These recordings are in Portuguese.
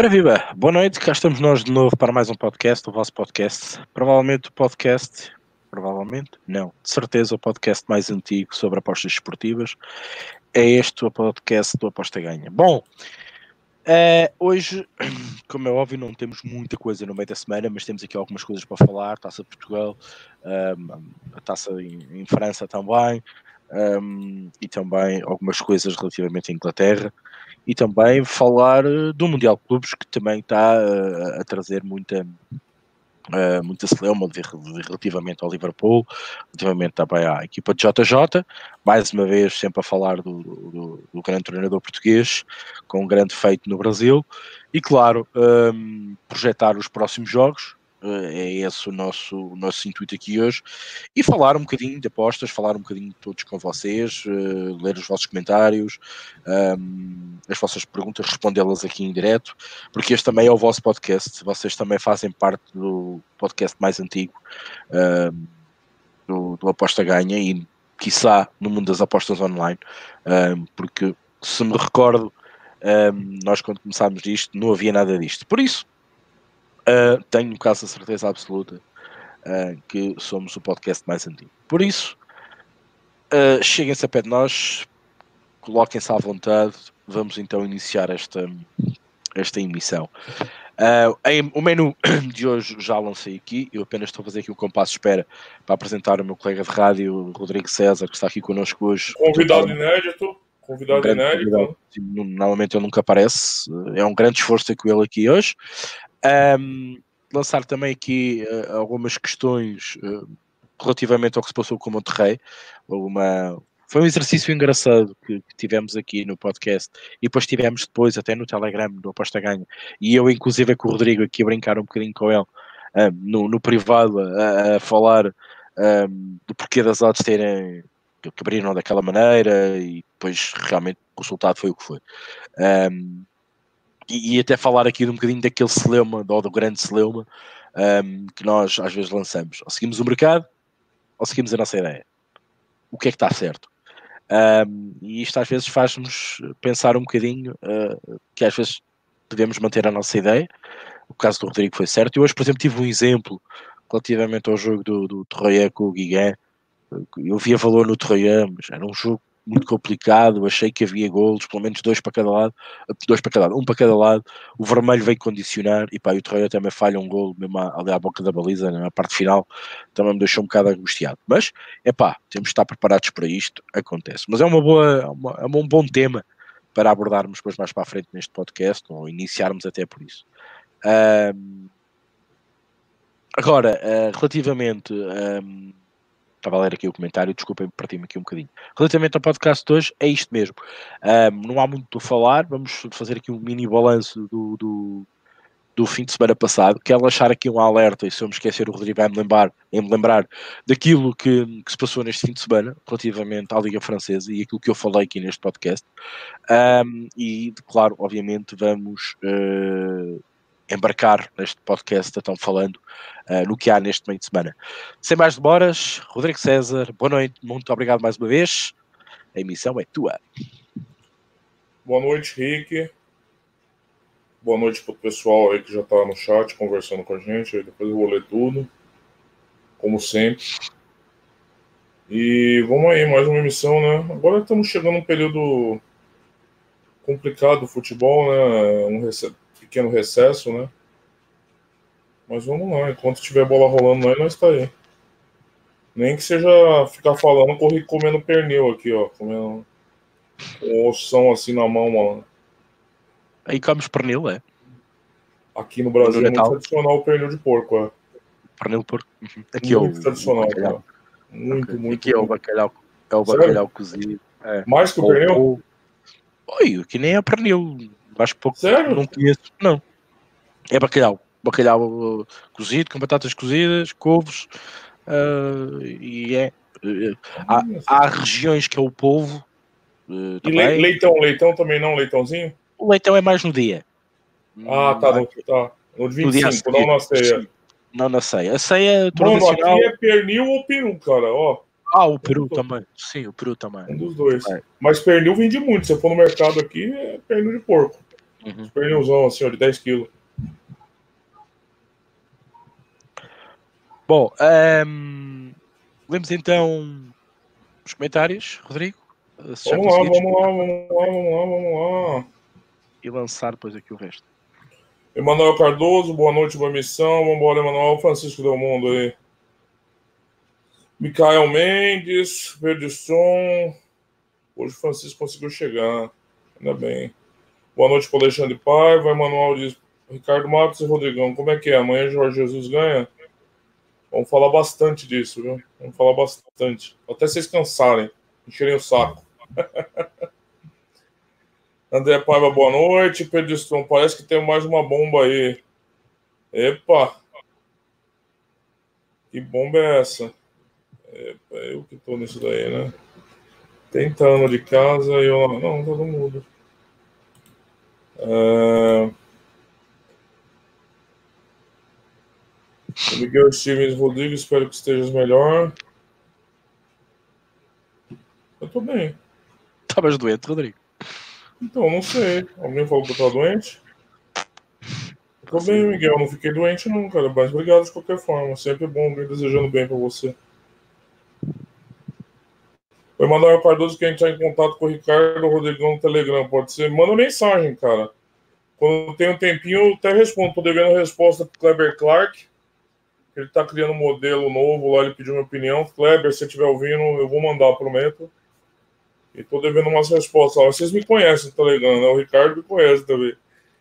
Ora viva, boa noite, cá estamos nós de novo para mais um podcast, o vosso podcast. Provavelmente o podcast, provavelmente, não, de certeza o podcast mais antigo sobre apostas esportivas. É este o podcast do Aposta Ganha. Bom, uh, hoje, como é óbvio, não temos muita coisa no meio da semana, mas temos aqui algumas coisas para falar. Taça de Portugal, um, a taça em, em França também, um, e também algumas coisas relativamente à Inglaterra e também falar eh, do Mundial de Clubes, que também está uh, a trazer muita, uh, muita celeuma relativamente ao Liverpool, relativamente também à equipa de JJ, mais uma vez sempre a falar do, do, do grande treinador português, com um grande feito no Brasil, e claro, um, projetar os próximos jogos, é esse o nosso, o nosso intuito aqui hoje. E falar um bocadinho de apostas, falar um bocadinho de todos com vocês, uh, ler os vossos comentários, um, ehm, as vossas perguntas, respondê-las aqui em direto, porque este também é o vosso podcast. Vocês também fazem parte do podcast mais antigo ehm, do, do Aposta Ganha e, quiçá, no mundo das apostas online, um, ehm, porque se me recordo. nós quando começámos isto não havia nada disto. Por isso, Uh, tenho quase a certeza absoluta uh, que somos o podcast mais antigo. Por isso, uh, cheguem-se a pé de nós, coloquem-se à vontade, vamos então iniciar esta, esta emissão. Em, o menu de hoje já lancei aqui, eu apenas estou a fazer aqui um compasso de espera para apresentar o meu colega de rádio, Rodrigo César, que está aqui connosco hoje. Convidado inédito. Convidado um inédito. Normalmente ele nunca aparece, é um grande esforço ter com ele aqui hoje. Um, lançar também aqui uh, algumas questões uh, relativamente ao que se passou com o Monterrey. Uma, foi um exercício engraçado que, que, tivemos aqui no podcast e depois tivemos depois até no Telegram do Aposta Ganha. E eu, inclusive, com o Rodrigo aqui a brincar um bocadinho com ele no, no, privado, a, a falar um, do porquê das odds terem que abriram daquela maneira e depois realmente o resultado foi o que foi. Um, e, e, até falar aqui um bocadinho daquele celeuma, do grande celeuma, um, que nós às vezes lançamos. Ou seguimos o mercado, ou seguimos a nossa ideia. O que é que está certo? Um, e isto às vezes faz-nos pensar um bocadinho uh, que às vezes devemos manter a nossa ideia. O caso do Rodrigo foi certo. Eu hoje, por exemplo, tive um exemplo relativamente ao jogo do, do Troia com o Guigué. Eu via valor no Troia, mas era um jogo muito complicado, achei que havia golos, pelo menos dois para cada lado, dois para cada lado, um para cada lado, o vermelho veio condicionar, e pá, o Torreira também falha um golo mesmo ali à boca da baliza, na parte final, também me deixou um bocado angustiado, mas, é pá, temos de estar preparados para isto, acontece, mas é uma boa, é uma, é um bom tema para abordarmos depois mais para a frente neste podcast, ou iniciarmos até por isso. Um, agora, uh, relativamente um, Estava a ler aqui o comentário, desculpem, parti-me aqui um bocadinho. Relativamente ao podcast de hoje, é isto mesmo. Um, não há muito a falar, vamos fazer aqui um mini balanço do, do, do fim de semana passado. Quero achar aqui um alerta, e se eu me esquecer, o Rodrigo vai me lembrar, vai me lembrar daquilo que, que, se passou neste fim de semana, relativamente à Liga Francesa e aquilo que eu falei aqui neste podcast. Um, e, claro, obviamente, vamos. Uh, embarcar neste podcast estão falando uh, no que há neste meio de semana. Sem mais demoras, Rodrigo César, boa noite, muito obrigado mais uma vez. A emissão é tua. Boa noite, Rick. Boa noite para o pessoal aí que já está no chat conversando com a gente. Depois eu vou ler tudo, como sempre. E vamos aí, mais uma emissão, né? Agora estamos chegando num período complicado do futebol, né? Um pequeno recesso, né? Mas vamos lá, enquanto tiver bola rolando aí, nós tá aí. Nem que seja ficar falando, correr comendo pernil aqui, ó. Comendo um ossão assim na mão, mano. Aí comes pernil, é? Aqui no Brasil é muito tradicional o pernil de porco, é. Pernil de porco. Uhum. Aqui muito é o tradicional, cara. Muito, okay. muito. Aqui é o bacalhau, é o bacalhau cozido. É. Mais que o pernil? Oi, que nem é pernil Acho pouco. Sério? Não conheço. Não. É bacalhau. Bacalhau uh, cozido, com batatas cozidas, couves. Uh, e é. Uh, há, há, regiões que é o polvo. Uh, e leitão, leitão também não, leitãozinho? O leitão é mais no dia. Ah, tá, no, tá. No 25, no não na ceia. Não na ceia. A ceia Mano, aqui é pernil ou peru, cara, ó. Ah, o peru também. Sim, o peru também. Um dos dois. É. Mas pernil vende muito. Se for no mercado aqui, é pernil de porco. Uhum. Pernilzão, assim, ó, de 10 quilos. Bom, um, ehm, lemos então os comentários, Rodrigo. Vamos lá, vamos lá, vamos lá, vamos lá, vamos lá. E lançar depois aqui o resto. Emanuel Cardoso, boa noite, boa missão. Vamos embora, Emanuel. Francisco Del Mundo aí. Micael Mendes, Verdisson. Hoje o Francisco conseguiu chegar. Ainda bem. Boa noite para Alexandre Paiva. Emanuel diz: Ricardo Matos e Rodrigão, como é que é? Amanhã Jorge Jesus ganha? Vamos falar bastante disso, viu? Vamos falar bastante. Até vocês cansarem, encherem o saco. André Paiva, boa noite. Pedro parece que tem mais uma bomba aí. Epa! Que bomba é essa? Epa, eu que tô nisso daí, né? Tentando de casa e eu. Não, todo mundo. É... Miguel Stevens Rodrigues, espero que estejas melhor. Eu tô bem. Estavas doente, Rodrigo? Então, não sei. Alguém falou que eu tava doente? Tô bem, Miguel. Não fiquei doente, não, cara. Mas obrigado de qualquer forma. Sempre bom alguém desejando bem pra você. O Emanuel Cardoso quer entrar em contato com o Ricardo Rodrigão no Telegram. Pode ser? Manda mensagem, cara. Quando tem um tempinho, eu até respondo. Tô devendo resposta pro Kleber Clark. Ele tá criando um modelo novo lá. Ele pediu minha opinião. Kleber, se estiver ouvindo, eu vou mandar, prometo. E devendo umas respostas. Vocês me conhecem, tá ligado? Né? O Ricardo me conhece também.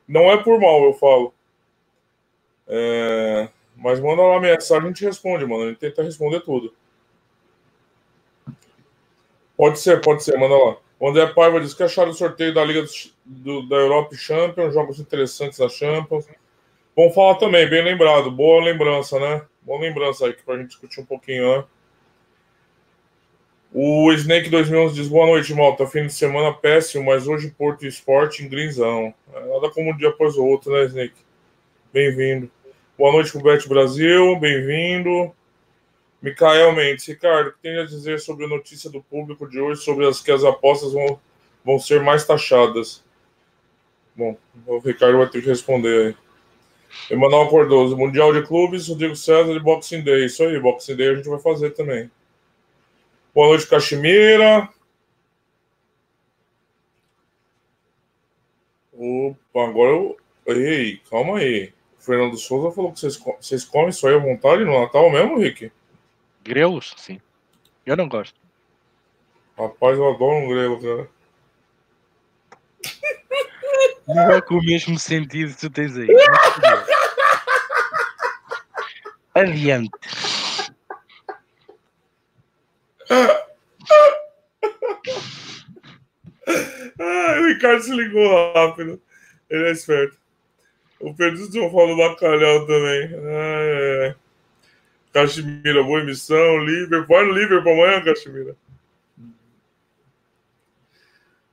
Não é por mal, eu falo. É... Mas manda lá mensagem, a gente responde, mano. A gente tenta responder tudo. Pode ser, pode ser, manda lá. O André Paiva diz que acharam o sorteio da Liga do, da Europa Champions, jogos interessantes da Champions. Vamos falar também, bem lembrado. Boa lembrança, né? Boa lembrança aí, pra gente discutir um pouquinho, né? O Snake 2011 diz: Boa noite, malta. Fim de semana péssimo, mas hoje Porto Esporte em Grisão. É nada como um dia após o outro, né, Snake? Bem-vindo. Boa noite pro Bet Brasil, bem-vindo. Micael Mendes, Ricardo, o que tem a dizer sobre a notícia do público de hoje sobre as que as apostas vão, vão ser mais taxadas? Bom, o Ricardo vai ter que responder aí. Emanuel Cordoso, Mundial de Clubes, Rodrigo César de Boxing Day. Isso aí, Boxing Day a gente vai fazer também. Boa noite, Caximira. Opa, agora eu. Ei, calma aí. O Fernando Souza falou que vocês, vocês comem isso aí à vontade no Natal mesmo, Rick? Grelos, sim. Eu não gosto. Rapaz, eu adoro um grelo, cara. Não é com o mesmo sentido que tu tens aí. Adiante. Ah, o Ricardo se ligou rápido. Ele é esperto. O Pedro falou do bacalhau também. Ah, é. Caximira, boa emissão. Liverpool. Vai no Liverpool amanhã, Caximira.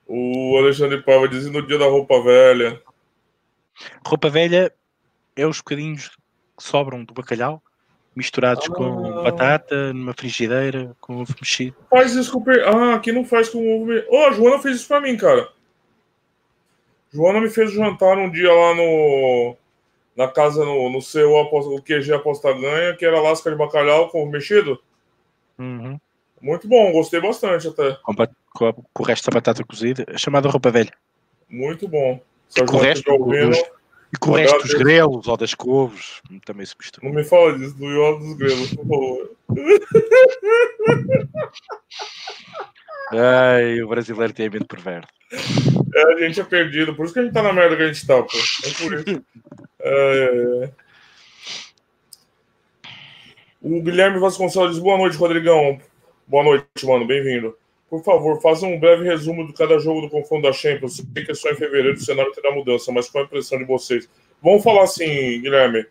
O Alexandre Pava dizendo no dia da roupa velha. Roupa velha é os bocadinhos que sobram do bacalhau misturados ah. com batata, numa frigideira, com ovo mexido. Faz isso com. Ah, aqui não faz com ovo mexido. Oh, a Joana fez isso pra mim, cara. Joana me fez jantar um dia lá no. Na casa, no, no seu o QG Aposta Ganha, que era lasca de bacalhau com ovo mexido. Uhum. Muito bom, gostei bastante até. Com, com, com, o resto da batata cozida, é chamada roupa velha. Muito bom. Se com o resto, ouvindo, e com o resto dos grelos ou das couves também se mistura. Não me fala disso, do iodo dos grelos, por favor. Ai, o brasileiro tem mente perverso. É, a gente é perdido, por isso que a gente tá na merda que a gente tá, pô. É por isso. É, é. O Guilherme Vasconcelos diz: Boa noite, Rodrigão. Boa noite, mano, bem-vindo. Por favor, faça um breve resumo de cada jogo do confronto da Champions. Sei que é só em fevereiro o cenário terá mudança, mas qual a impressão de vocês? Vamos falar assim, Guilherme.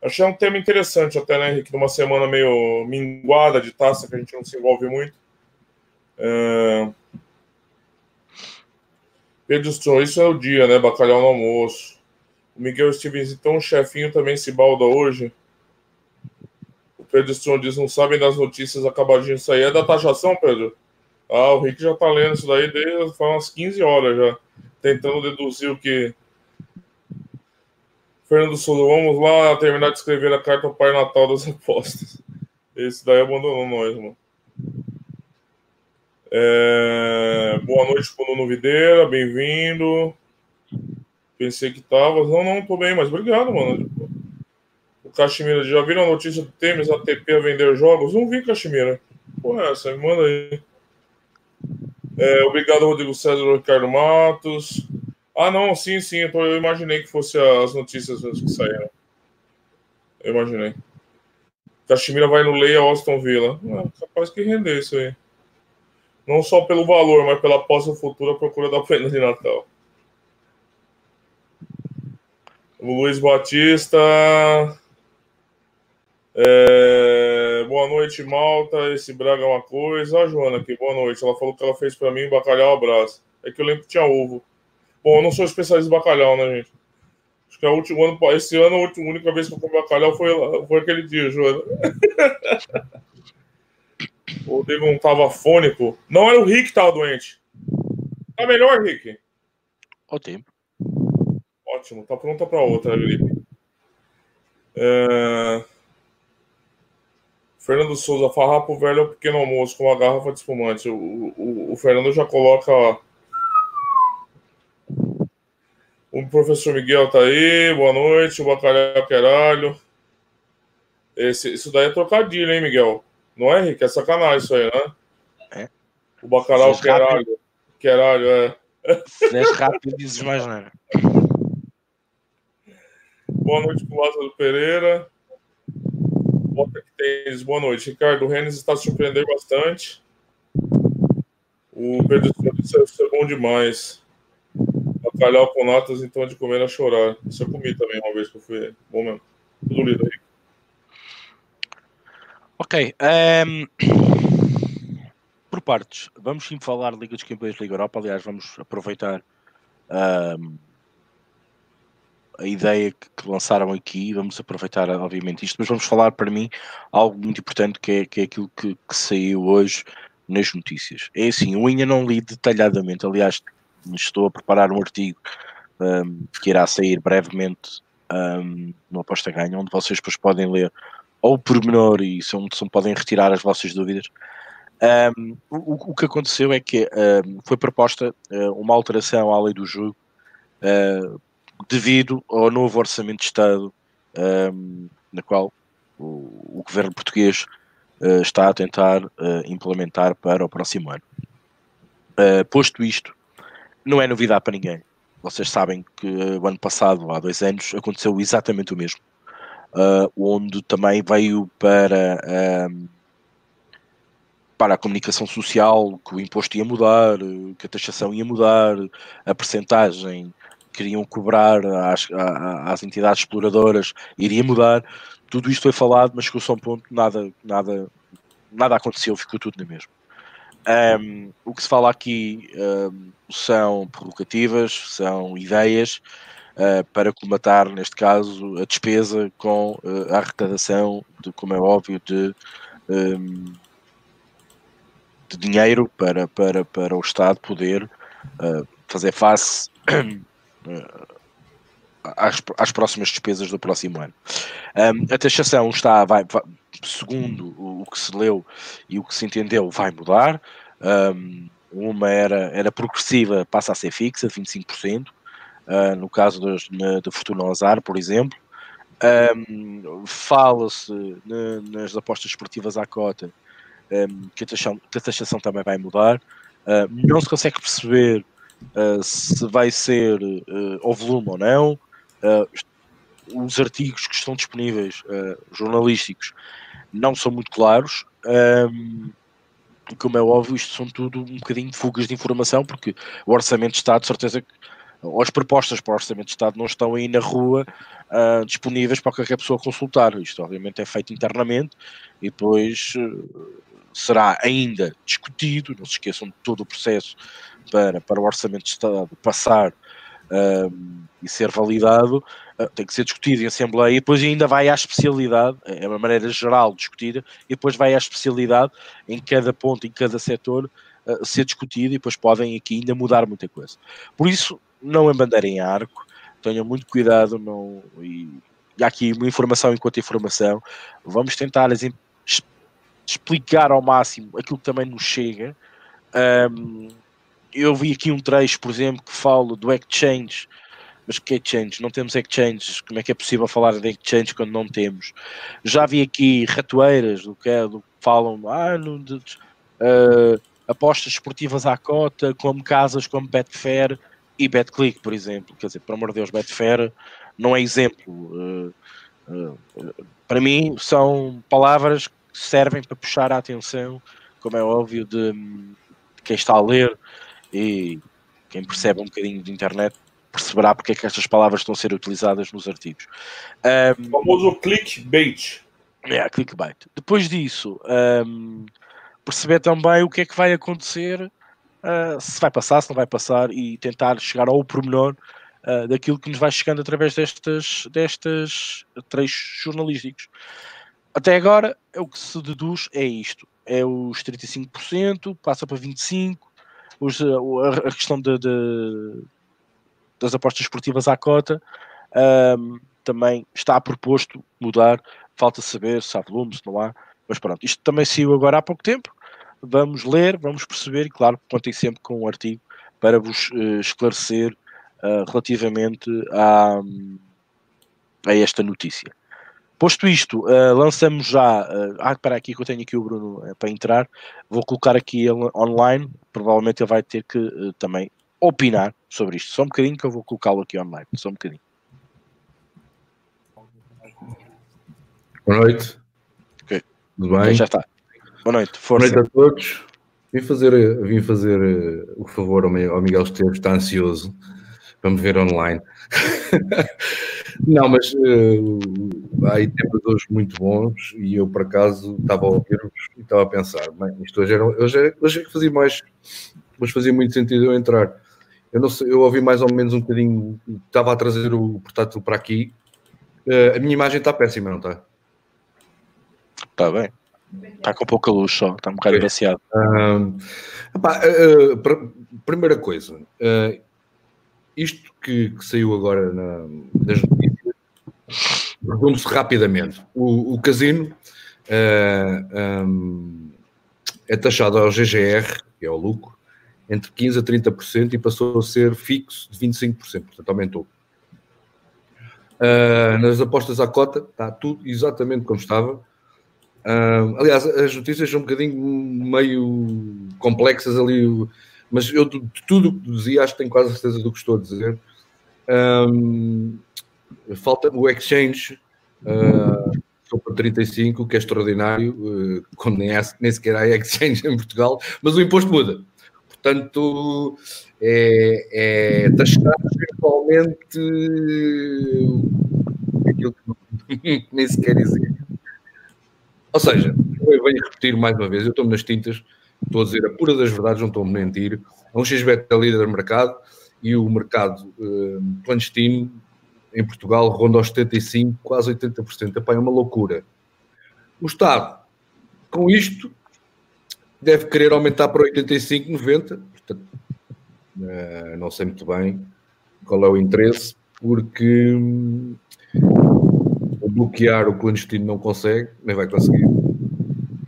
Achei um tema interessante até, né, Henrique? Numa semana meio minguada de taça, que a gente não se envolve muito. É... Pedro Stron, isso é o dia, né? Bacalhau no almoço. O Miguel Stevens, então, o chefinho também se balda hoje. O Pedro Stron diz, não sabem das notícias acabadinhas de sair. É da taxação, Pedro? Ah, o Rick já tá lendo isso daí desde faz umas 15 horas já. tentando deduzir o que. Fernando Souza, vamos lá terminar de escrever a carta ao Pai Natal das apostas. Esse daí abandonou nós, mano. É... Boa noite pro Nuno Videira, bem-vindo. Pensei que tava. Não, não, tô bem, mas obrigado, mano. O Cachemira, já viram a notícia do Temes ATP a vender jogos? Não vi, Cachemira. Pô, é essa, me manda aí. É, obrigado, Rodrigo César Ricardo Matos. Ah, não, sim, sim, eu, imaginei que fosse as notícias que saíram. Eu imaginei. Cachemira vai no Leia Austin Villa. Ah, capaz que render isso aí. Não só pelo valor, mas pela aposta futura procura da prenda de Natal. O Luiz Batista. É... Boa noite, Malta. Esse Braga é uma coisa. A Joana aqui, boa noite. Ela falou que ela fez para mim bacalhau abraço. É que eu lembro que tinha ovo. Bom, eu não sou especialista em bacalhau, né, gente? Acho que é o último ano, esse ano, a única vez que eu comi bacalhau foi, foi aquele dia, Joana. o Rodrigo não tava fônico. Não era o Rick que tava doente. Tá melhor, Rick? O tempo. Ótimo, tá pronta para outra, gripe. É... Fernando Souza, farrapo velho é o pequeno almoço com uma garrafa de espumante. O, o, o Fernando já coloca. O professor Miguel tá aí, boa noite. O bacalhau queralho. Esse, isso daí é trocadilho, hein, Miguel? Não é, Henrique? É sacanagem isso aí, né? É. O bacalhau queralho. Queralho, é. És rápido, dizes mais nada. Boa noite pro Lázaro Pereira. Bota que tens. Boa noite. Ricardo Rennes está surpreendendo bastante. O Pedro disse é bom demais. Bacalhau com natas, então, de comer a chorar. Isso eu comi também uma vez que eu fui. Bom mesmo. Tudo aí. Ok. Um, ehm, por partes. Vamos sim falar Liga dos Campeões Liga Europa. Aliás, vamos aproveitar. Um, ehm, a ideia que, que, lançaram aqui, vamos aproveitar obviamente isto, mas vamos falar para mim algo muito importante que é, que é aquilo que, que saiu hoje nas notícias. É assim, eu ainda não li detalhadamente, aliás, estou a preparar um artigo um, que irá sair brevemente um, no Aposta Ganha, onde vocês depois podem ler ao pormenor e são, são, podem retirar as vossas dúvidas. Um, o, o, que aconteceu é que um, foi proposta uh, uma alteração à lei do jogo uh, devido ao novo orçamento de Estado, um, na qual o, o, governo português uh, está a tentar uh, implementar para o próximo ano. Uh, posto isto, não é novidade para ninguém. Vocês sabem que o ano passado, há dois anos, aconteceu exatamente o mesmo, onde também veio para para a comunicação social que o imposto ia mudar, que a taxação ia mudar, a percentagem queriam cobrar às, às entidades exploradoras iria mudar. Tudo isto foi falado, mas chegou-se a um ponto nada, nada, nada aconteceu, ficou tudo na mesma. Um, o que se fala aqui um, são prerrogativas, são ideias uh, para comatar, neste caso, a despesa com uh, a arrecadação, de, como é óbvio, de, um, de dinheiro para, para, para o Estado poder uh, fazer face às, às, próximas despesas do próximo ano. Um, a taxação está, vai, vai, segundo o, que se leu e o que se entendeu, vai mudar. Um, uma era, era progressiva, passa a ser fixa, 25%. Uh, no caso das, na, da Fortuna Azar, por exemplo. Um, Fala-se nas apostas esportivas à cota um, que, a taxação, que, a taxação, também vai mudar. Uh, não se consegue perceber uh, se vai ser ao volume ou não. Os artigos que estão disponíveis, jornalísticos, não são muito claros. Um, como é óbvio, isto são tudo um bocadinho de fugas de informação, porque o Orçamento de Estado, de certeza que as propostas para o Orçamento de Estado não estão aí na rua uh, disponíveis para qualquer pessoa consultar. Isto, obviamente, é feito internamente e depois uh, será ainda discutido. Não se esqueçam de todo o processo para, para o Orçamento de Estado passar um, e ser validado, uh, tem que ser discutido em Assembleia e depois ainda vai à especialidade, é uma maneira geral discutida, e depois vai à especialidade em cada ponto, em cada setor, ser discutido e depois podem aqui ainda mudar muita coisa. Por isso, não em arco, tenham muito cuidado não, e, e aqui uma informação enquanto informação, vamos tentar explicar ao máximo aquilo que também nos chega. Um, eu vi aqui um trecho, por exemplo, que fala do exchange, mas que exchange? Não temos exchange, como é que é possível falar de exchange quando não temos? Já vi aqui ratoeiras do que, é, do que falam, ah, no, de, uh, apostas esportivas à cota, como casas como Betfair e BetClick, por exemplo. Quer dizer, por amor de Deus, Betfair não é exemplo. Uh, uh, para mim, são palavras que servem para puxar a atenção, como é óbvio, de, de quem está a ler e quem percebe um bocadinho de internet perceberá porque é que estas palavras estão a ser utilizadas nos artigos. Um, o famoso clickbait. É, clickbait. Depois disso, um, perceber também o que é que vai acontecer, uh, se vai passar, se não vai passar, e tentar chegar ao pormenor uh, daquilo que nos vai chegando através destas, destas trechos jornalísticos. Até agora, é o que se deduz é isto: é os 35%, passa para 25%, os, a, questão de, de, das apostas esportivas à cota também está proposto mudar. Falta saber se há volume, se não há. Mas pronto, isto também saiu agora há pouco tempo. Vamos ler, vamos perceber e, claro, contem sempre com um artigo para vos uh, esclarecer uh, relativamente a, a esta notícia. Posto isto, uh, lançamos já. Ah, para aqui que eu tenho aqui o Bruno para entrar. Vou colocar aqui ele online. Provavelmente ele vai ter que também opinar sobre isto. Só um bocadinho que eu vou colocá-lo aqui online. Só um bocadinho. Boa noite. Tudo bem? Okay, já está. Boa noite. Força. Boa noite a todos. Vim fazer, vim fazer uh, o favor ao Miguel Esteves, está ansioso para me ver online. Não, mas uh, há temas hoje muito bons e eu, por acaso, estava a ouvir-vos e estava a pensar, bem, isto hoje, era, hoje, hoje é que fazia mais, hoje fazia muito sentido eu entrar. Eu, não sei, eu ouvi mais ou menos um bocadinho, estava a trazer o portátil para aqui. Uh, a minha imagem está péssima, não está? Está bem. Está com pouca luz só, está um bocado engraçado. Uh, uh, primeira coisa, uh, isto que, que, saiu agora na, das notícias, resume-se rapidamente. O, o casino um, é taxado ao GGR, que é o lucro, entre 15% a 30% e passou a ser fixo de 25%, portanto aumentou. Uh, nas apostas à cota está tudo exatamente como estava. Uh, aliás, as notícias são um bocadinho meio complexas ali mas eu de tudo o que dizia, acho que tenho quase certeza do que estou a dizer. Um, falta o exchange uh, para 35, que é extraordinário, uh, quando nem, há, nem sequer há exchange em Portugal, mas o imposto muda. Portanto, é, é taxar virtualmente aquilo que nem sequer dizer. Ou seja, eu venho repetir mais uma vez, eu estou nas tintas Estou a dizer a pura das verdades, não estou a mentir. A um XBET é líder do mercado e o mercado uh, clandestino em Portugal ronda aos 75%, quase 80%. Epá, é uma loucura. O Estado, com isto, deve querer aumentar para 85%, 90%. Portanto, uh, não sei muito bem qual é o interesse, porque bloquear o clandestino não consegue, nem vai conseguir.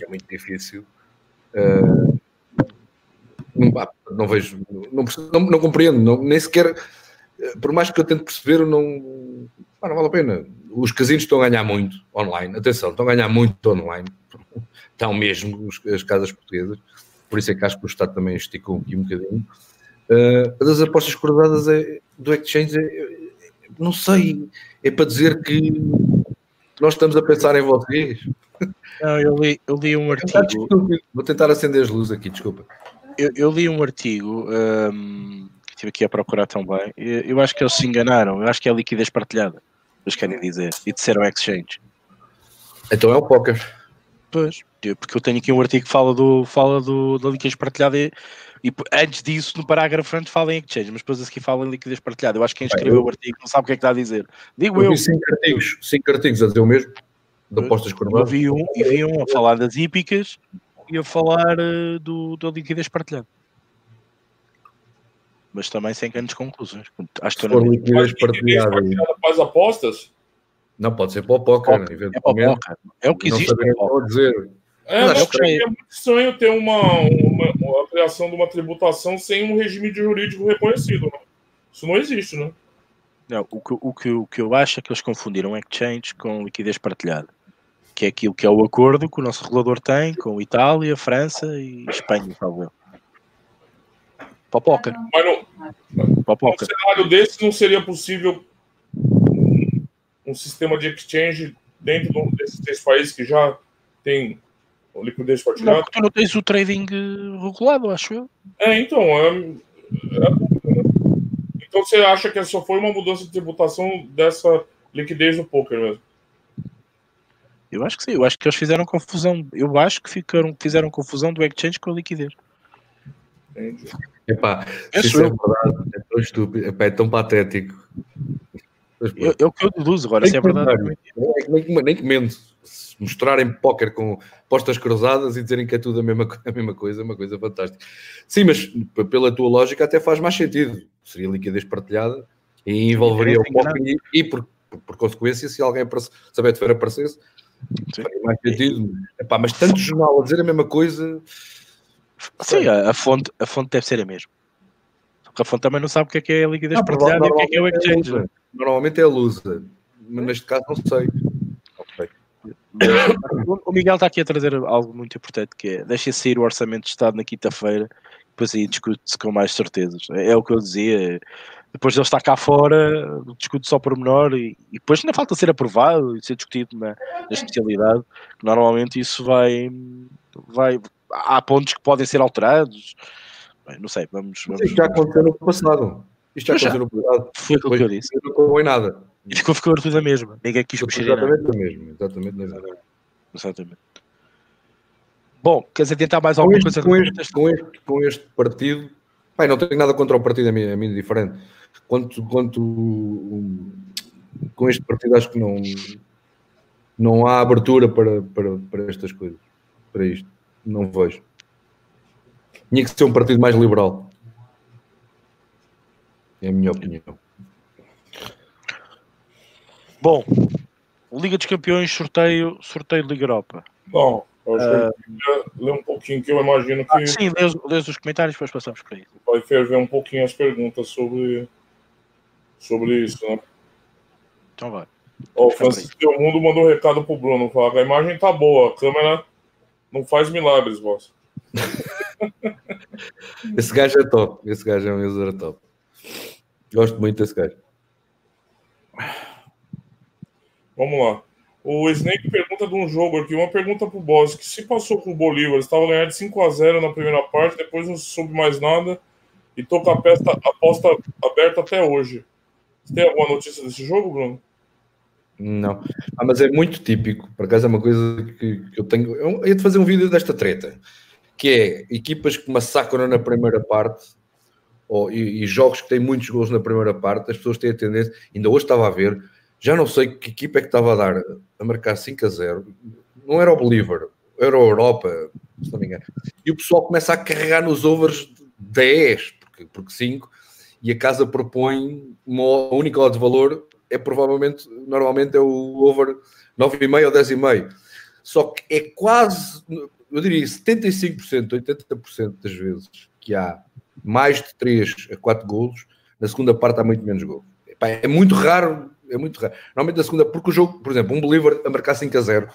É muito difícil. Uh, não, não, vejo, não, não, não compreendo, não, nem sequer, por mais que eu tente perceber, não, não vale a pena. Os casinos estão a ganhar muito online, atenção, estão a ganhar muito online, estão mesmo as casas portuguesas, por isso é que acho que o Estado também esticou aqui um bocadinho. Uh, das apostas cruzadas é, do exchange, é, não sei, é para dizer que nós estamos a pensar em vocês. Não, eu li, eu li um artigo. Vou tentar acender as luzes aqui, desculpa. Eu, eu li um artigo um, que estive aqui a procurar também. Eu, eu acho que eles se enganaram. Eu acho que é liquidez partilhada. Eles querem dizer. E disseram exchange. Então é o poker. Pois, porque eu tenho aqui um artigo que fala, do, fala do, da liquidez partilhada e, e antes disso, no parágrafo antes fala em exchange, mas depois a seguir fala em liquidez partilhada. Eu acho que quem escreveu eu, o artigo não sabe o que é que está a dizer. Digo eu. eu. Cinco artigos, cinco artigos a dizer o mesmo de apostas coronadas. Eu vi um, e vi um a falar das hípicas e a falar uh, do, da liquidez partilhada. mas também sem grandes conclusões. Acho que Se estou for na liquidez partilhada, Partilhada para as apostas? não pode ser para o póquer, é, eventualmente. poker. é o que Não existe. sabia o que estava a dizer. É, Mas mas acho que é muito estranho ter uma, uma, uma- criação de uma tributação sem um regime de jurídico reconhecido. Né? Isso não existe, né? Não, o, que, o, que, o que eu acho é que eles confundiram exchange com liquidez partilhada. Que é aquilo que é o acordo que o nosso regulador tem com Itália, França e Espanha, talvez. O póquer. Mas não, num póquer. cenário desse não seria possível um, um sistema de exchange dentro desses três países que já tem liquidez Não, partilhada? porque tu não tens o trading eh, regulado, acho eu. É, então, é, é né? Então você acha que só foi uma mudança de tributação dessa liquidez do poker mesmo? Eu acho que sim, eu acho que eles fizeram confusão. Eu acho que ficaram, fizeram confusão do exchange com a liquidez. Entendi. Epá, Penso isso é verdade, é tão estúpido, epá, é tão patético. Eu- É o que eu deduzo, agora se é verdade. nem, que- nem. Se mostrarem póquer com postas cruzadas e dizerem que é tudo a mesma, a mesma coisa, é uma coisa fantástica. Sim, mas pela tua lógica até faz mais sentido. Seria liquidez partilhada e envolveria o póquer e, e por, por, por consequência, se alguém se a Betfair aparecesse, faria mais sentido. Epá, mas tanto jornal a dizer a mesma coisa, Sim, a, a fonte, a fonte deve ser a mesma. Fonte também não sabe o que é que é a liquidez Não, partilhada e o que é que é o exchange. lusa. Normalmente é a lusa, mas neste caso não sei. O Miguel está aqui a trazer algo muito importante que é deixem sair o orçamento de Estado na quinta-feira, depois aí discute-se com mais certezas. É, é o que eu dizia. Depois ele está cá fora, discute só por menor e, e depois ainda falta ser aprovado e ser discutido na, na especialidade. Normalmente isso vai, vai. Há pontos que podem ser alterados. Bem, não sei, vamos. vamos Isto já aconteceu no passado. Isto já já. aconteceu no passado. foi aquilo que eu disse. Não acabou em nada. E ficou, ficou tudo a mesma. Ninguém quis mexer em nada. Exatamente mesmo. Exatamente o mesmo. Exatamente. Bom, queres adiantar mais Com alguma este, coisa? com, este, com, este, com este partido, bem, não tenho nada contra o partido, a mim, a mim é diferente. Quanto, quanto um, com este partido, acho que não, não há abertura para, para, para estas coisas, para isto. Não vejo. Tinha que ser um partido mais liberal. É a minha opinião. Bom, Liga dos Campeões, sorteio, sorteio de Liga Europa. Bom, eu acho que eu queria ler um pouquinho que eu imagino que Ah, sim, lês, lês os comentários, depois passamos para isso. vai ferver um pouquinho as perguntas sobre, sobre isso, né? Então vai. O Francisco Del Mundo mandou um recado pro Bruno. Fala a imagem tá boa, a câmera não faz milagres, boss. Esse gajo é top. Esse gajo é um user top. Gosto muito desse gajo. Vamos lá. O Snake pergunta de um jogo aqui, uma pergunta pro boss, que se passou com o Bolívar, estava ganhando de 5 a 0 na primeira parte, depois não soube mais nada e tô com a aposta, aposta aberta até hoje. Você tem alguma notícia desse jogo, Bruno? Não. Ah, mas é muito típico. Por acaso é uma coisa que, que eu tenho. Eu ia te fazer um vídeo desta treta. Que é equipas que massacram na primeira parte ou, e, e jogos que têm muitos gols na primeira parte, as pessoas têm a tendência. Ainda hoje estava a ver, já não sei que equipa é que estava a dar a marcar 5 a 0. Não era o Bolívar, era a Europa, se não me engano. E o pessoal começa a carregar nos overs de 10, porque, porque 5, e a casa propõe uma única odd de valor é provavelmente, normalmente é o over 9,5 ou 10,5. Só que é quase, eu diria 75%, 80% das vezes que há mais de 3 a 4 golos, na segunda parte há muito menos golos. Epá, É muito raro, é muito raro. Normalmente na segunda, porque o jogo, por exemplo, um Bolívar a marcar 5 a 0,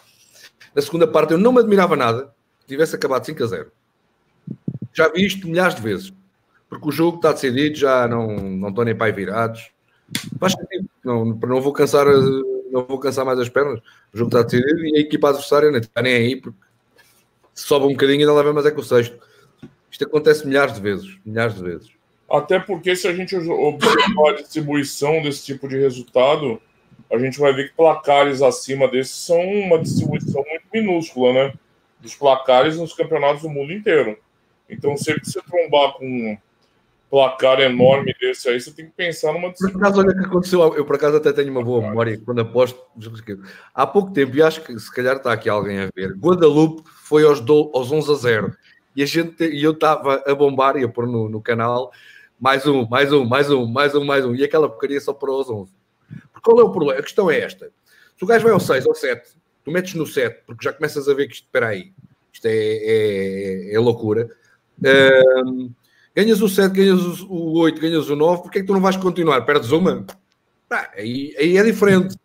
na segunda parte eu não me admirava nada que tivesse acabado 5 a 0. Já vi isto milhares de vezes. Porque o jogo está decidido, já não, não estão nem pai virados. Faz sentido. Não, não, vou cansar, não vou cansar mais as pernas. O jogo está decidido e a equipa adversária não está nem aí, porque sobe um bocadinho ainda leva mais é que o sexto. Isto acontece milhares de vezes. Milhares de vezes. Até porque se a gente observar a distribuição desse tipo de resultado, a gente vai ver que placares acima desses são uma distribuição muito minúscula, né? Dos placares nos campeonatos do mundo inteiro. Então, se você trombar com placar enorme desse aí, você tem que pensar numa Por acaso, olha o que aconteceu. Eu, por acaso, até tenho uma boa memória quando aposto. Há pouco tempo, e acho que se calhar está aqui alguém a ver, Guadalupe foi aos, do, aos 11 a 0. E, a gente, e eu estava a bombar e a pôr no, no canal mais um, mais um, mais um, mais um, mais um. E aquela porcaria só para os 11. Porque qual é o problema? A questão é esta. Se o gajo vai ao 6 ou 7, tu metes no 7, porque já começas a ver que isto, espera aí, isto é, é, é loucura. Um, ganhas o 7, ganhas o 8, ganhas o 9, porque é que tu não vais continuar? Perdes uma? Ah, aí, aí é diferente.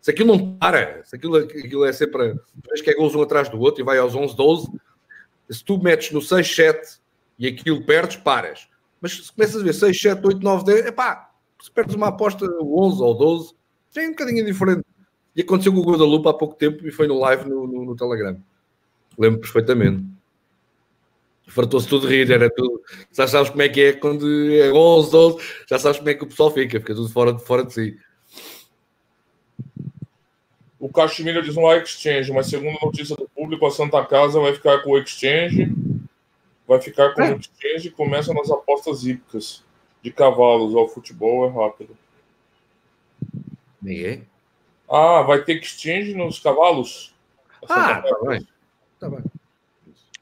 Se aquilo não para, se aquilo, aquilo é sempre. Parece que é gols um atrás do outro e vai aos 11, 12. Se tu metes no 6, 7 e aquilo perdes, paras. Mas se começas a ver 6, 7, 8, 9, 10, epá, se perdes uma aposta 11 ou 12, já é um bocadinho diferente. E aconteceu com o Guadalupe há pouco tempo e foi no live no, no, no Telegram. Lembro perfeitamente. Fartou-se tudo de rir, era tudo. Já sabes como é que é quando é 11, 12, já sabes como é que o pessoal fica, fica tudo fora, fora de si. O Caxemira diz no Exchange, mas segundo a notícia do público, a Santa Casa vai ficar com o Exchange, vai ficar com é. o Exchange e começa nas apostas hípicas de cavalos. O futebol é rápido. Ninguém? Ah, vai ter Exchange nos cavalos? Ah, tá bem. Tá bem.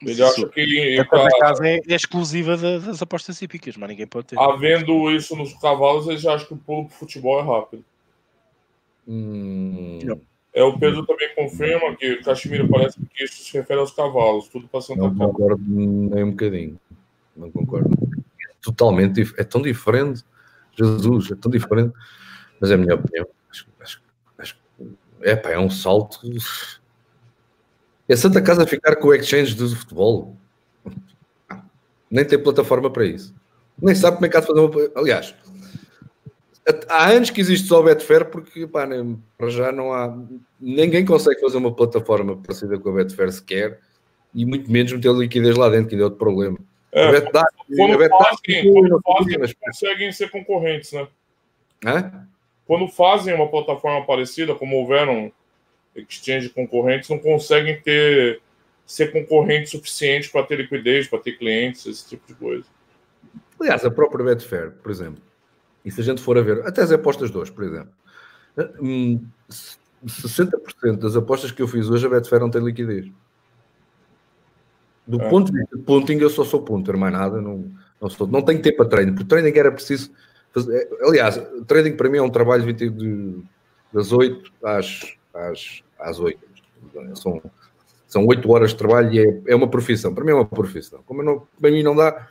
Ele acha que. Casa é, é exclusiva das apostas hípicas, mas ninguém pode ter. Havendo isso nos cavalos, eles acham que o pulo pro futebol é rápido. Hum... É, o Pedro também confirma que o Caxemira parece que isso se refere aos cavalos, tudo para Santa Não concordo nem um bocadinho. Não concordo. Totalmente, é tão diferente. Jesus, é tão diferente. Mas é a minha opinião. Acho, acho, acho, é, pá, é um salto. É Santa Casa ficar com o exchange do futebol. Nem tem plataforma para isso. Nem sabe como é que há de fazer uma. Aliás, há anos que existe só o Betfair porque pá, nem, para já não há ninguém consegue fazer uma plataforma parecida com a Betfair sequer e muito menos meter liquidez lá dentro, que ainda é outro problema. É, a Bet, quando, a Bet fazem, quando fazem, mas... conseguem ser concorrentes, né? Hã? Quando fazem uma plataforma parecida, como houveram exchange concorrentes, não conseguem ter ser concorrente suficiente para ter liquidez, para ter clientes, esse tipo de coisa. Aliás, a própria Betfair, por exemplo, e se a gente for a ver, até as apostas de hoje, por exemplo, 60% hum, das apostas que eu fiz hoje, a Betfair não tem liquidez. Do é. ponto de vista de punting, eu só sou punter, mais nada. Não, não, sou, não tenho tempo para treino, porque treino era preciso fazer. É, aliás, trading para mim é um trabalho 20 de, das 8 às, às, às 8. São, são 8 horas de trabalho e é, é uma profissão. Para mim é uma profissão. Como não, para mim não dá.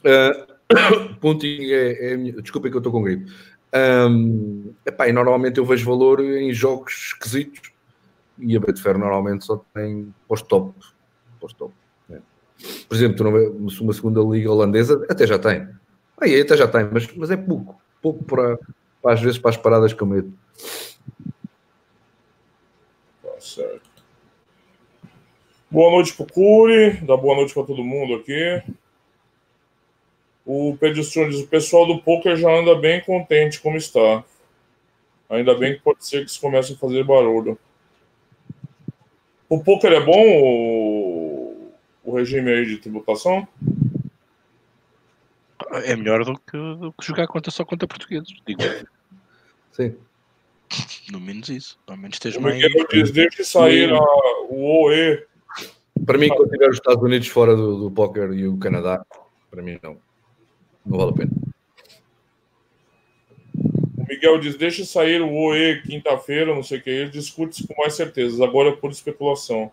Uh, Pontinho é, é que eu estou com gripe. Um, epá, e normalmente eu vejo valor em jogos esquisitos e a Betfair normalmente só tem pós-top. Pós-top. É. Por exemplo, uma segunda liga holandesa até já tem. Aí até já tem, mas, mas é pouco. Pouco para, para às vezes para as paradas que eu medo. Certo. Boa noite para o Curi, dá boa noite para todo mundo aqui. O Pedro diz: o pessoal do poker já anda bem contente como está. Ainda bem que pode ser que isso comece a fazer barulho. O poker é bom, o, o regime aí de tributação? É melhor do que, do que jogar conta só contra portugueses, digo. Sim. No menos isso. Ao menos esteja o Miguel mais... diz, deixe sair a, o OE. Para mim, quando tiver os Estados Unidos fora do, do póquer e o Canadá, para mim não. Não vale a pena. O Miguel diz: deixa sair o OE quinta-feira, não sei o que. Ele discute com mais certezas. Agora é por especulação.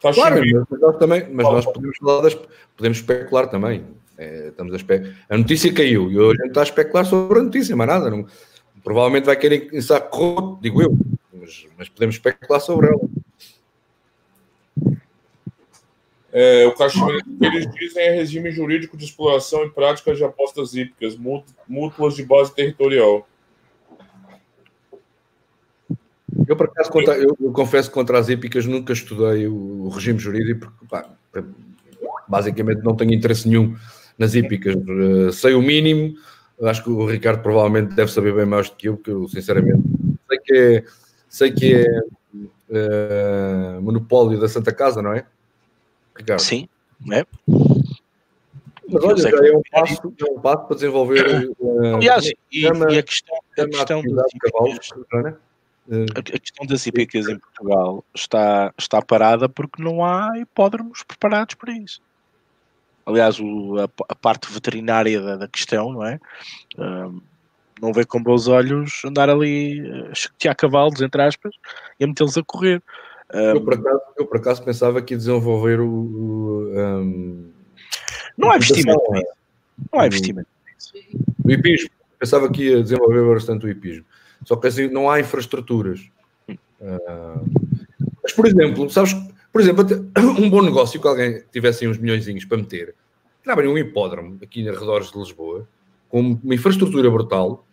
Tá claro, mas nós, também, mas nós podemos, falar das, podemos especular também. É, estamos a, espe... a notícia caiu e hoje a gente está a especular sobre a notícia, mas nada. Não, provavelmente vai querer pensar corroto, digo eu, mas, mas podemos especular sobre ela. É, o que eles dizem é regime jurídico de exploração e práticas de apostas hípicas, mútuas de base territorial. Eu, por acaso, contra, eu, eu, confesso que contra as hípicas nunca estudei o, o regime jurídico, porque pá, basicamente não tenho interesse nenhum nas hípicas. Uh, sei o mínimo, acho que o Ricardo provavelmente deve saber bem mais do que eu, porque eu, sinceramente, sei que é, sei que é uh, monopólio da Santa Casa, não é? Ricardo. Sim, é. Mas olha, já é um, passo, é um passo para desenvolver. Uh, Aliás, e, e, a questão, a questão das hipicas, a questão das hipicas em Portugal está, está parada porque não há hipódromos preparados para isso. Aliás, o, a, a, parte veterinária da, da questão, não é? Um, não vê com bons olhos andar ali a chatear cavalos, entre aspas, e a metê-los a correr. Um, eu, por acaso, eu, por acaso, pensava que ia desenvolver o. o um, não há investimento. Não há investimento. O hipismo. Pensava que ia desenvolver bastante o hipismo. Só que assim, não há infraestruturas. Uh, mas, por exemplo, sabes, por exemplo, um bom negócio que alguém tivesse uns milhões para meter, abrir um hipódromo aqui nos arredores de Lisboa, com uma infraestrutura brutal,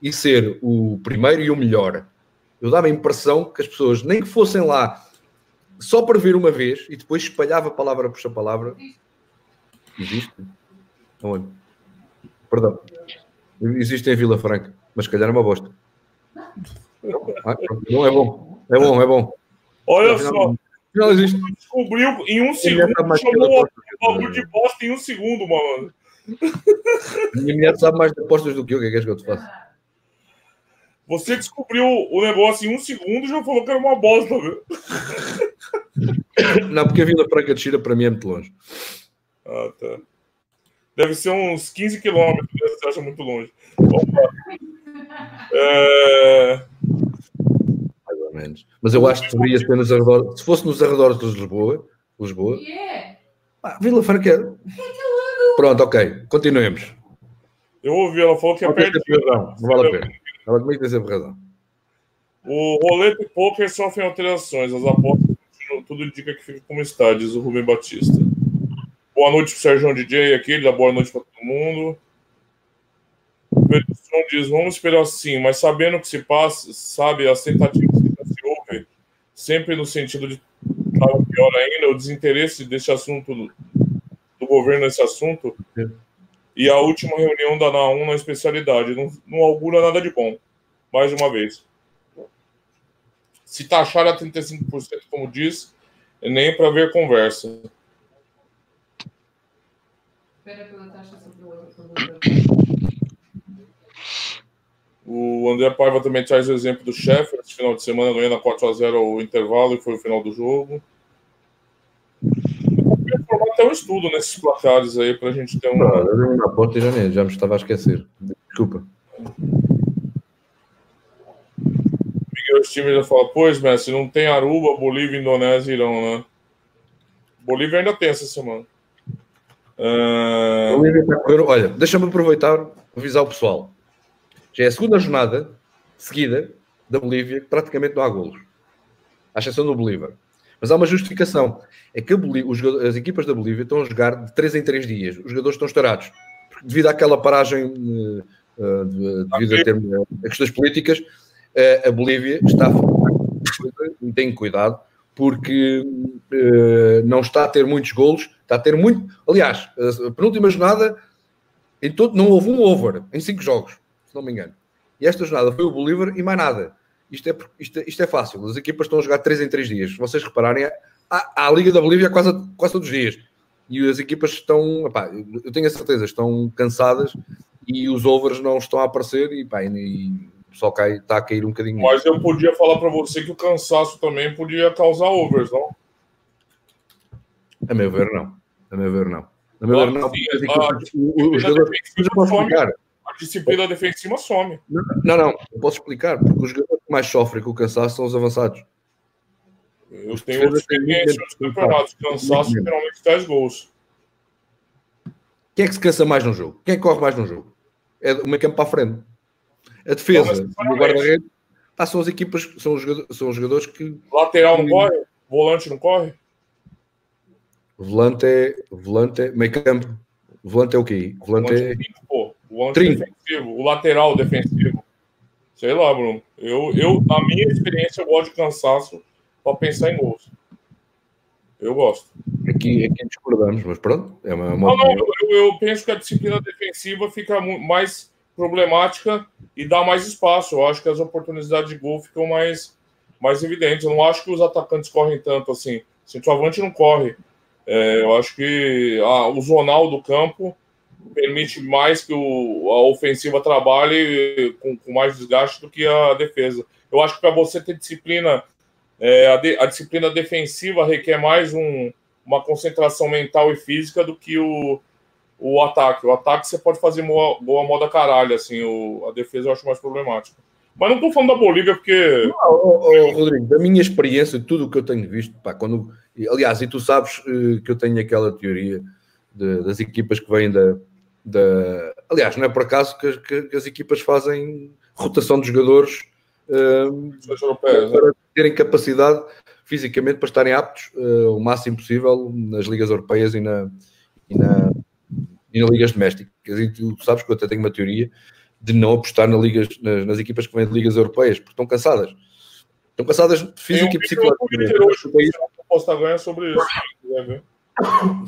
e ser o primeiro e o melhor. Eu dava a impressão que as pessoas, nem que fossem lá só para ver uma vez, e depois espalhava palavra por palavra. Existe? Onde? Perdão. Existe em Vila Franca, mas se calhar é uma bosta. Não é bom. É bom, é bom. Olha só. Não existe. Descobriu em um segundo. Chamou o bagulho de bosta em um segundo, mano. Minha mulher sabe mais de apostas do que eu. O que é que eu te faço? Você descobriu o negócio em um segundo e já falou que era uma bosta, viu? Não, porque a Vila Franca de Xira para mim é muito longe. Ah, tá. Deve ser uns 15 quilômetros, né? você acha muito longe. Opa. É... Menos. Mas eu acho que deveria ser nos arredores. Se fosse nos arredores de Lisboa, Lisboa. Yeah. Ah, Vila Franca. É Pronto, ok. Continuemos. Eu ouvi, ela falou que é perto. Não, não vale a pena. Ela também tem sempre razão. O rolete poker sofre alterações. As apostas tudo indica que fica como está, diz o Rubem Batista. Boa noite pro Sérgio DJ aqui, ele dá boa noite para todo mundo. O Pedro diz: vamos esperar sim, mas sabendo o que se passa, sabe, as tentativas sempre no sentido de estar pior ainda, o desinteresse desse assunto, do, governo nesse assunto, e a última reunião da NA1 na especialidade, não, não augura nada de bom, mais uma vez. Se taxar a 35%, como diz, nem para ver conversa. o André Paiva também traz o exemplo do chefe, esse final de semana ganhando a 4x0 o intervalo e foi o final do jogo. Eu formar até um estudo nesses placares aí para a gente ter um. Não, na porta já, já me estava a esquecer. Desculpa. Miguel Stimer já fala: Pois, Messi, não tem Aruba, Bolívia, Indonésia e Irão, né? Bolívia ainda tem essa semana. Uh... Olha, deixa-me aproveitar avisar o pessoal. Já é a segunda jornada seguida da Bolívia que praticamente não há golos, à exceção do Bolívar. Mas há uma justificação: é que as equipas da Bolívia estão a jogar de 3 em 3 dias, os jogadores estão estourados, devido àquela paragem, uh, devido a, ter, a questões políticas, a Bolívia está a tem cuidado, porque uh, não está a ter muitos golos Está a ter muito. Aliás, a penúltima jornada, em todo, não houve um over em cinco jogos, não me engano. E esta jornada foi o Bolívar e mais nada. Isto é, isto, isto é fácil. As equipas estão a jogar 3 em 3 dias. Se vocês repararem, há, a Liga da Bolívia quase, quase todos os dias. E as equipas estão, epá, eu tenho a certeza, estão cansadas e os overs não estão a aparecer e, epá, e pessoal cai, está a cair um bocadinho. Mas eu podia falar para você que o cansaço também podia causar overs, não? A meu ver, não. A meu ver, não. A meu ver, não. Os jogadores. A disciplina defensiva some. Não, não, eu posso explicar, porque os jogadores que mais sofrem com o cansaço são os avançados. Eu tenho outra experiência nos campeonatos. Cansaço geralmente 10 gols. Quem é que se cansa mais no jogo? Quem é que corre mais no jogo? É o meio campo para a frente. A defesa o guarda-redes ah, são as equipas, são os, jogadores, são os jogadores que. Lateral não corre? Volante não corre? Volante é. Volante é. Meio campo. Volante é o quê? Volante, volante é. Pô, volante defensivo. O lateral defensivo. Sei lá, Bruno. Eu, eu, na minha experiência, eu gosto de cansaço para pensar em gols. Eu gosto. Aqui, aqui discordamos, mas pronto. É uma, uma não, não, eu, eu, penso que a disciplina defensiva fica mais problemática e dá mais espaço. Eu acho que as oportunidades de gol ficam mais, mais evidentes. Eu não acho que os atacantes correm tanto assim. Se o avante não corre é, eu acho que ah, o zonal do campo permite mais que o, a ofensiva trabalhe com, com, mais desgaste do que a defesa. Eu acho que para você ter disciplina, é, a, de, a, disciplina defensiva requer mais um, uma concentração mental e física do que o, o ataque. O ataque você pode fazer boa, boa moda caralho, assim, o, a defesa eu acho mais problemática. Mas não tô falando da Bolívia porque. Não, oh, oh, Rodrigo, da minha experiência, tudo o que eu tenho visto, pá, quando. Aliás, e tu sabes uh, que eu tenho aquela teoria de, das equipas que vêm da, da. Aliás, não é por acaso que, que, que as equipas fazem rotação de jogadores uh, europeias, para terem capacidade fisicamente para estarem aptos uh, o máximo possível nas ligas europeias e na, e na, e nas ligas domésticas. E tu sabes que eu até tenho uma teoria de não apostar nas, ligas, nas, nas equipas que vêm de ligas europeias, porque estão cansadas. Estão cansadas física e psicologicamente. Posso estar ganhando sobre isso.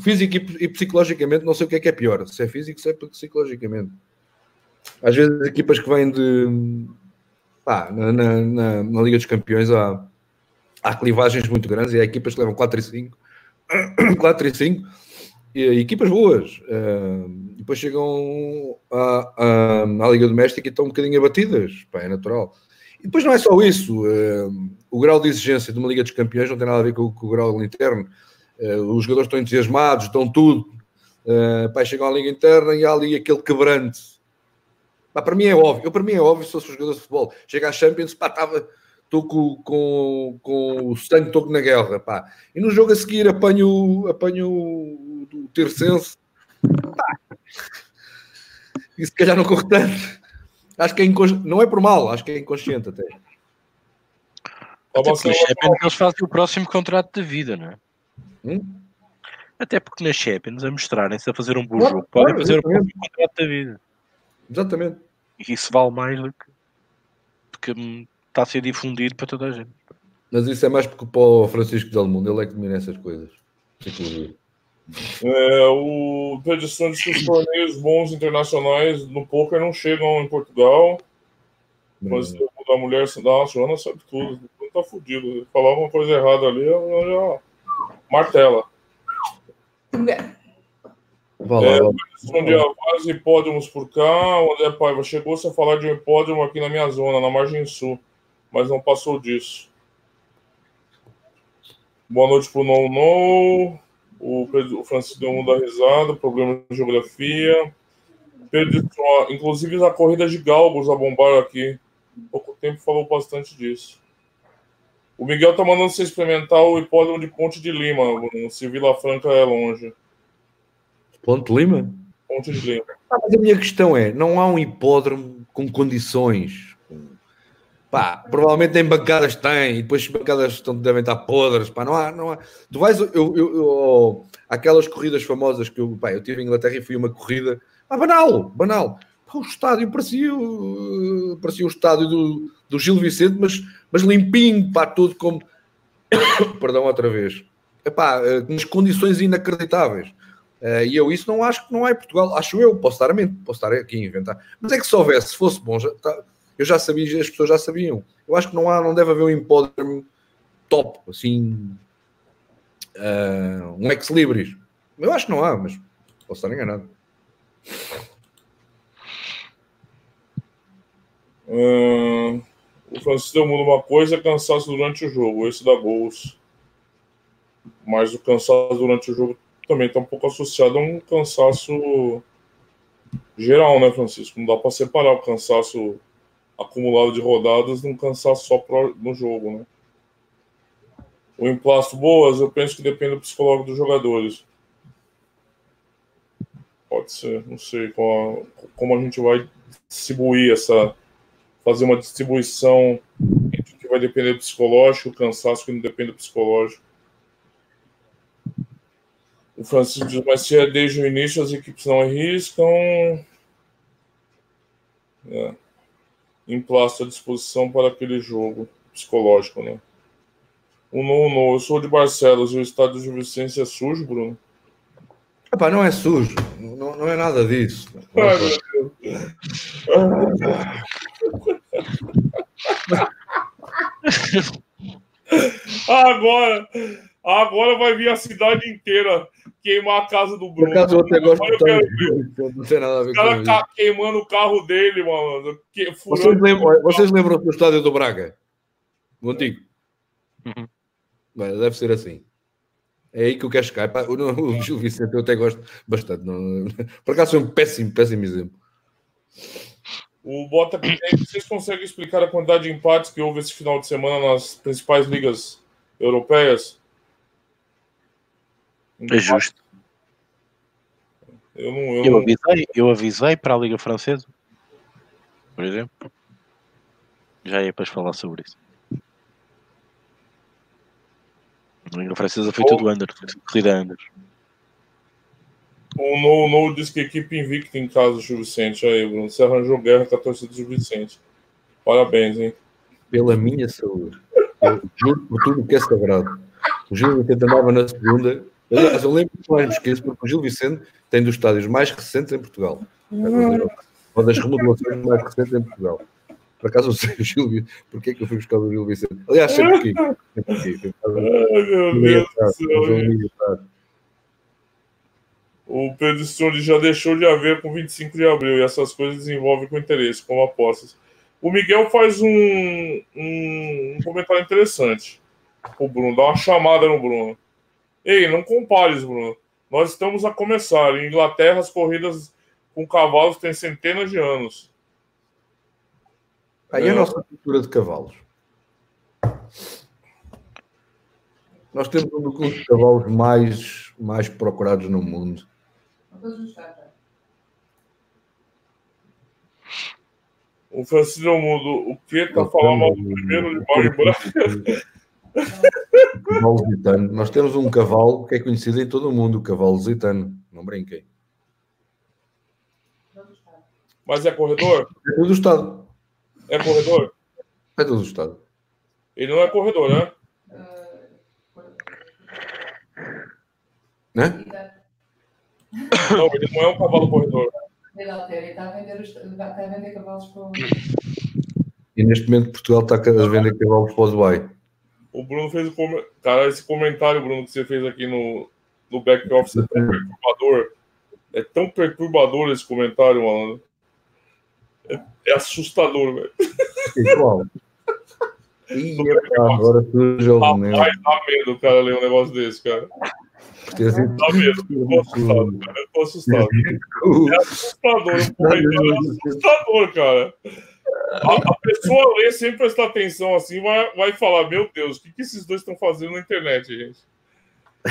Físico e, psicologicamente, não sei o que é que é pior, se é físico, se é psicologicamente. Às vezes, equipas que vêm de. Pá, na, na, na, na Liga dos Campeões há, há clivagens muito grandes e há equipas que levam 4 e 5. 4 e 5 e, equipas boas. Uh, depois chegam à, à, à, Liga Doméstica e estão um bocadinho abatidas. Pá, é natural. E depois não é só isso. Uh, o grau de exigência de uma Liga dos Campeões não tem nada a ver com, com o grau interno. Uh, os jogadores estão entusiasmados, dão tudo. Uh, pá, chegam à Liga Interna e há ali aquele quebrante. Pá, para mim é óbvio. Eu, para mim é óbvio se fosse um jogador de futebol. Chega à Champions, pá, estava estou com, com, com o sangue todo na guerra, pá. E no jogo a seguir apanho, apanho o, o Tercense. E se calhar não corre tanto. Acho que é inconsciente. Não é por mal, acho que é inconsciente até. Até porque na Champions eles fazem o próximo contrato de vida, não é? Hum? Até porque na Champions, a mostrarem-se a fazer um bom jogo, podem fazer o contrato da vida. Exatamente. E isso vale mais do que. Porque hum, está a ser difundido para toda a gente. Mas isso é mais porque para o Francisco Del Mundo, ele é que domina essas coisas. É, o tradição diz que os torneios bons internacionais no poker não chegam em Portugal. Mas hum. a mulher da Joana sabe tudo. Não tá fudido. Falar uma coisa errada ali, ela já martela. Vai lá, é, de vários hipódromos por cá. O André Paiva chegou-se a falar de um hipódromo aqui na minha zona, na margem sul mas não passou disso. Boa noite para o No No. O Francisco deu da risada, problema de geografia. Pedro, inclusive a corrida de galgos a bombar aqui. pouco tempo falou bastante disso. O Miguel tá mandando você experimentar o hipódromo de Ponte de Lima, se Vila Franca é longe. Ponte Lima? Ponte de Lima. Ah, mas a minha questão é: não há um hipódromo com condições Pá, provavelmente tem bancadas tem, e depois as bancadas estão, devem estar podres, pá, não há, não há. Tu vais, eu, eu, eu, aquelas corridas famosas que eu, pá, eu tive em Inglaterra e fui uma corrida, pá, banal, banal. Pá, o estádio parecia, parecia o estádio do, do Gil Vicente, mas, mas limpinho, pá, tudo como, perdão, outra vez, Epá, eh, nas condições inacreditáveis. Uh, e eu isso não acho que não é Portugal, acho eu, posso estar a mente, posso estar aqui a inventar. Mas é que se houvesse, se fosse bom, já, tá, eu já sabia, as pessoas já sabiam. Eu acho que não, há, não deve haver um hipódromo top, assim, uh, um ex-libris. Eu acho que não há, mas posso estar enganado. Uh, o Francisco muda uma coisa é cansaço durante o jogo, esse dá gols. Mas o cansaço durante o jogo também está um pouco associado a um cansaço geral, né, Francisco? Não dá para separar o cansaço acumulado de rodadas não cansaço só pro, no jogo, né? O emplasto boas, eu penso que depende do psicológico dos jogadores. Pode ser, não sei como a gente vai distribuir essa. Fazer uma distribuição entre o que vai depender do psicológico, o cansaço que não depende do psicológico. O Francisco diz, mas se é desde o início as equipes não arriscam. É emplasto à disposição para aquele jogo psicológico, né? O no, no, eu sou de Barcelos e o estádio de Vicência é sujo, Bruno? Epá, não é sujo, não, não é nada disso. agora, agora vai vir a cidade inteira queimar a casa do Bruno. Por acaso eu gosto de Não tem nada a ver. O cara queimando o carro dele, mano. Que, vocês, lembram, vocês lembram do estádio do Braga? O antigo? Uhum. Deve ser assim. É aí que eu quero chegar. o, o Gil Vicente eu até gosto bastante. Não, por acaso foi um péssimo, péssimo exemplo. O Bota vocês conseguem explicar a quantidade de empates que houve esse final de semana nas principais ligas europeias? É justo. Eu, não, eu, eu, avisei, eu avisei para a Liga Francesa, por exemplo. Já ia para falar sobre isso. A Liga Francesa foi oh. tudo under, corrida under. O No, no diz que equipe invicta em casa do Gil Vicente. Aí, Bruno. Você arranjou guerra com a torcida do Gil Vicente. Parabéns, hein? Pela minha saúde. Eu juro por tudo que é sagrado. O Gil Vicente andava na segunda. Aliás, eu lembro que mais me esqueço, porque o Gil Vicente tem dos estádios mais recentes em Portugal. Uma das remodelações mais recentes em Portugal. Por acaso eu sei o Gil Vicente. Porquê é que eu fui buscar o Gil Vicente? Aliás, sempre aqui. Sempre aqui. Ai, meu Deus do céu. O Pedro Strone já deixou de haver com 25 de abril e essas coisas desenvolvem com interesse, como apostas. O Miguel faz um, um, um comentário interessante. O Bruno, dá uma chamada no Bruno. Ei, não compares, Bruno. Nós estamos a começar. Em Inglaterra, as corridas com cavalos têm centenas de anos. Aí é a nossa cultura de cavalos. Nós temos um dos cavalos mais, mais procurados no mundo. O Francisco Mundo, o que tá falando mal do primeiro de Braga? Cavalo zitano. Nós temos um cavalo que é conhecido em todo o mundo, o cavalo zitano. Não brinquem. Mas é corredor? É todo o Estado. É corredor? É todo o Estado. Ele não é corredor, né? Né? Não, ele não é um cavalo corredor. Ele está a vender, está a vender cavalos para E neste momento Portugal está a vender cavalos para o Dubai. O Bruno fez o com... Cara, esse comentário, Bruno, que você fez aqui no, no back office é tão perturbador. É tão perturbador esse comentário, mano. É, é assustador, velho. Igual. Ih, agora tu jogou, né? Dá medo, cara, ler um negócio desse, cara. Tá mesmo, tô assustado, cara. tô assustado. É assustador, é assustador, cara. A, a, pessoa lê sem prestar atenção assim, vai, vai falar: Meu Deus, o que, que esses dois estão fazendo na internet, gente?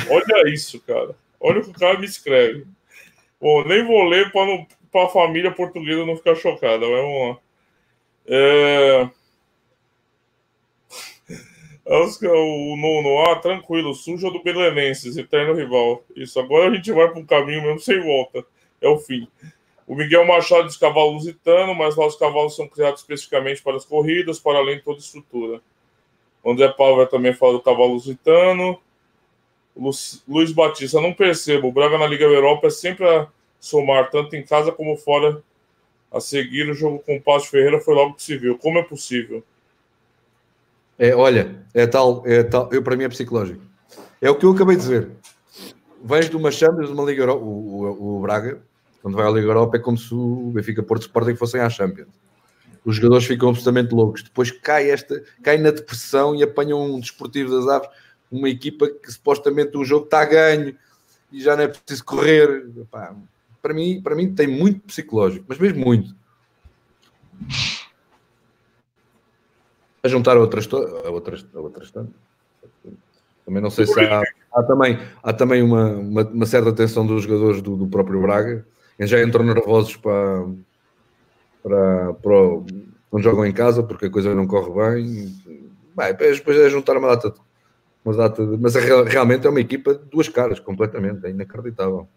Olha isso, cara. Olha o que o cara me escreve. Bom, nem vou ler para a família portuguesa não ficar chocada. Vamos lá. É... O nono, ah, tranquilo, suja do Belenenses, eterno rival. Isso, agora a gente vai para um caminho mesmo sem volta. É o fim. O Miguel Machado diz cavalo lusitano, mas lá os cavalos são criados especificamente para as corridas, para além de toda a estrutura. O André Paulo também fala do cavalo lusitano. Luiz Batista, não percebo. O Braga na Liga Europa é sempre a somar, tanto em casa como fora. A seguir, o jogo com o Passo Ferreira foi logo que se viu. Como é possível? É, olha, é tal, é tal, eu para mim é psicológico. É o que eu acabei de dizer. Vens de uma Champions, de uma Liga Europa, o, o, o, Braga, quando vai à Liga Europa, é como se o Benfica Porto Sporting fossem à Champions. Os jogadores ficam absolutamente loucos. Depois cai, esta, cai na depressão e apanham um desportivo das aves, uma equipa que supostamente o jogo está a ganho e já não é preciso correr. para, mim, para mim tem muito psicológico, mas mesmo muito a juntar a outras, a outras, a outras Também não sei se há, há também, há também uma, uma, uma, certa tensão dos jogadores do, do próprio Braga. Eles já entram nervosos para, para, para quando jogam em casa porque a coisa não corre bem. Bem, depois é juntar uma data, uma data mas é, realmente é uma equipa de duas caras, completamente, é inacreditável.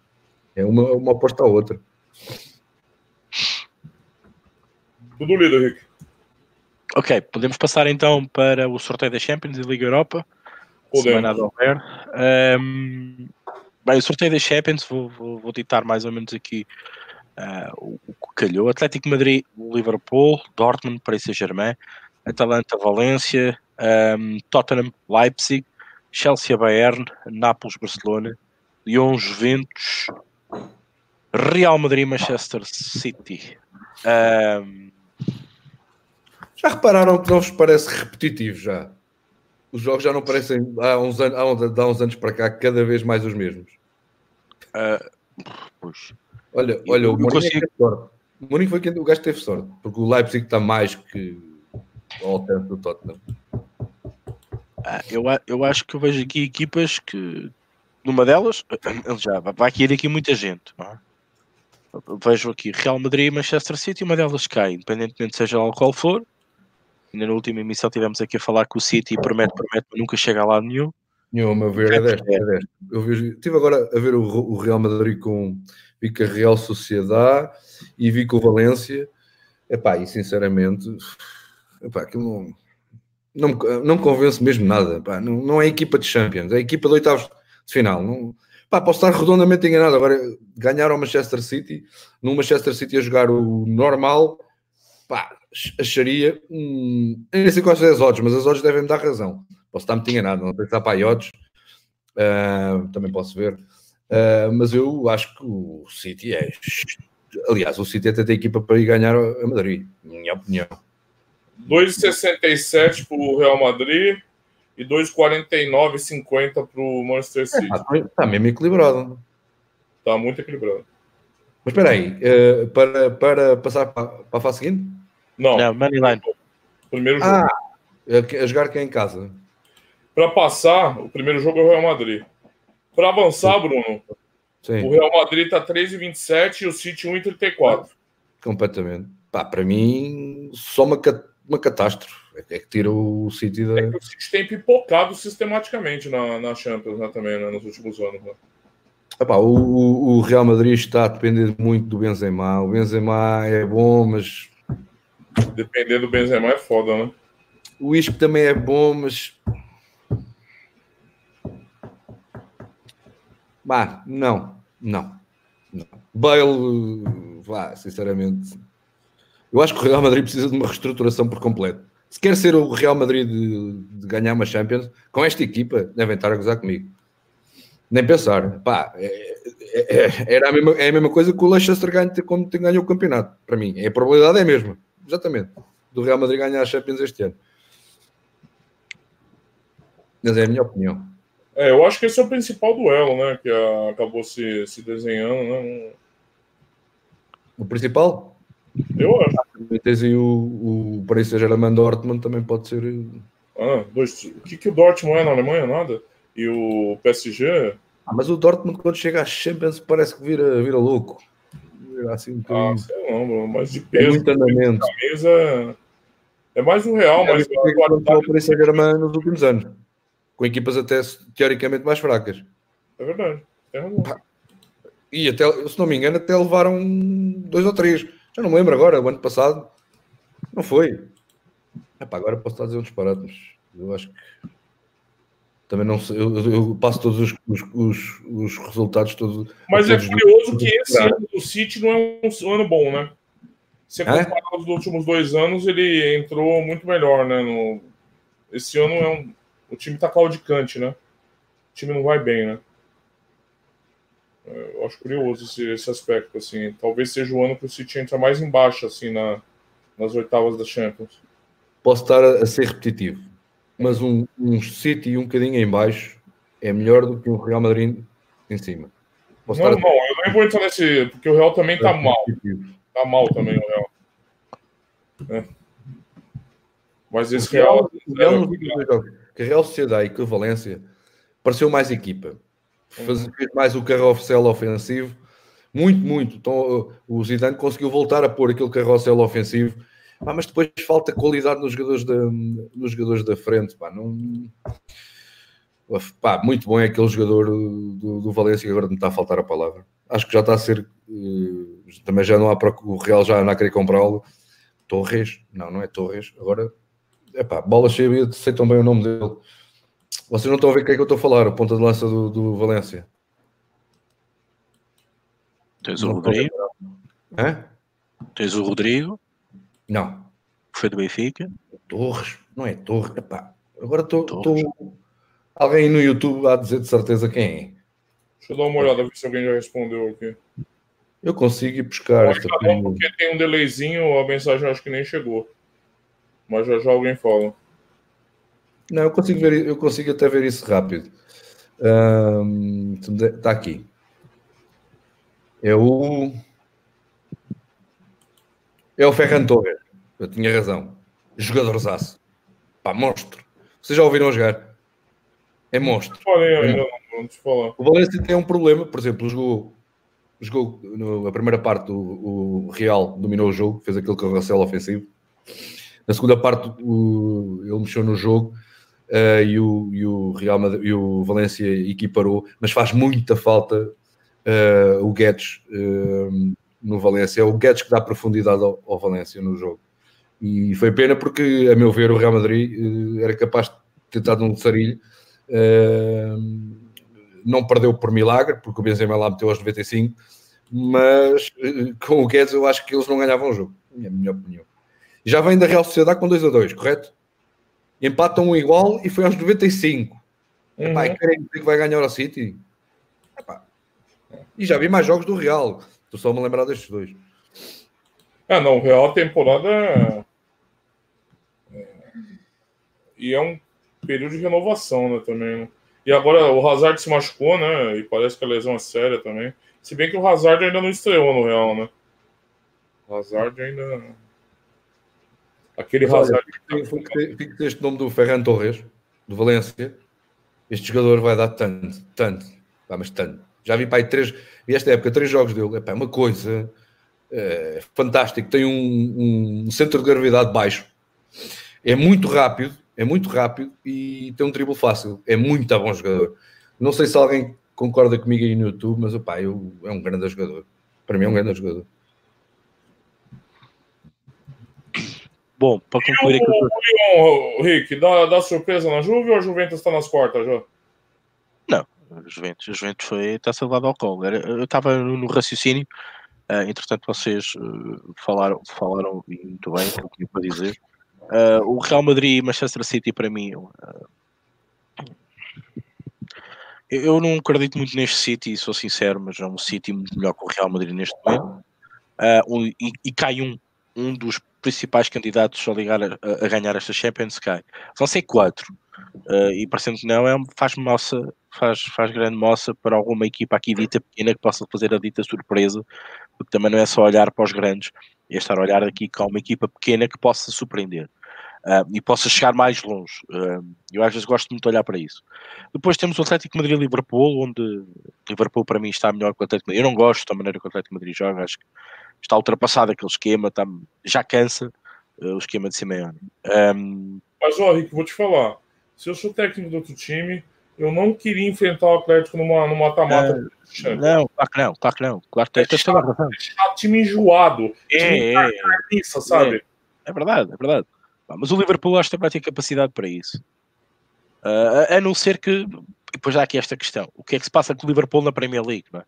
É uma, uma oposta à outra. Tudo lido, Henrique. Ok, podemos passar então para o sorteio da Champions e Liga Europa. Semana de houver. Um, bem, o sorteio da Champions, vou, vou, vou ditar mais ou menos aqui uh, o, que calhou. Atlético Madrid, Liverpool, Dortmund, Paris Saint-Germain, Atalanta, Valência, um, Tottenham, Leipzig, Chelsea, Bayern, Nápoles, Barcelona, Lyon, Juventus, Real Madrid, Manchester City. Um, já repararam que não vos parece repetitivo já? os jogos já não parecem há uns, anos, há uns, há uns anos para cá cada vez mais os mesmos. Ah, pois. Olha, olha o Eu Mourinho consigo- teve sorte. O Mourinho foi quem o gajo teve sorte, porque o Leipzig está mais que ao alcance do Tottenham. Ah, eu, eu acho que eu vejo aqui equipas que numa delas ele já vai cair aqui muita gente. é? Vejo aqui Real Madrid e Manchester City, uma delas cai, independentemente seja lá qual for. Ainda na última emissão tivemos aqui a falar que o City promete, promete, mas nunca chega a lado nenhum. Nenhum, a meu ver, é desta. É desta. Eu vejo, estive agora a ver o, o Real Madrid com vi com a Real Sociedade e vi com o Valência. Epá, e sinceramente, epá, aquilo não, não, me, não me convence mesmo nada. Epá, não, não é equipa de Champions, é equipa de oitavos de final. Não, pá, posso estar redondamente enganado. Agora, ganhar ao Manchester City, no Manchester City a jogar o normal, pá, acharia. Hum, nem sei quais são as odds, mas as odds devem me dar razão. Posso estar muito enganado, não sei se está para odds. Uh, também posso ver. Uh, mas eu acho que o City é. Aliás, o City até tem equipa para ir ganhar a Madrid, minha opinião. 2,67 para o Real Madrid e 2,49,50 para o Manchester City. Está tá mesmo equilibrado. Está muito equilibrado. Mas espera aí, uh, para, para passar para, para a fase seguinte? Não, Não, Moneyline. primeiro jogo. Ah, a, a jogar quem em casa? Para passar, o primeiro jogo é o Real Madrid. Para avançar, Bruno, Sim, o Real Madrid está 3,27 e o City 1,34. completamente. Pá, para mim, só uma, uma catástrofe. É que tira o City da. É que o City tem pipocado sistematicamente na, na Champions né, também, né, nos últimos anos. Né? Epá, o, o- o Real Madrid está a depender muito do Benzema. O Benzema é bom, mas Depender do Benzema é foda, né? o Isco também é bom, mas. Bah, não, não, não. Bale, vá, sinceramente. Eu acho que o Real Madrid precisa de uma reestruturação por completo. Se quer ser o Real Madrid de, de ganhar uma Champions, com esta equipa, devem estar a gozar comigo. Nem pensar. Pá, é- é- é- era a mesma, é a mesma coisa que o Leicester ganha quando ganhou o campeonato. Para mim, a probabilidade é a mesma. Exatamente. Do Real Madrid ganhar a Champions este ano. Mas é a minha opinião. É, eu acho que esse é o principal duelo, né? Que ah, acabou se, se desenhando, né? O principal, Eu acho. tens aí o, o Paris Saint-Germain Dortmund também pode ser. Ah, dois, o que, que o Dortmund é na Alemanha? Nada. E o PSG? Ah, mas o Dortmund quando chega à Champions parece que vira, vira louco. Assim um Ah, sei Bruno, mas de é peso, muito andamento. camisa é, é mais o Real, mas a Quanto ao qualidade Paris Saint-Germain nos últimos anos. Com equipas até teoricamente mais fracas. é verdade. Razão. E até, se não me engano, até levaram dois ou três. Já não me lembro agora, o ano passado. Não foi. Epá, agora posso estar a dizer um disparate, mas eu acho que também não sei. Eu, eu passo todos os, os, os, os resultados todos. Mas é todos curioso que esse ano do City não é um ano bom, né? Se É? comparar os últimos dois anos, ele entrou muito melhor, né? No... Esse ano é um... o time tá claudicante, né? O time não vai bem, né? É, Eu acho curioso esse, esse aspecto, assim. Talvez seja o ano que o City entra mais embaixo, assim, na, nas oitavas da Champions. Posso estar a ser repetitivo, mas um, um City um bocadinho em baixo é melhor do que um Real Madrid em cima. Posso Não, não, eu nem vou entrar nesse... Porque o Real também a tá ser mal. repetitivo. Tá mal também o Real. É. Mas esse O Real, Real... Real jogos, que a Real Sociedade e Valência pareceu mais equipa. Fez mais o carrossel ofensivo. Muito, muito. Então, o Zidane conseguiu voltar a pôr aquele carrossel ofensivo. Pá, mas depois falta qualidade nos jogadores da, nos jogadores da frente. Pá, não... Pá, muito bom é aquele jogador do, do Valência que agora me está a faltar a palavra. Acho que já está a ser. eh, também já não há para o Real já anda a querer comprá-lo. Torres, não, não é Torres. Agora, epá, bola cheia, sei tão bem o nome dele. Vocês não estão a ver o que é que eu estou a falar, a ponta de lança do, do Valência. Tens o Não Rodrigo, tens o Rodrigo, Não, foi do Benfica. Torres, não é Torres. Epá, agora estou. Estou- Alguém no YouTube a dizer de certeza quem é. Deixa eu dar uma olhada, ver se alguém já respondeu aqui. Eu consigo ir buscar esta Ainda não, porque tem um delayzinho, a mensagem acho que nem chegou. Mas já já alguém fala. Não, eu consigo, ver, eu consigo até ver isso rápido. Está aqui. É o. É o Ferran Torres. Eu tinha razão. Jogadorzaço. Pá, monstro. Vocês já ouviram jogar? É monstro. Falar. O Valência tem um problema, por exemplo, jogou, jogou no, a primeira parte o, o Real dominou o jogo, fez aquele carrossel ofensivo. Na segunda parte o, ele mexeu no jogo uh, e, o, e, o Real Madrid, e o Valência equiparou, mas faz muita falta uh, o Guedes uh, no Valência. É o Guedes que dá profundidade ao, ao, Valência no jogo. E foi pena porque, a meu ver, o Real Madrid era capaz de ter dado um sarilho não perdeu por milagre, porque o Benzema lá meteu aos 95, mas eh, com o Guedes eu acho que eles não ganhavam o jogo, é a minha opinião. Já vem da Real Sociedade com 2 a 2, correto? Empatam um igual e foi aos 95. Uhum. Epá, querem que vai ganhar o City? Epá. E já vi mais jogos do Real. Estou só me lembrar destes dois. Ah, não, o Real temporada. É, é... E é um período de renovação, né, também, né? E agora o Hazard se machucou, né? E parece que a lesão é séria também. Se bem que o Hazard ainda não estreou no Real, né? O Hazard ainda. Aquele Mas, Hazard. Fica este nome do Ferran Torres, do Valência. Este jogador vai dar tanto, tanto. Mas tanto. Já vi para aí três. E esta época, três jogos dele. É uma coisa é, fantástica. Tem um, um centro de gravidade baixo. É muito rápido é muito rápido e tem um drible fácil. É muito bom jogador. Não sei se alguém concorda comigo aí no YouTube, mas opa, eu, é um grande jogador. Para mim é um grande jogador. Bom, para concluir aqui. O, o, Rick, dá, dá surpresa na Juve ou a Juventus está nas quartas já? Não, Juventus, a Juventus foi, está salvado ao colo. Eu estava no raciocínio, uh, entretanto vocês uh, falaram, falaram muito bem o que eu tinha para dizer. Uh, o Real Madrid e Manchester City, para mim, eu não acredito muito neste City, sou sincero, mas é um City muito melhor que o Real Madrid neste momento. E, e, cai um, um dos principais candidatos a, ligar a, a ganhar esta Champions, cai. Vão ser quatro. Uh, e parecendo que não, é, faz moça, faz, faz grande moça para alguma equipa aqui dita pequena que possa fazer a dita surpresa, porque também não é só olhar para os grandes, é estar a olhar aqui com uma equipa pequena que possa surpreender. Uh, e possa chegar mais longe. Uh, eu às vezes gosto muito de olhar para isso. Depois temos o Atlético Madrid-Liverpool, onde Liverpool para mim está melhor que o Atlético Madrid. Eu não gosto da maneira que o Atlético Madrid joga, acho que está ultrapassado aquele esquema, está, já cansa uh, o esquema de Simeone. Um... Mas, ó, Rick, vou te falar. Se eu sou técnico do outro time, eu não queria enfrentar o Atlético numa mata-mata. Uh, não, claro que não, claro que não. Claro que é, chato, é time enjoado. É, time é, carniça, sabe? É, é verdade, é verdade. Mas o Liverpool acho que vai ter capacidade para isso. Uh, a, não ser que. Depois há aqui esta questão: o que é que se passa com o Liverpool na Premier League? É?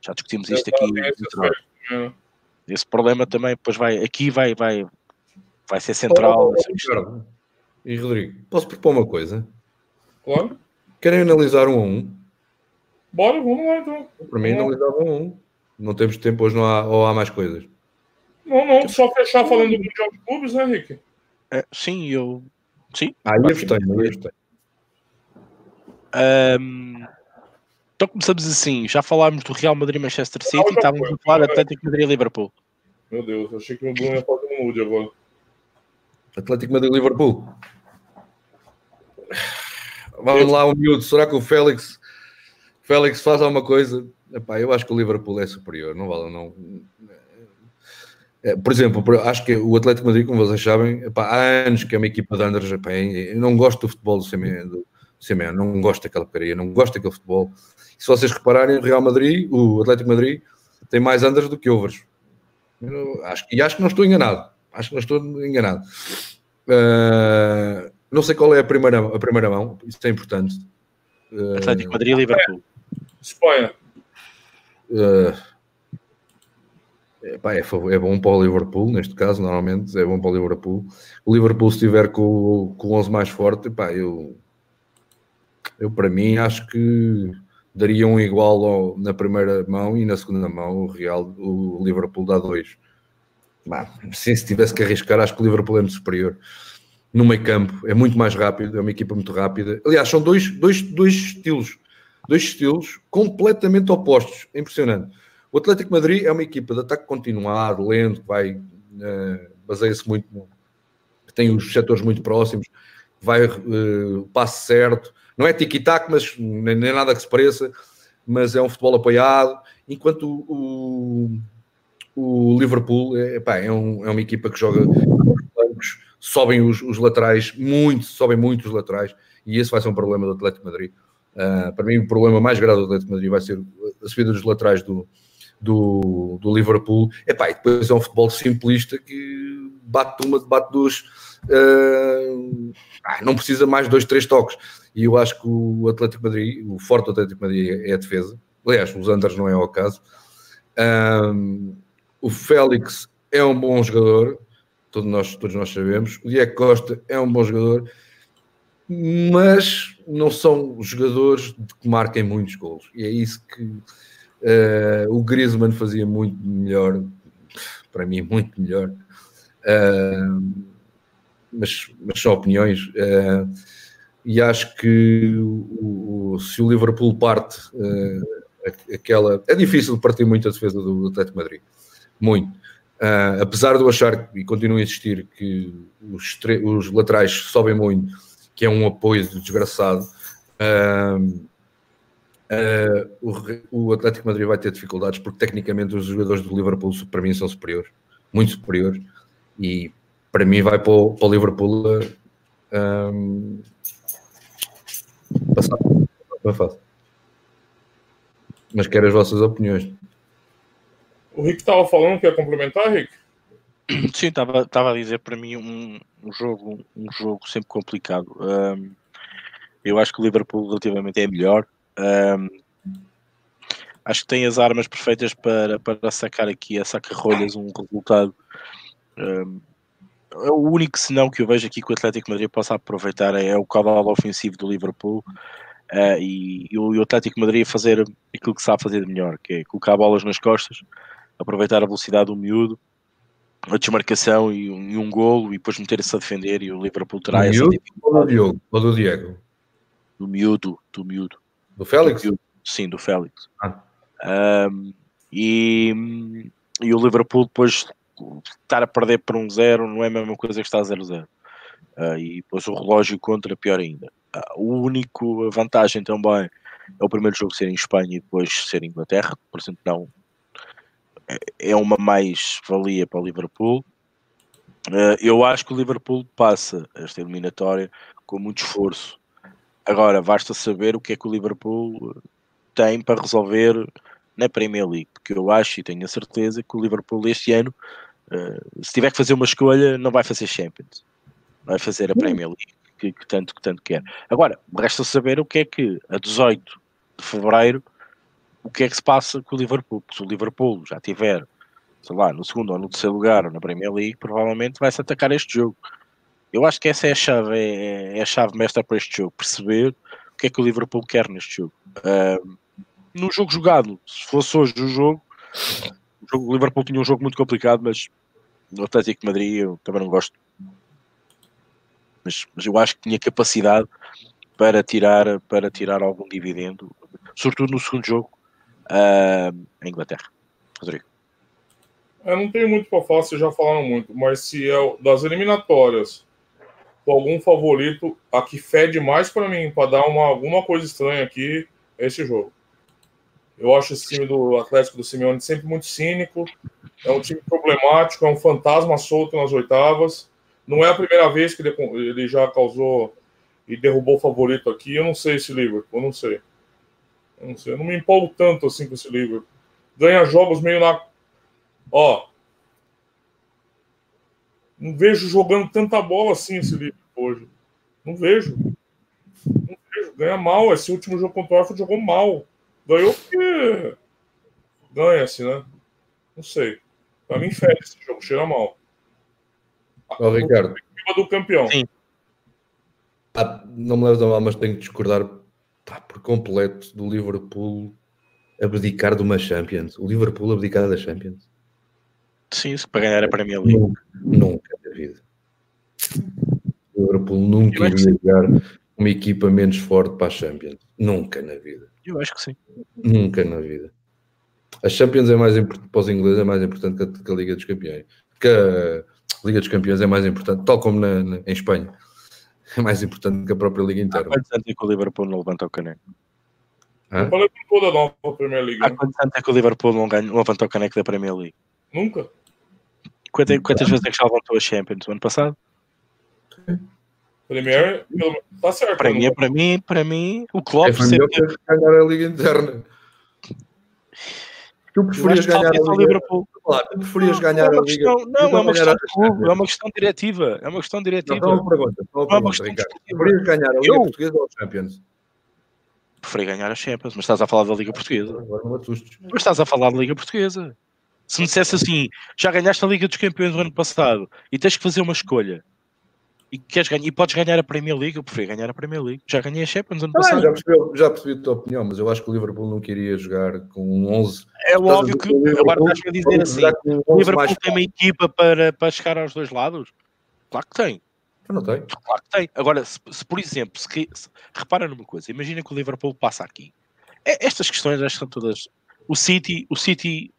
Já discutimos isto aqui. Esse, esse problema também, depois vai. Aqui vai, vai, vai ser central. Oh, e Rodrigo, posso propor uma coisa? Claro. Querem analisar um a um? Bora, vamos lá então. Para mim, analisar um a um. Não temos tempo hoje, não há, ou há mais coisas. Não, não, só fechar falando do Mundial de Clubes, né, Rick? É, sim, eu. Sim. Aí eu gostei, aí eu gostei. Um, então começamos assim. Já falámos do Real Madrid Manchester City e estávamos a falar do Atlético Madrid Liverpool. Meu Deus, achei que o Bruno ia fazer um nude agora. Atlético Madrid Liverpool. Vamos lá, o miúdo. Será que o Félix, Félix faz alguma coisa? Epá, eu acho que o Liverpool é superior. Não vale, não. É, por exemplo, acho que o Atlético Madrid, como vocês sabem, epá, há anos que é uma equipa de Andrés. Eu não gosto do futebol do CME, não gosto daquela porcaria, não gosto daquele futebol. E se vocês repararem, o Real Madrid, o Atlético Madrid, tem mais Andrés do que overs. Acho, e acho que não estou enganado. Acho que não estou enganado. Uh, não sei qual é a primeira, a primeira mão, isso é importante. Atlético Madrid e Liverpool. Espanha. Uh, Epá, é, é, bom para o Liverpool, neste caso, normalmente é bom para o Liverpool. O Liverpool, se estiver com, com o 11 mais forte, epá, eu, eu para mim acho que daria um igual ao, na primeira mão e na segunda mão o Real, o Liverpool dá dois. Bah, sim, se tivesse que arriscar, acho que o Liverpool é muito superior. No meio campo, é muito mais rápido, é uma equipa muito rápida. Aliás, são dois, dois, dois estilos, dois estilos completamente opostos, é impressionante. O Atlético Madrid é uma equipa de ataque continuado, lento, vai, uh, baseia-se muito, tem os setores muito próximos, vai uh, o passe certo, não é tic-tac, mas nem, nem, nada que se pareça, mas é um futebol apoiado, enquanto o, o, o Liverpool é, pá, é, um, é uma equipa que joga sobem os, os, laterais muito, sobem muito os laterais, e esse vai ser um problema do Atlético Madrid. Uh, para mim, o problema mais grave do Atlético Madrid vai ser a subida dos laterais do, do, do Liverpool. Epá, e depois é um futebol simplista que bate uma, bate duas. Uh, não precisa mais dois, três toques. E eu acho que o Atlético Madrid, o forte do Atlético Madrid é a defesa. Aliás, os Anders não é o caso. Um, o Félix é um bom jogador, todos nós, todos nós sabemos. O Diego Costa é um bom jogador, mas não são jogadores que marquem muitos gols. E é isso que uh, o Griezmann fazia muito melhor, para mim, muito melhor. Uh, mas, mas são opiniões. Uh, e acho que o, o, se o Liverpool parte aquela. É difícil partir muito a defesa do, do Atlético Madrid. Muito. Uh, apesar de eu achar e continuo a insistir que os, os, laterais sobem muito, que é um apoio desgraçado, uh, uh, o, o, Atlético Madrid vai ter dificuldades porque tecnicamente os jogadores do Liverpool para mim são superiores, muito superiores, e para mim vai para o, para o Liverpool um, passar. Não é fácil mas quero as vossas opiniões. O Rick estava falando que ia complementar, Rick? Sim, estava a dizer para mim um, um, jogo um jogo sempre complicado. Um, eu acho que o Liverpool relativamente é melhor. Um, acho que tem as armas perfeitas para, para sacar aqui a saca-rolhas um resultado. É o único senão que eu vejo aqui que o Atlético Madrid possa aproveitar é o cavalo ofensivo do Liverpool Uh, e, e, o, Atlético Madrid fazer aquilo que sabe fazer de melhor, que é colocar bolas nas costas, aproveitar a velocidade do miúdo, a desmarcação e um, e um golo, e depois meter-se a defender. E o Liverpool terá do essa miúdo, ou do Diogo? Ou do Diego? Do miúdo, do miúdo. Do Félix? Do sim, do Félix. Ah. Um, e, e o Liverpool depois estar a perder por um zero não é a mesma coisa que está a 0-0. Uh, e depois o relógio contra, pior ainda. O único vantagem também é o primeiro jogo ser em Espanha e depois ser em Inglaterra, por exemplo, não é uma mais-valia para o Liverpool. Eh, eu acho que o Liverpool passa esta eliminatória com muito esforço. Agora, basta saber o que é que o Liverpool tem para resolver na Premier League, porque eu acho e tenho a certeza que o Liverpool este ano, eh, se tiver que fazer uma escolha, não vai fazer Champions, vai fazer a Premier League que, que, tanto, que tanto quer. Agora, resta saber o que é que a 18 de fevereiro o que é que se passa com o Liverpool. Se o Liverpool já tiver, sei lá, no segundo ou no terceiro lugar ou na Premier League, provavelmente vai-se atacar este jogo. Eu acho que essa é a chave, é, é a chave mestra para este jogo, perceber o que é que o Liverpool quer neste jogo. Uh, no jogo jogado, se fosse hoje o jogo, o, jogo, Liverpool tinha um jogo muito complicado, mas no Atlético de Madrid eu também não gosto mas, mas eu acho que tinha capacidade para tirar, para tirar algum dividendo, sobretudo no segundo jogo uh, Inglaterra. Rodrigo. Eu não tenho muito para falar, vocês já falaram muito, mas se é das eliminatórias, algum favorito, a que fede mais para mim, para dar uma, alguma coisa estranha aqui, é esse jogo. Eu acho esse time do Atlético do Simeone sempre muito cínico, é um time problemático, é um fantasma solto nas oitavas. Não é a primeira vez que ele, ele já causou e derrubou o favorito aqui. Eu não sei esse livro, eu não sei. Eu não sei. Eu não me empolgo tanto assim com esse livro. Ganha jogos meio na. Ó. Não vejo jogando tanta bola assim esse livro hoje. Não vejo. Não vejo. Ganha mal. Esse último jogo contra o Arthur jogou mal. Ganhou porque. Ganha-se, né? Não sei. Pra mim, fede esse jogo. Cheira mal. Ó, Ricardo. do campeão. Sim. Ah, não me leves a mal, mas tenho que discordar pá, por completo do Liverpool abdicar de uma Champions. O Liverpool abdicar da Champions. Sim, se para ganhar a Premier League. Nunca, nunca na vida. o Liverpool nunca iria jogar uma equipa menos forte para a Champions. Nunca na vida. Eu acho que sim. Nunca na vida. A Champions é mais importante para os ingleses, é mais importante que a, que a Liga dos Campeões. Que a Liga dos Campeões é mais importante, tal como na, na- em Espanha. É mais importante que a própria Liga Há interna. quantos anos é que o Liverpool não levanta o caneco? Hã? Falei com toda a nova Premier League. Há quantos anos é que o Liverpool não, ganha, não levanta o caneco da Premier League? Nunca. Quantas, quantas vezes é que já levantou a Champions? O ano passado? Premier, pelo- tá certo. Para mim, para mim, para mim, o Klopp É sempre ganhar a Liga interna. Tu preferias ganhar a talvez ao Liga. Lá, tu preferias é ganhar a Liga não, é uma questão a de clube, é uma questão diretiva. É uma questão Não, diretiva. só uma pergunta, uma Não é uma pergunta, questão Ricardo. discutível. Preferias ganhar a Liga Eu? Portuguesa ou a Champions? Preferi ganhar a Champions, mas estás a falar da Liga Portuguesa. Agora não assustes. Mas estás a falar da Liga Portuguesa. Se me dissesse assim, já ganhaste a Liga dos Campeões no ano passado e tens que fazer uma escolha e, queres ganhar, e podes ganhar a Premier League, eu preferi ganhar a Premier League. Já ganhei a Champions ano bem, passado. já, percebi, já percebi a tua opinião, mas eu acho que o Liverpool não queria jogar com um 11. É Estás óbvio que que agora estás a dizer assim: um o 11 Liverpool tem uma equipa para, para chegar aos dois lados? Claro que tem. Eu não tenho. Claro que tem. Agora, se, se, por exemplo, se, que- se- repara numa coisa, imagina que o Liverpool passa aqui. É- estas questões estas são todas. O City, o City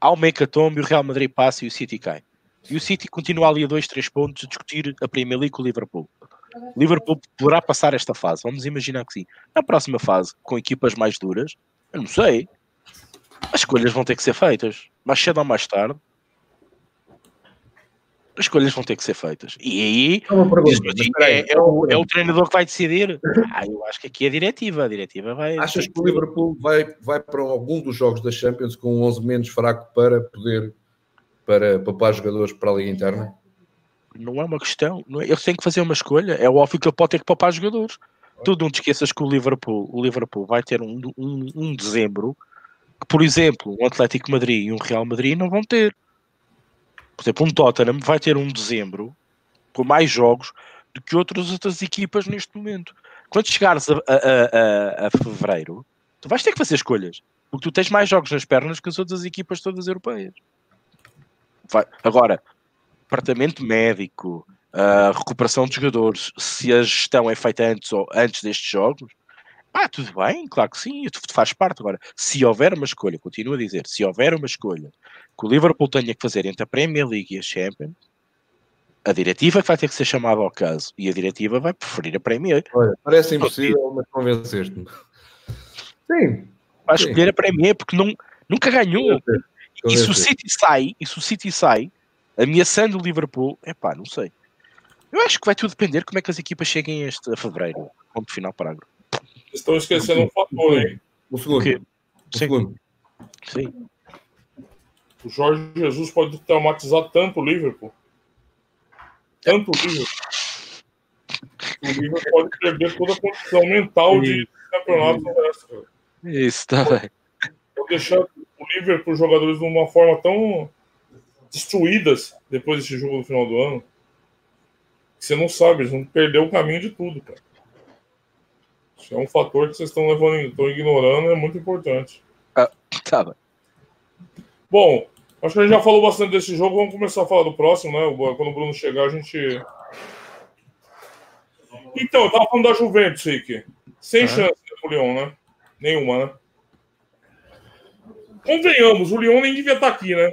há uma hecatombe, o Real Madrid passa e o City cai. E o City continua ali a dois, três pontos a discutir a Premier League com o Liverpool. O Liverpool poderá passar esta fase, vamos imaginar que sim. Na próxima fase, com equipas mais duras, eu não sei. As escolhas vão ter que ser feitas. Mais cedo ou mais tarde. As escolhas vão ter que ser feitas. E aí é, é uma o, é o treinador que vai decidir. Ah, eu acho que aqui é a diretiva. A diretiva vai. Achas que o Liverpool vai, vai para algum dos jogos da Champions com um 11 menos fraco para poder para papar jogadores para a Liga Interna? Não é uma questão. Não é, eles têm que fazer uma escolha. É óbvio que ele pode ter que poupar jogadores. Tu não te esqueças que o Liverpool, o Liverpool vai ter um, um, um dezembro que, por exemplo, um Atlético Madrid e um Real Madrid não vão ter. Por exemplo, um Tottenham vai ter um dezembro com mais jogos do que outras outras equipas neste momento. Quando chegares a, a, a- a fevereiro, tu vais ter que fazer escolhas. Porque tu tens mais jogos nas pernas que as outras equipas todas europeias. Vai- Agora, departamento médico, a recuperação de jogadores, se a gestão é feita antes ou antes destes jogos, ah, tudo bem, claro que sim, faz parte. Agora, se houver uma escolha, continuo a dizer, se houver uma escolha que o Liverpool tenha que fazer entre a Premier League e a Champions, a diretiva que vai ter que ser chamada ao caso e a diretiva vai preferir a Premier. Olha, parece impossível, mas convenceste-me. Sim. Vai escolher a Premier porque não, nunca ganhou. E se o. City sai, e se o City sai, ameaçando o Liverpool, é pá, não sei. Eu acho que vai tudo depender como é que as equipas cheguem a este a fevereiro. Ponto final, parágrafo. Estão esquecendo um fator, hein? O segundo. O segundo. Sim. O Jorge Jesus pode traumatizar tanto o Liverpool. Tanto o Liverpool. O Liverpool pode perder toda a condição mental de campeonato. Isso, está bem. Pode deixar o Liverpool os jogadores de uma forma tão destruídas depois desse jogo no final do ano. Que você não sabe, eles vão perder o caminho de tudo, cara. Isso é um fator que vocês estão levando, estão ignorando, é muito importante. Tá bem. Bom, acho que a gente já falou bastante desse jogo. Vamos começar a falar do próximo, né? Quando o Bruno chegar, a gente. Então, eu tava falando da Juventus, Rick. Sem Ah. chance pro Lyon, né? Nenhuma, né? Convenhamos, o Lyon nem devia estar aqui, né?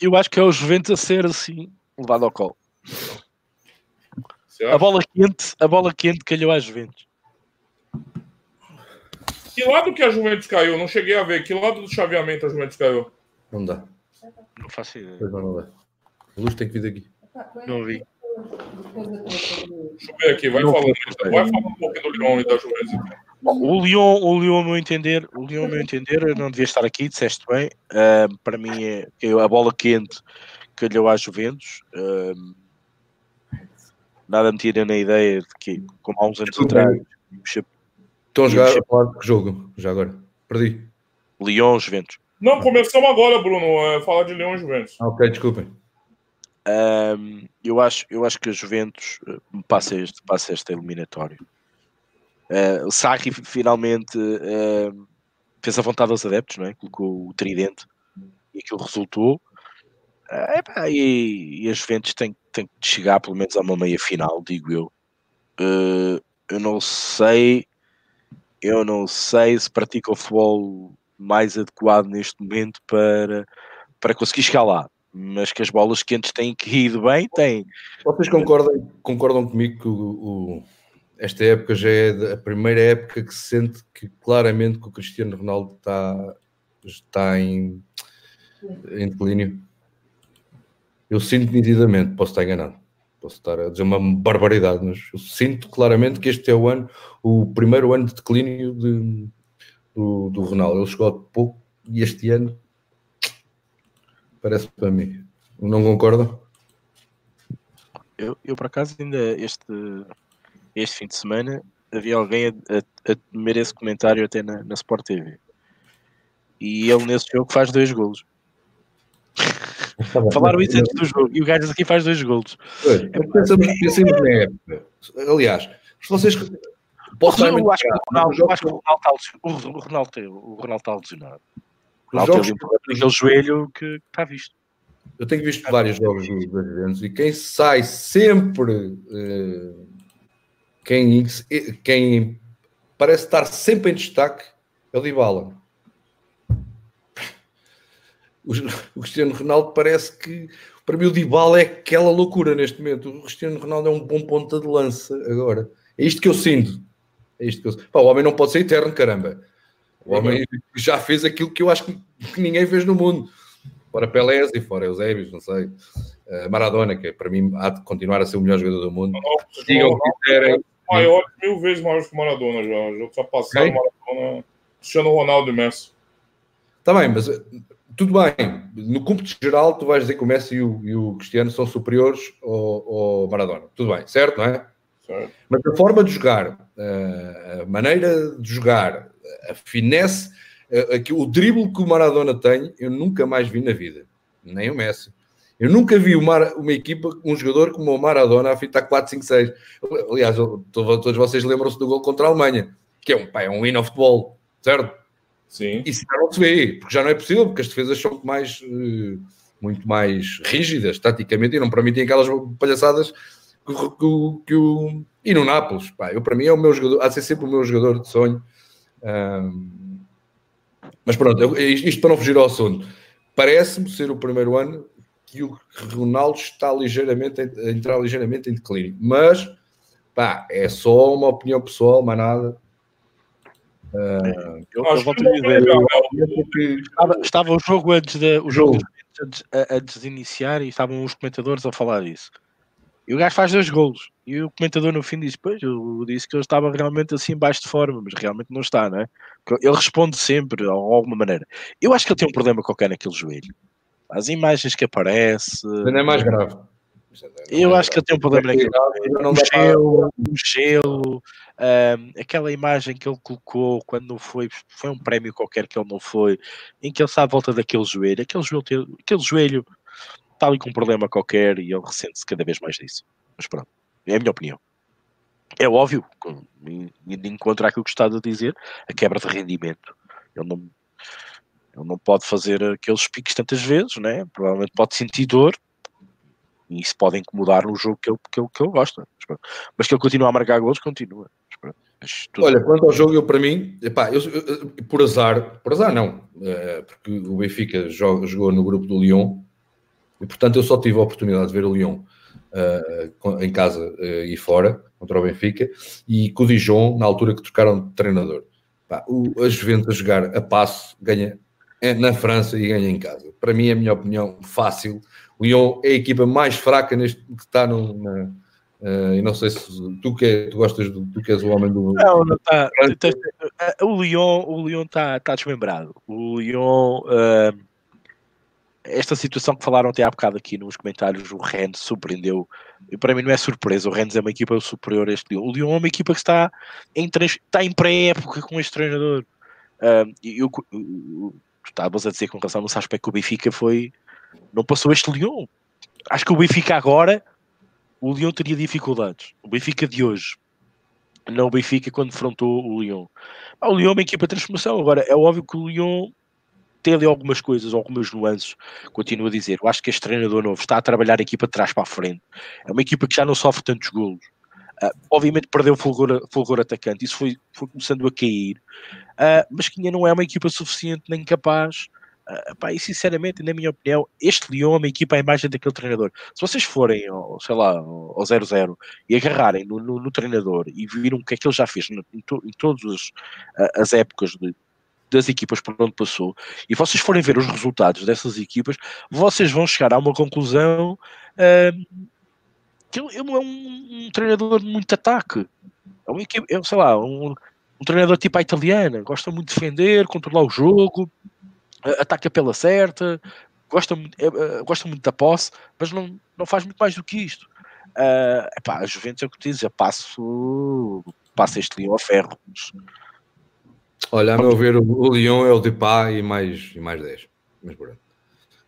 Eu acho que é o Juventus a ser assim, levado ao colo. A bola quente, a bola quente calhou às Juventus. Que lado que a Juventus caiu? Não cheguei a ver. Que lado do chaveamento a Juventus caiu? Não dá. Não faço ideia. Pois não, não dá. A luz tem que vir daqui. Não vi. Deixa eu ver aqui. Vai Não falando. Vai falando um pouquinho do Lyon e da Juventus. então. O Lyon, o Lyon, meu entender, o Lyon, meu entender, eu não devia estar aqui, disseste bem. Ah, para mim é que a bola quente calhou às Juventus. Ah, nada me tira na ideia de que, como há uns anos atrás, Estão a jogar a que jogo? Já agora. Perdi. Lyon, Juventus. Não, começamos agora, Bruno. É, falar de Lyon e Juventus. Ah, ok, desculpem. Um, eu, acho, eu acho que a Juventus uh, passa este, passa este eliminatório. Uh, o Sarri finalmente uh, fez a vontade aos adeptos, não é? colocou o tridente e aquilo resultou. Uh, e, e a Juventus que chegar pelo menos a uma meia final, digo eu. Uh, eu não sei, eu não sei se pratica o futebol mais adequado neste momento para, para conseguir chegar lá. Mas que as bolas quentes têm que ir bem, têm. Vocês concordam, concordam comigo que o, o, esta época já é a primeira época que se sente que claramente que o Cristiano Ronaldo está, está em, em declínio? Eu sinto nitidamente, posso estar enganado, posso estar a dizer uma barbaridade, mas eu sinto claramente que este é o ano, o primeiro ano de declínio de, do, do Ronaldo. Ele chegou há pouco e este ano parece para mim. Não concorda? Eu, eu por acaso ainda este, este fim de semana havia alguém a, a, a temer esse comentário até na, na Sport TV. E ele nesse jogo faz dois golos. Falaram isso antes do jogo e o gajo aqui faz dois golos. Pensamos, pensamos na época. Aliás, se vocês Posso eu, acho que o Ronaldo, eu acho que o Ronaldo está o Ronaldo, o Ronaldo está lesionado. O Ronaldo aquele joelho que está visto. Eu tenho visto vários jogos dos brasileiros e quem sai sempre, uh, quem, quem parece estar sempre em destaque é o Dybala. O Cristiano Ronaldo parece que para mim o Dybala é aquela loucura neste momento. O Cristiano Ronaldo é um bom ponta de lança agora. É isto que eu sinto. É isto que eu... Pá, o homem não pode ser eterno, caramba. O homem já fez aquilo que eu acho que, ninguém fez no mundo. Fora Pelé e fora Eusébios, não sei. Uh, Maradona, que para mim há de continuar a ser o melhor jogador do mundo. Não, Digam o que quiserem. Maior, mil vezes maior que o Maradona já. Já está passando okay. Maradona. Cristiano Ronaldo e Messi. Está bem, mas eh, tudo bem. No cômputo geral, tu vais dizer que o Messi e o, e o Cristiano são superiores ao, ao Maradona. Tudo bem, certo, não é? Mas a forma de jogar, eh, a maneira de jogar, a finesse, eh, o drible que o Maradona tem, eu nunca mais vi na vida. Nem o Messi. Eu nunca vi uma, uma equipa, um jogador como o Maradona a fitar 4, 5, 6. Aliás, todos vocês lembram-se do gol contra a Alemanha, que é um, pá, é um hino of futebol, certo? Sim. Isso já não se vê, porque já não é possível, porque as defesas são mais, eh, muito mais rígidas, taticamente, e não permitem aquelas palhaçadas que, que, que o. E no Nápoles, pá, eu, para mim é o meu jogador, há de ser sempre o meu jogador de sonho. Um, mas pronto, eu, isto para não fugir ao assunto, parece-me ser o primeiro ano que o Ronaldo está ligeiramente a entrar ligeiramente em declínio, mas pá, é só uma opinião pessoal, mais nada. Uh, eu, eu vou te dizer, estava, estava, o jogo antes de, o jogo antes, antes de iniciar e estavam os comentadores a falar disso. E o gajo faz dois golos. E o comentador no fim diz: Pois, eu disse que ele estava realmente assim baixo de forma, mas realmente não está, não é? Ele responde sempre, de alguma maneira. Eu acho que ele tem um problema qualquer naquele joelho. As imagens que aparece. Não é mais grave. Eu acho que ele tem um problema naquele joelho. O gelo, o gelo, um, aquela imagem que ele colocou quando não foi, foi um prémio qualquer que ele não foi, em que ele está à volta daquele joelho, aquele joelho, aquele joelho está ali com um problema qualquer e ele ressente-se cada vez mais disso. Mas pronto, é a minha opinião. É óbvio, de encontro àquilo que está a dizer, a quebra de rendimento. Ele não, ele não pode fazer aqueles piques tantas vezes, né? provavelmente pode sentir dor, e isso pode incomodar no jogo que ele, que ele, que ele gosta. Mas que ele continua a marcar gols, continua. Olha, quanto ao jogo, eu para mim, epá, eu, eu, por azar, por azar não, é, porque o Benfica jogou, jogou no grupo do Lyon e, portanto, eu só tive a oportunidade de ver o Lyon uh, em casa uh, e fora, contra o Benfica, e com o Dijon, na altura que trocaram de treinador. Pá, o, a Juventus a jogar a passo ganha na França e ganha em casa. Para mim, é a minha opinião, fácil. O Lyon é a equipa mais fraca neste que está no, na, Uh, e não sei se tu que, é, tu gostas do, tu que és o homem do. Não, não está. O Lyon, o Lyon está tá desmembrado. O Lyon uh, esta situação que falaram até há bocado aqui nos comentários, o Rennes surpreendeu. E para mim não é surpresa, o Rennes é uma equipa superior a este Lyon. O Lyon é uma equipa que está em, está em pré-época com este treinador. Uh, eu, eu, estavas a dizer com relação nesse aspecto que o Benfica foi. Não passou este Lyon. Acho que o Benfica agora, o Lyon teria dificuldades. O Benfica de hoje. Não o Benfica quando defrontou o Lyon. Ah, o Lyon é uma equipa de transformação. Agora, é óbvio que o Lyon tem ali algumas coisas, algumas nuances. Continuo a dizer, eu acho que este treinador novo está a trabalhar a equipa de trás para a frente. É uma equipa que já não sofre tantos golos. Uh, obviamente perdeu fulgor, fulgor atacante, isso foi, foi começando a cair, uh, mas que ainda não é uma equipa suficiente nem capaz. Uh, pá, e sinceramente, na minha opinião, este Lyon é uma equipa à imagem daquele treinador. Se vocês forem, ao, sei lá, ao 0-0 e agarrarem no, no, no, treinador e viram o que é que ele já fez em, to, em todas as, as épocas de, das equipas por onde passou, e vocês forem ver os resultados dessas equipas, vocês vão chegar a uma conclusão uh, que ele, ele não é um, um, treinador de muito ataque. É um, é, sei lá, um, um treinador tipo a italiana, gosta muito de defender, controlar o jogo, ataca pela certa, gosta, é, gosta muito da posse, mas não, não faz muito mais do que isto. Uh, epá, a Juventus é o que diz, eu passo, passo este Leão a ferro. Olha, a meu ver, o Lyon é o Depay e mais, e mais 10. Mas pronto.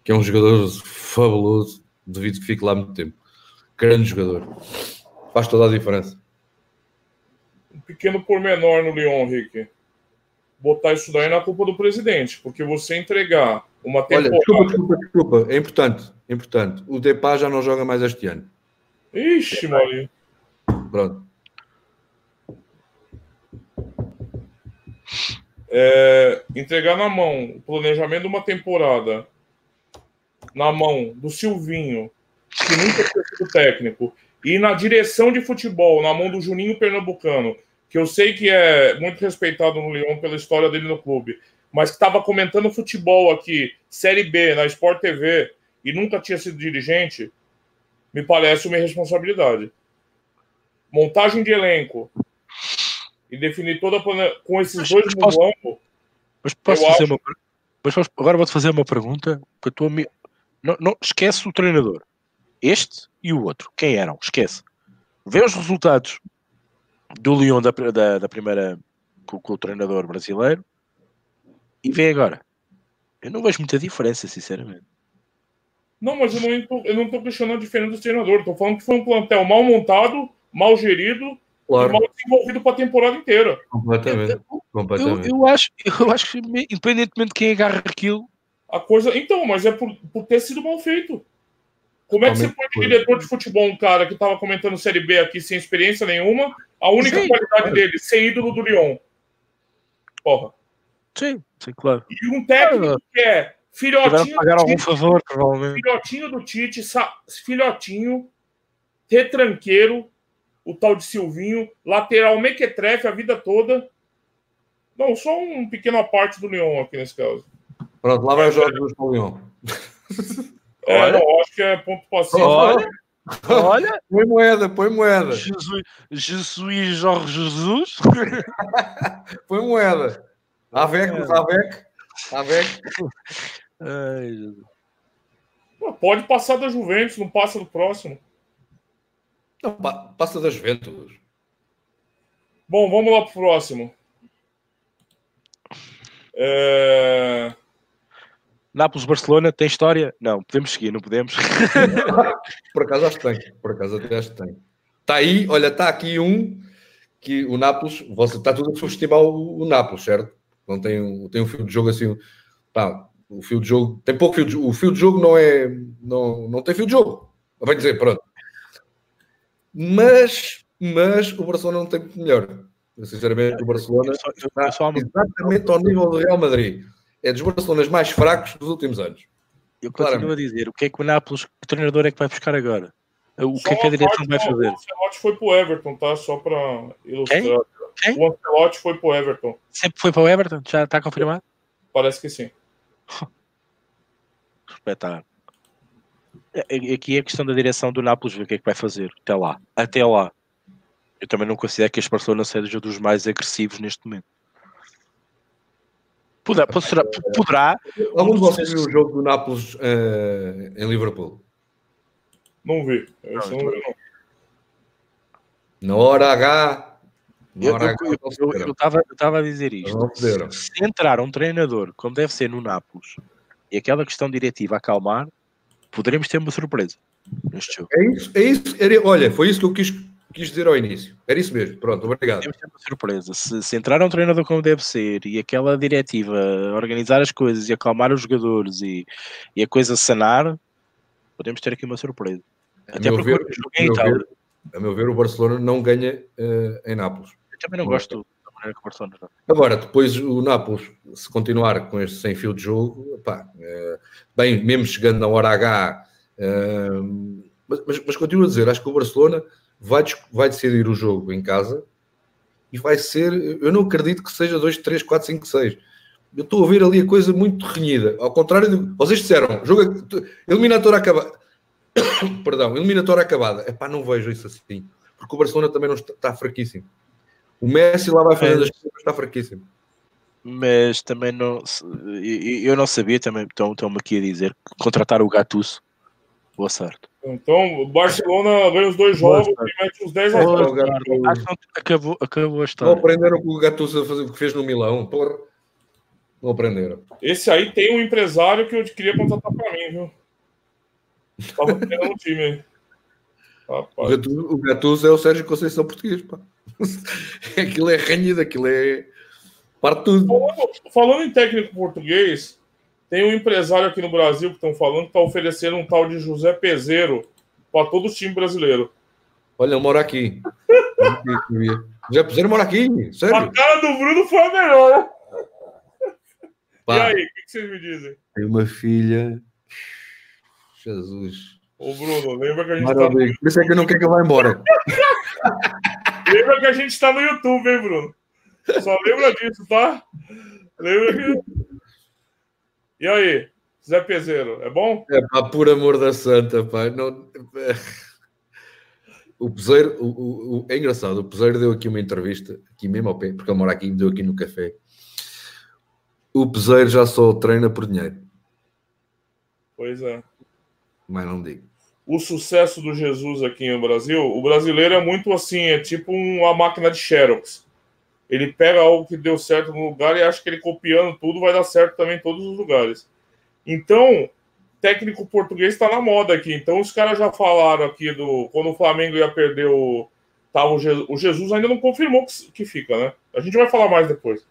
Que é um jogador fabuloso, devido que fique lá muito tempo. Grande jogador. Faz toda a diferença. Um pequeno pormenor no Lyon, Rick. Botar isso daí na culpa do presidente, porque você entregar uma temporada... Olha, desculpa, desculpa, desculpa. É importante, é importante. O Depay já não joga mais este ano. Ixi, Maria. Pronto. é, entregar na mão o planejamento de uma temporada na mão do Silvinho, que nunca foi sido técnico, e na direção de futebol, na mão do Juninho Pernambucano, que eu sei que é muito respeitado no Lyon pela história dele no clube, mas que estava comentando futebol aqui, Série B, na Sport TV, e nunca tinha sido dirigente, me parece uma irresponsabilidade. Montagem de elenco, e definir toda a com esses mas, dois mas posso, mas posso fazer acho... uma mas posso... agora vou-te fazer uma pergunta que me... não, não, esquece o treinador este e o outro, quem eram? Esquece. Vê os resultados do Lyon da, da, da primeira com, com, o treinador brasileiro e vê agora. Eu não vejo muita diferença, sinceramente. Não, mas eu não estou, eu não estou questionando a diferença do treinador. Estou falando que foi um plantel mal montado, mal gerido claro. mal desenvolvido para a temporada inteira. Completamente. Eu, Completamente. Eu, eu, acho, eu acho que, independentemente de quem agarra aquilo. A coisa. Então, mas é por, por ter sido mal feito. Como é que você pode, diretor de futebol, um cara que estava comentando Série B aqui sem experiência nenhuma, a única sim, qualidade claro. dele, ser ídolo do Lyon? Porra. Sim, sim, claro. E um técnico que é filhotinho. Pagar algum favor, provavelmente. Filhotinho do Tite, filhotinho, retranqueiro, o tal de Silvinho, lateral mequetrefe a vida toda. Não, só um pequena parte do Leão aqui nesse caso. Pronto, lá vai o Jorge do o É, Olha. não, acho que é ponto passivo. Olha, Olha. Põe moeda, põe moeda. Jesus, Jesus Jorge Jesus. põe moeda. Avec, Avec. Avec. Ai, Jesus. Pode passar da Juventus, não passa do próximo. Não, passa das Juventus. Bom, vamos lá para o próximo. É... Nápoles-Barcelona tem história? Não, podemos seguir, não podemos. Por acaso acho que tem. Por acaso até acho que tem. Está aí, olha, está aqui um que o Nápoles, você está tudo a subestimar o, o Nápoles, certo? Não tem, tem um fio de jogo assim. Pá, o fio de jogo tem pouco fio de jogo. O fio de jogo não é. Não, não tem fio de jogo. Vai dizer, pronto. Mas, mas o Barcelona não tem melhor. Sinceramente, o Barcelona está exatamente ao nível do Real Madrid. É dos Barcelonas mais fracos dos últimos anos. Eu continuo a dizer, o que é que o Nápoles, que treinador é que vai buscar agora? O que é que a direção vai fazer? O Ancelotti foi para o Everton, tá? Só para ilustrar. Quem? Quem? O Ancelotti foi para o Everton. Sempre foi para o Everton? Já está confirmado? Parece que sim. Espetáculo. É, é, aqui é a questão da direção do Nápoles, ver o que é que vai fazer até lá. Até lá. Eu também não considero que este Barcelona seja dos mais agressivos neste momento. Poderá. Poderá. poderá Algum de vocês viu o jogo do Nápoles uh, em Liverpool? Não vi. Não, não Na hora H. eu estava a dizer isto. Se entrar um treinador, como deve ser no Nápoles, e aquela questão diretiva acalmar, poderemos ter uma surpresa neste jogo. É isso, é isso. Era, olha, foi isso que eu quis, quis dizer ao início. Era isso mesmo. Pronto, obrigado. Temos ter uma surpresa. Se, se entrar um treinador como deve ser e aquela diretiva organizar as coisas e acalmar os jogadores e, e a coisa sanar, podemos ter aqui uma surpresa. A Até meu porque ver, o jogo a meu Itália. ver- a meu ver, o Barcelona não ganha eh, em Nápoles. Eu também não gosto da maneira que o Barcelona joga. Agora, depois o Nápoles, se continuar com este sem fio de jogo, pá, eh, bem, mesmo chegando na hora H, eh, mas, mas, mas continuo a dizer, acho que o Barcelona vai, vai decidir o jogo em casa e vai ser, eu não acredito que seja 2, 3, 4, 5, 6. Eu estou a ver ali a coisa muito renhida. Ao contrário do. Vocês disseram, jogo, eliminatória acabada. Perdão, eliminatória acabada. Epá, não vejo isso assim. Porque o Barcelona também não está, está fraquíssimo. O Messi lá vai fazendo Mas- as coisas, está fraquíssimo. Mas também não. Eu não sabia, também estão- estão-me aqui a dizer que contratar o Gattuso. Boa sorte. Então, o Barcelona ganha os dois jogos e mete uns 10 a Boa 0. sorte. Acho que não- acabou, acabou a Não história. aprenderam com o Gattuso a fazer o que fez no Milão, porra. Não aprenderam. Esse aí tem um empresário que eu queria contratar pra mim, viu? Tava querendo um time aí. O. Gattuso, o Gattuso é o Sérgio Conceição português, pá. Aquilo é ranhido, aquilo é. Parte tudo. Falando, falando em técnico português, tem um empresário aqui no Brasil que estão falando que está oferecendo um tal de José Peseiro para todo o time brasileiro. Olha, ele mora aqui. Já puseram mora aqui, A sério? cara do Bruno foi a melhor. E Pá, aí, o que, que vocês me dizem? tem uma filha. Jesus. Ô, Bruno, lembra que a gente tá no, Maravilha. Por isso é que eu não quero que ele vá embora. lembra que a gente tá no YouTube, hein, Bruno? Só lembra disso, tá? Lembra que. E aí, Zé Peseiro, é bom? É pá, por amor da santa, pá. Não... O Peseiro, o, o- é engraçado, o Peseiro deu aqui uma entrevista, aqui mesmo ao pé, porque ele mora aqui, deu aqui no café. O Peseiro já só treina por dinheiro, Pois é. mas não digo. o sucesso do Jesus aqui no Brasil, o brasileiro é muito assim, é tipo uma máquina de Xerox. Ele pega algo que deu certo no lugar e acha que ele copiando tudo vai dar certo também em todos os lugares. Então, técnico português está na moda aqui. Então, os caras já falaram aqui do quando o Flamengo ia perder o tava o, Jesus, o Jesus ainda não confirmou que, que fica, né? A gente vai falar mais depois.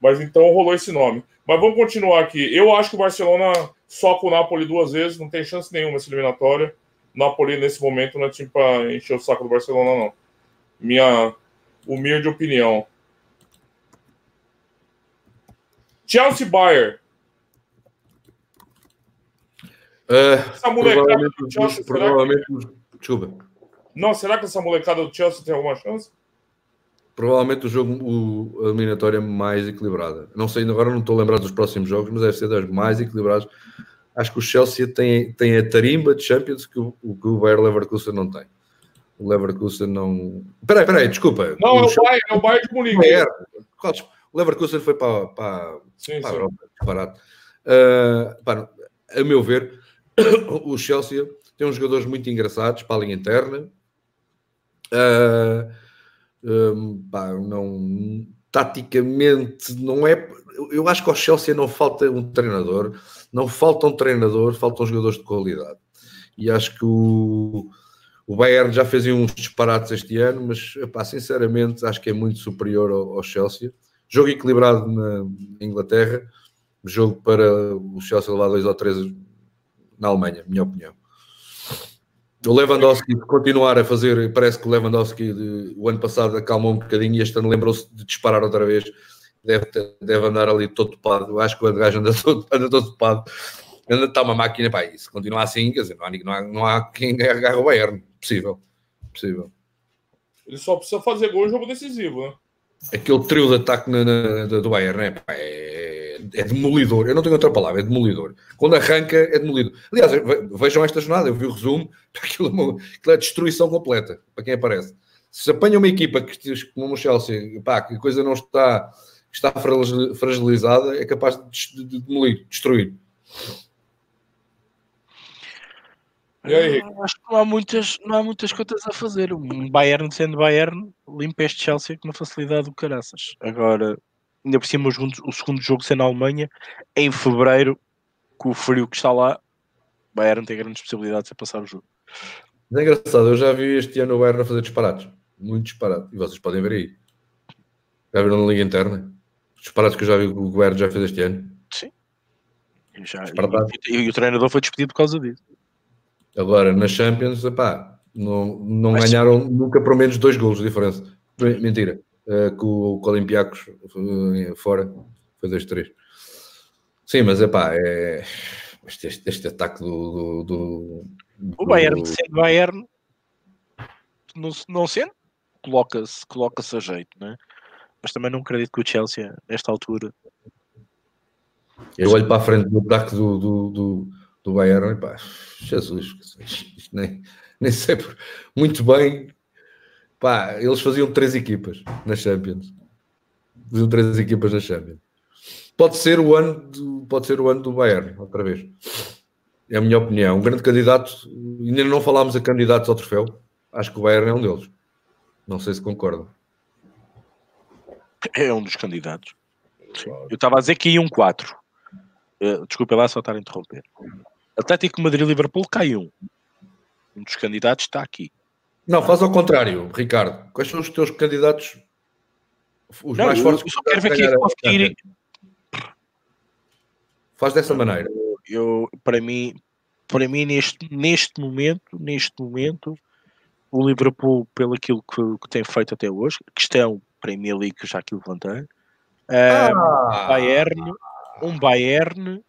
Mas então rolou esse nome. Mas vamos continuar aqui. Eu acho que o Barcelona soca o Napoli duas vezes, não tem chance nenhuma essa eliminatória. Napoli, nesse momento, não é time para encher o saco do Barcelona, não. Minha humilde opinião. Chelsea Bayern. Ah, Essa molecada provavelmente, do Chelsea, será que... provavelmente, desculpa. Não, será que essa molecada do Chelsea tem alguma chance? Provavelmente o jogo, o, a eliminatória mais equilibrada. Não sei, agora não estou a lembrar dos próximos jogos, mas deve ser das mais equilibradas. Acho que o Chelsea tem, tem a tarimba de Champions que o, que o Bayer Leverkusen não tem. O Leverkusen não. Peraí, peraí, desculpa. Não, é o Bayern, é o Bayern de Munique. Bayer. Qual- O Leverkusen foi para, para, Sim, para a sim. Europa, barato. Ah, pá, a meu ver, o Chelsea tem uns jogadores muito engraçados para a linha interna. Ah, hum, pá, não, taticamente, não é. Eu acho que ao Chelsea não falta um treinador, não falta um treinador, faltam jogadores de qualidade. E acho que o, o Bayern já fez uns disparates este ano, mas pá, sinceramente acho que é muito superior ao, ao Chelsea. Jogo equilibrado na Inglaterra, jogo para o Chelsea levar 2 ou 3 na Alemanha, minha opinião. O Lewandowski continuar a fazer, parece que o Lewandowski de- o ano passado acalmou um bocadinho e este ano lembrou-se de disparar outra vez. Deve, deve andar ali todo topado. Acho que o gajo anda todo, anda todo topado. Está uma máquina, pá, isso continua assim, quer dizer, não há, não há, não há quem agarre o Bayern. Possível. Possível. Ele só precisa fazer gol em jogo decisivo, né? Aquele trio de ataque na, na- do Bayern né? É, é demolidor. Eu não tenho outra palavra, é demolidor. Quando arranca, é demolidor. Aliás, ve- vejam esta jornada, eu vi o resumo, aquilo, é aquilo é destruição completa, para quem aparece. Se apanha uma equipa que como o Chelsea, pá, que a coisa não está, está fragil- fragilizada, é capaz de, de- de demolir, destruir. E aí? Ah, Acho que não há, muitas, não há muitas contas a fazer. Um Bayern sendo Bayern, limpa este Chelsea com uma facilidade do caraças. Agora, ainda por cima, o segundo, o segundo jogo sendo na Alemanha, em fevereiro, com o frio que está lá, Bayern tem grandes possibilidades de passar o jogo. Mas é engraçado, eu já vi este ano o Bayern a fazer disparates. Muito disparate. E vocês podem ver aí. Já viram na Liga Interna? Os disparates que eu já vi que o Bayern já fez este ano. E, já- Disparatado. e- e o treinador foi despedido por causa disso. Agora, na Champions, epá, não, não Mas- ganharam nunca por menos dois golos de diferença. Mentira. Eh, com, o- com o Olympiacos eh, fora, foi 2-3. Sim, mas epá, é... este, este, este ataque do. do, do- O Bayern, do- sendo Bayern, não, não sendo, coloca-se coloca a jeito, né? Mas também não acredito que o Chelsea, nesta altura, Eu olho para a frente do ataque do, do, do, do Bayern e pá, Jesus, nem, nem sei por- muito bem. Pá, eles faziam três equipas na Champions. Faziam três equipas na Champions. Pode ser o ano do, pode ser o ano do Bayern, outra vez. É a minha opinião. Um grande candidato, ainda não falámos a candidatos ao troféu. Acho que o Bayern é um deles. Não sei se concordam. é um dos candidatos. Sim. Eu estava a dizer que ia um 4. Uh, desculpa lá só estar a interromper. Atlético Madrid Liverpool cai um. Um dos candidatos está aqui. Não, faz ao contrário, Ricardo. Quais são os teus candidatos? Os Não, mais eu, fortes eu só quero ver quem é pode cair. Faz dessa maneira. Eu, para mim, para mim neste, neste momento, neste momento, o Liverpool, pelo aquilo que, que tem feito até hoje, questão Premier League que já aqui levantei, uh, Bayern, um Bayern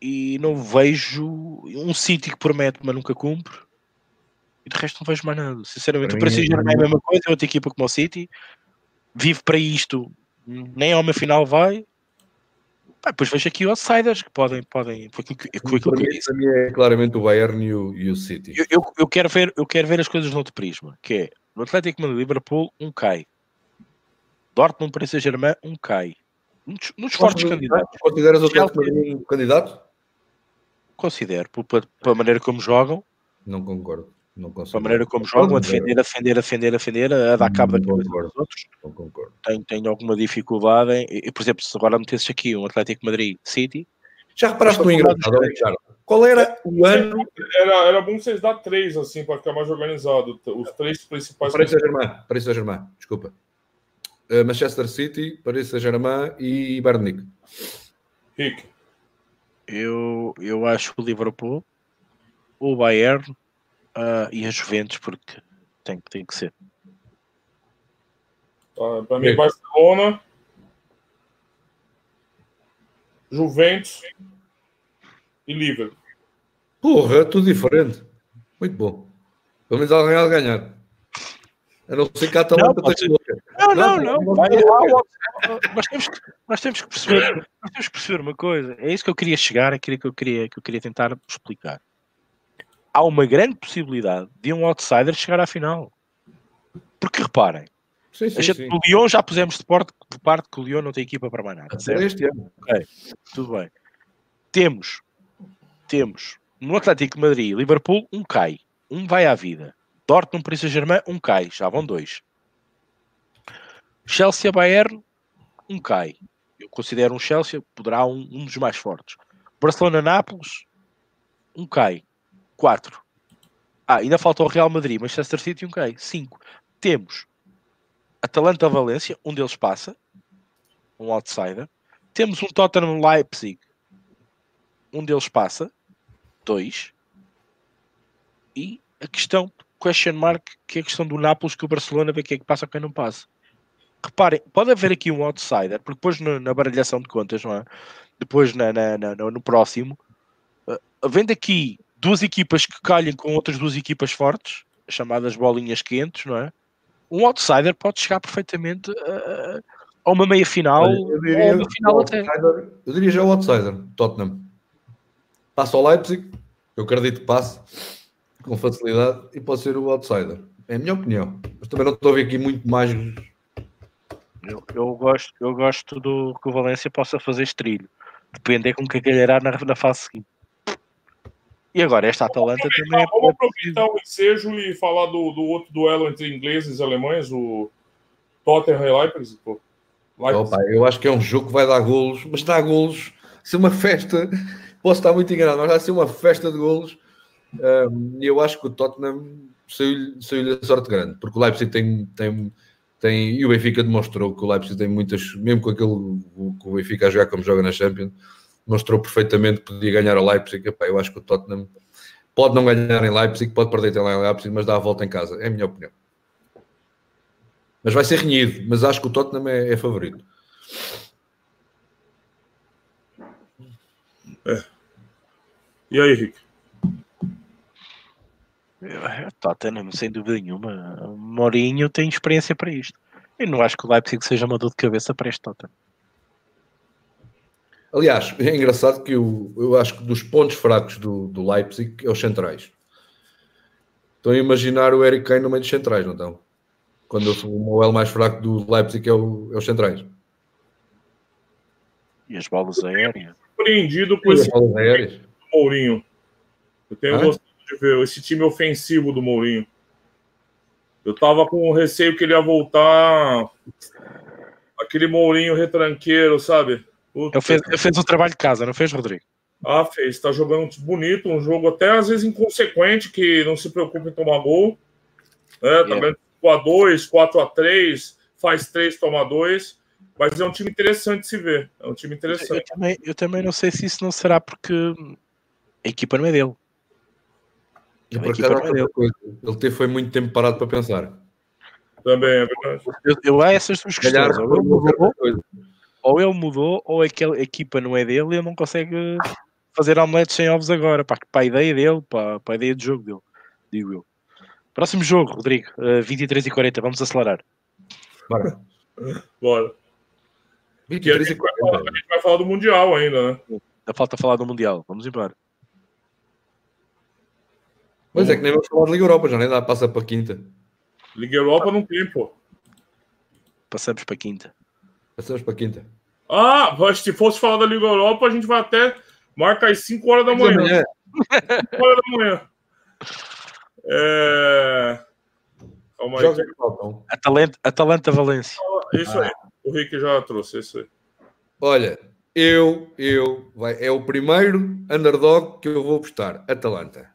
e não vejo um City que promete, mas nunca cumpre. E de resto não vejo mais nada. Sinceramente, Para o Paris Saint-Germain é a mesma coisa, é outra equipa como o City, vive para isto, nem ao meu final vai. Pá, depois vejo aqui outsiders que podem, podem, foi foi aquilo Para mim, é claramente o Bayern e o, e o City. Eu, eu, eu quero ver, eu quero ver as coisas no outro prisma, que é no Atlético Madrid, Liverpool, um cai. Dortmund, Paris Saint-Germain, um cai. Nos, nos fortes candidatos, Consideras o Atlético Madrid candidato? Considero, pela maneira como jogam, Não concordo. Não pela consigo. maneira como jogam, a defender, a defender, a defender, a defender, a dar cabo da cabeça concordo. dos outros, Não concordo. tenho, tenho alguma dificuldade em, e, por exemplo, se agora metesses aqui um Atlético Madrid City, Já reparaste no engraçado. Ricardo? Qual era o ano Era, era bom vocês dar três, assim, para ficar mais organizado. Os três principais. Paris Saint-Germain? Paris Saint-Germain, desculpa. Uh, Manchester City, Paris Saint-Germain e Bayern. Rick. Eu, eu acho o Liverpool, o Bayern ah, e a Juventus, porque tem, tem que ser. Tá, para mim. Barcelona, Juventus e Liverpool. Porra, tudo diferente. Muito bom. Pelo menos alguém de ganhar. A não ser que a Atalanta Não, pode. Não, Não, não, não. vai- há nós, temos que, nós temos que perceber, nós temos que perceber uma coisa. É isso que eu queria chegar, é aquilo que eu queria, que eu queria tentar explicar. Há uma grande possibilidade de um outsider chegar à final. Porque reparem, Sim, a sim, gente, sim. o Lyon já pusemos de, porte, de parte que o Lyon não tem equipa para mais nada. certo? Este ano. Tudo bem. Temos, temos no Atlético de Madrid, Liverpool, um cai. Um vai à vida. Dortmund, Paris Saint-Germain, um cai. Já vão dois. Chelsea, Bayern, um cai. Eu considero um Chelsea, poderá um, um dos mais fortes. Barcelona, Nápoles, um cai. Quatro. Ah, ainda falta o Real Madrid, Manchester City, um cai. Cinco. Temos Atalanta, Valência, um deles passa. Um outsider. Temos um Tottenham Leipzig. Um deles passa. Dois. E a questão, question mark, que é a questão do Nápoles, que o Barcelona vê quem é que passa quem não passa. Reparem, pode haver aqui um outsider, porque depois no- na baralhação de contas, não é? Depois na, na- na- no, próximo, uh, havendo aqui duas equipas que calhem com outras duas equipas fortes, chamadas bolinhas quentes, não é? Um outsider pode chegar perfeitamente uh, a uma meia final Olha, eu a diria, uma final o até. eu diria já o outsider, Tottenham. Passa ao Leipzig, eu acredito que passe com facilidade e pode ser o outsider. É a minha opinião. Mas também não estou a ver aqui muito mais. Eu, eu gosto, eu gosto do que o Valência possa fazer estrilho. Depende é com quem calhará na, na fase seguinte. E agora, esta Atalanta também é. Vamos aproveitar o ensejo e falar do, do outro duelo entre ingleses e alemães, o Tottenham e Leipzig. Pô. Leipzig. Opa, eu acho que é um jogo que vai dar golos, mas dá golos. Ser uma festa, posso estar muito enganado, mas vai ser uma festa de golos. Eu acho que o Tottenham saiu-lhe saiu a sorte grande, porque o Leipzig tem, tem, tem, e o Benfica demonstrou que o Leipzig tem muitas, mesmo com aquele que o Benfica a jogar como joga na Champions, mostrou perfeitamente que podia ganhar ao Leipzig. Eu acho que o Tottenham pode não ganhar em Leipzig, pode perder em Leipzig, mas dá a volta em casa. É a minha opinião. Mas vai ser renhido, mas acho que o Tottenham é, é favorito. É. E aí, Rick? Tottenham, sem dúvida nenhuma. Mourinho tem experiência para isto. Eu não acho que o Leipzig seja uma dor de cabeça para este Tottenham. Aliás, é engraçado que eu, eu acho que dos pontos fracos do, do Leipzig é os centrais. Estão a imaginar o Eric Kane no meio dos centrais, não estão? Quando o Moel mais fraco do Leipzig é, o, é os centrais. E as bolas aéreas. Surpreendido com E esse Mourinho. Eu tenho Hã? gostado de ver esse time ofensivo do Mourinho. Eu tava com receio que ele ia voltar aquele Mourinho retranqueiro, sabe? Puta. Ele fez, ele fez o trabalho de casa, não fez, Rodrigo? Ah, fez. Tá jogando bonito, um jogo até às vezes inconsequente, que não se preocupa em tomar gol. Né? Tá É. ganhando 5x2, 4x3, faz 3, toma 2. Mas é um time interessante de se ver. É um time Eu interessante. também, eu também não sei se isso não será porque a equipa não é dele. E por acaso, coisa, ele teve foi muito tempo parado para pensar. Também, é verdade. Eu, eu há essas duas calhar, questões. Ou ele, mudou, ou ele mudou, ou aquela equipa não é dele e ele não consegue fazer omeletes sem ovos agora. Para, para a ideia dele, para, para a ideia de jogo dele, digo eu. Próximo jogo, Rodrigo, eh, 23 e 40, vamos acelerar. Bora. Bora. Que a 23 e gente, vai falar, 40. a gente vai falar do Mundial ainda, né? Ainda falta falar do Mundial, vamos embora. Mas é que nem vamos falar de Liga Europa, já nem dá, passa para a quinta. Liga Europa não tem, pô. Passamos para a quinta. Passamos para a quinta. Ah, mas se fosse falar da Liga Europa, a gente vai até marcar às 5 horas da manhã. amanhã, 5 horas da manhã. É... Calma aí. jogos é. Atalanta, Atalanta Valência. Isso aí. O Rick já trouxe isso aí. Olha, eu, eu, vai, é o primeiro underdog que eu vou apostar. Atalanta.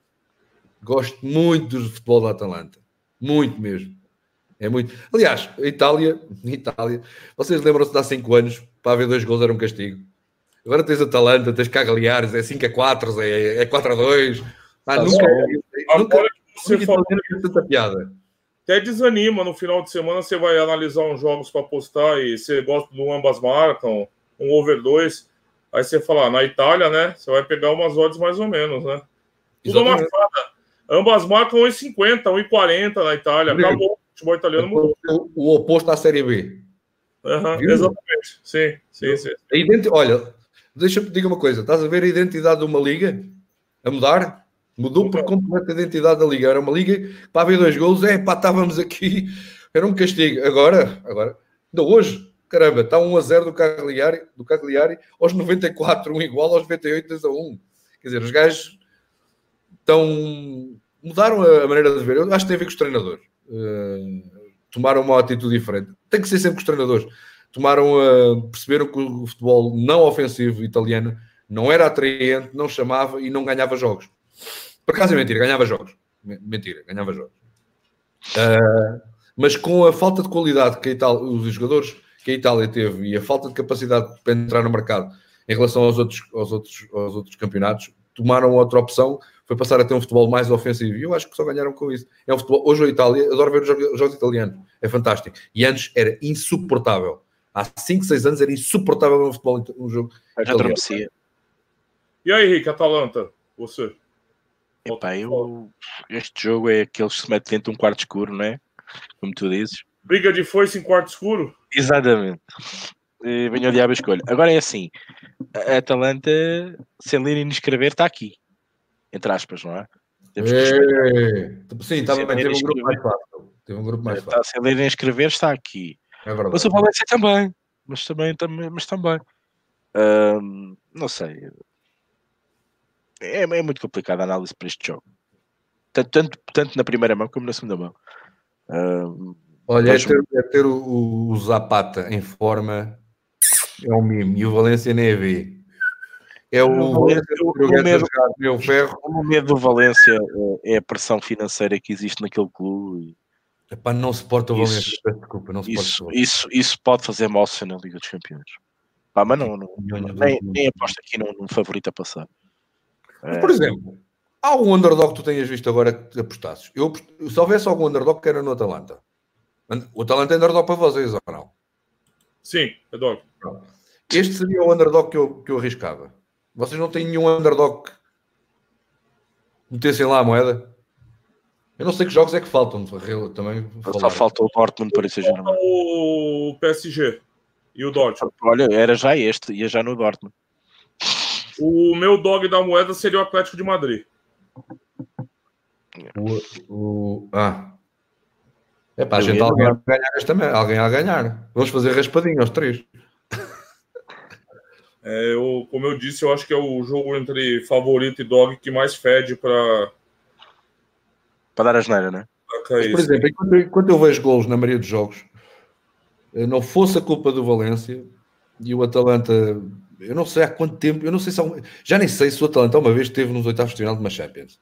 Gosto muito do futebol da Atalanta. Muito mesmo. É muito. Aliás, a Itália, Itália, vocês lembram-se de há 5 anos, para haver dois gols era um castigo. Agora tens Atalanta, tens Cagliares, é 5 a 4, é, é 4 a 2. Ah, Tá nunca, você falou, teve tanta piada. até desanima. No final de semana você vai analisar uns jogos para postar e você gosta do ambas marcam, um over 2. Aí você fala, ah, na Itália, né? Você vai pegar umas odds mais ou menos, né? Tudo Exatamente. amassada. Ambas marcam 1,50, 1,40 na Itália. Rodrigo. Acabou. O futebol italiano mudou. O, o oposto à Série B. Viu? exatamente. Sim, sim, sim. Identi... Olha, deixa-me te dizer uma coisa: estás a ver a identidade de uma liga a mudar? Mudou por completo a identidade da liga. Era uma liga para haver dois gols, é pá, estávamos aqui, era um castigo. Agora, agora, ainda hoje, caramba, está 1 a 0 do Cagliari, do Cagliari aos 94, um igual aos 98, 2 a 1. Quer dizer, os gajos estão. mudaram a maneira de ver. Eu acho que tem a ver com os treinadores. Uh, tomaram uma atitude diferente. Tem que ser sempre com os treinadores tomaram a perceberam que o futebol não ofensivo italiano não era atraente, não chamava e não ganhava jogos. Por acaso é mentira, ganhava jogos. Me- Mentira, ganhava jogos. Ah, mas com a falta de qualidade que Itália, os jogadores que a Itália teve e a falta de capacidade para entrar no mercado em relação aos outros, aos outros, aos outros campeonatos, tomaram outra opção, foi passar a ter um futebol mais ofensivo. E eu acho que só ganharam com isso. É um futebol, hoje a Itália, adoro ver os jogos, os jogos italianos, é fantástico. E antes era insuportável. Há 5, 6 anos era insuportável ver um futebol, um jogo. Já adormecia. E aí, Rick, Atalanta? Você? Epá, eu, este jogo é aqueles que se metem dentro de um quarto escuro, não é? Como tu dizes. Briga de foice em quarto escuro? Exatamente. E venha o diabo a escolha. Agora é assim: a Atalanta, sem ler e nem escrever, está aqui. Entre aspas, não é? Temos que. É, sim, estava bem, teve um grupo mais fácil. Teve um grupo mais Está fácil. sem ler nem escrever, está aqui. É verdade. Mas o Valência também. Mas também, também, mas também. Ahm, não sei. É, é muito complicada a análise para este jogo. Tanto, tanto, tanto na primeira mão como na segunda mão. Ahm, Olha, é ter, é ter o, o Zapata em forma é um mimo. E o Valência nem a vê. É o O o- medo- meu ferro. O medo do Valência é é a pressão financeira que existe naquele clube. Epá, não suporta o Isso- Valência, peço desculpa, não suporta Isso, o Valência. isso, isso pode fazer mal se na Liga dos Campeões. Pá, mas não, não- nem, nem aposto aqui num, num favorito a passar. Mas, Por exemplo, há algum underdog que tu tenhas visto agora que apostasses? Eu, se houvesse algum underdog que era no Atalanta. O Atalanta é underdog para vocês, ou não? Sim, Eduardo. Este seria o underdog que eu, que eu arriscava. Vocês não têm nenhum underdog que metessem lá a moeda? Eu não sei que jogos é que faltam também. Só falar. falta o Dortmund para isso. O PSG e o Dortmund. Olha, era já este, ia já no Dortmund. O meu dog da moeda seria o Atlético de Madrid. O, o- ah. É para a gente alguém a ganhar esta merda. Alguém a ganhar. Vamos fazer raspadinho aos três. É, eu, como eu disse, eu acho que é o jogo entre favorito e dog que mais fede para Para dar a geneira, né? Mas, por exemplo, enquanto, enquanto eu vejo golos na maioria dos jogos, eh, não fosse a culpa do Valência e o Atalanta, eu não sei há quanto tempo, eu não sei se há um- já nem sei se o Atalanta uma vez esteve nos oitavos de final de uma Champions.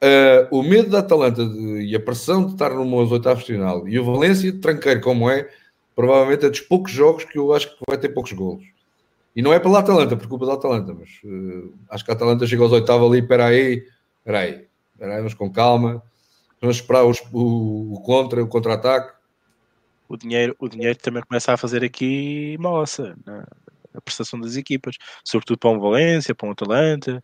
Eh, o medo da Atalanta de- e a pressão de estar nos oitavos de final e o Valência, tranqueiro como é, provavelmente é dos poucos jogos que eu acho que vai ter poucos golos. E não é pela Atalanta, por culpa da Atalanta, mas eh, acho que a Atalanta chega aos oitavos ali, espera aí, espera aí, espera aí, vamos com calma, vamos esperar os- o, o contra, o contra-ataque. O dinheiro, o dinheiro também começa a fazer aqui moça na, na prestação das equipas, sobretudo para um Valência, para um Atalanta,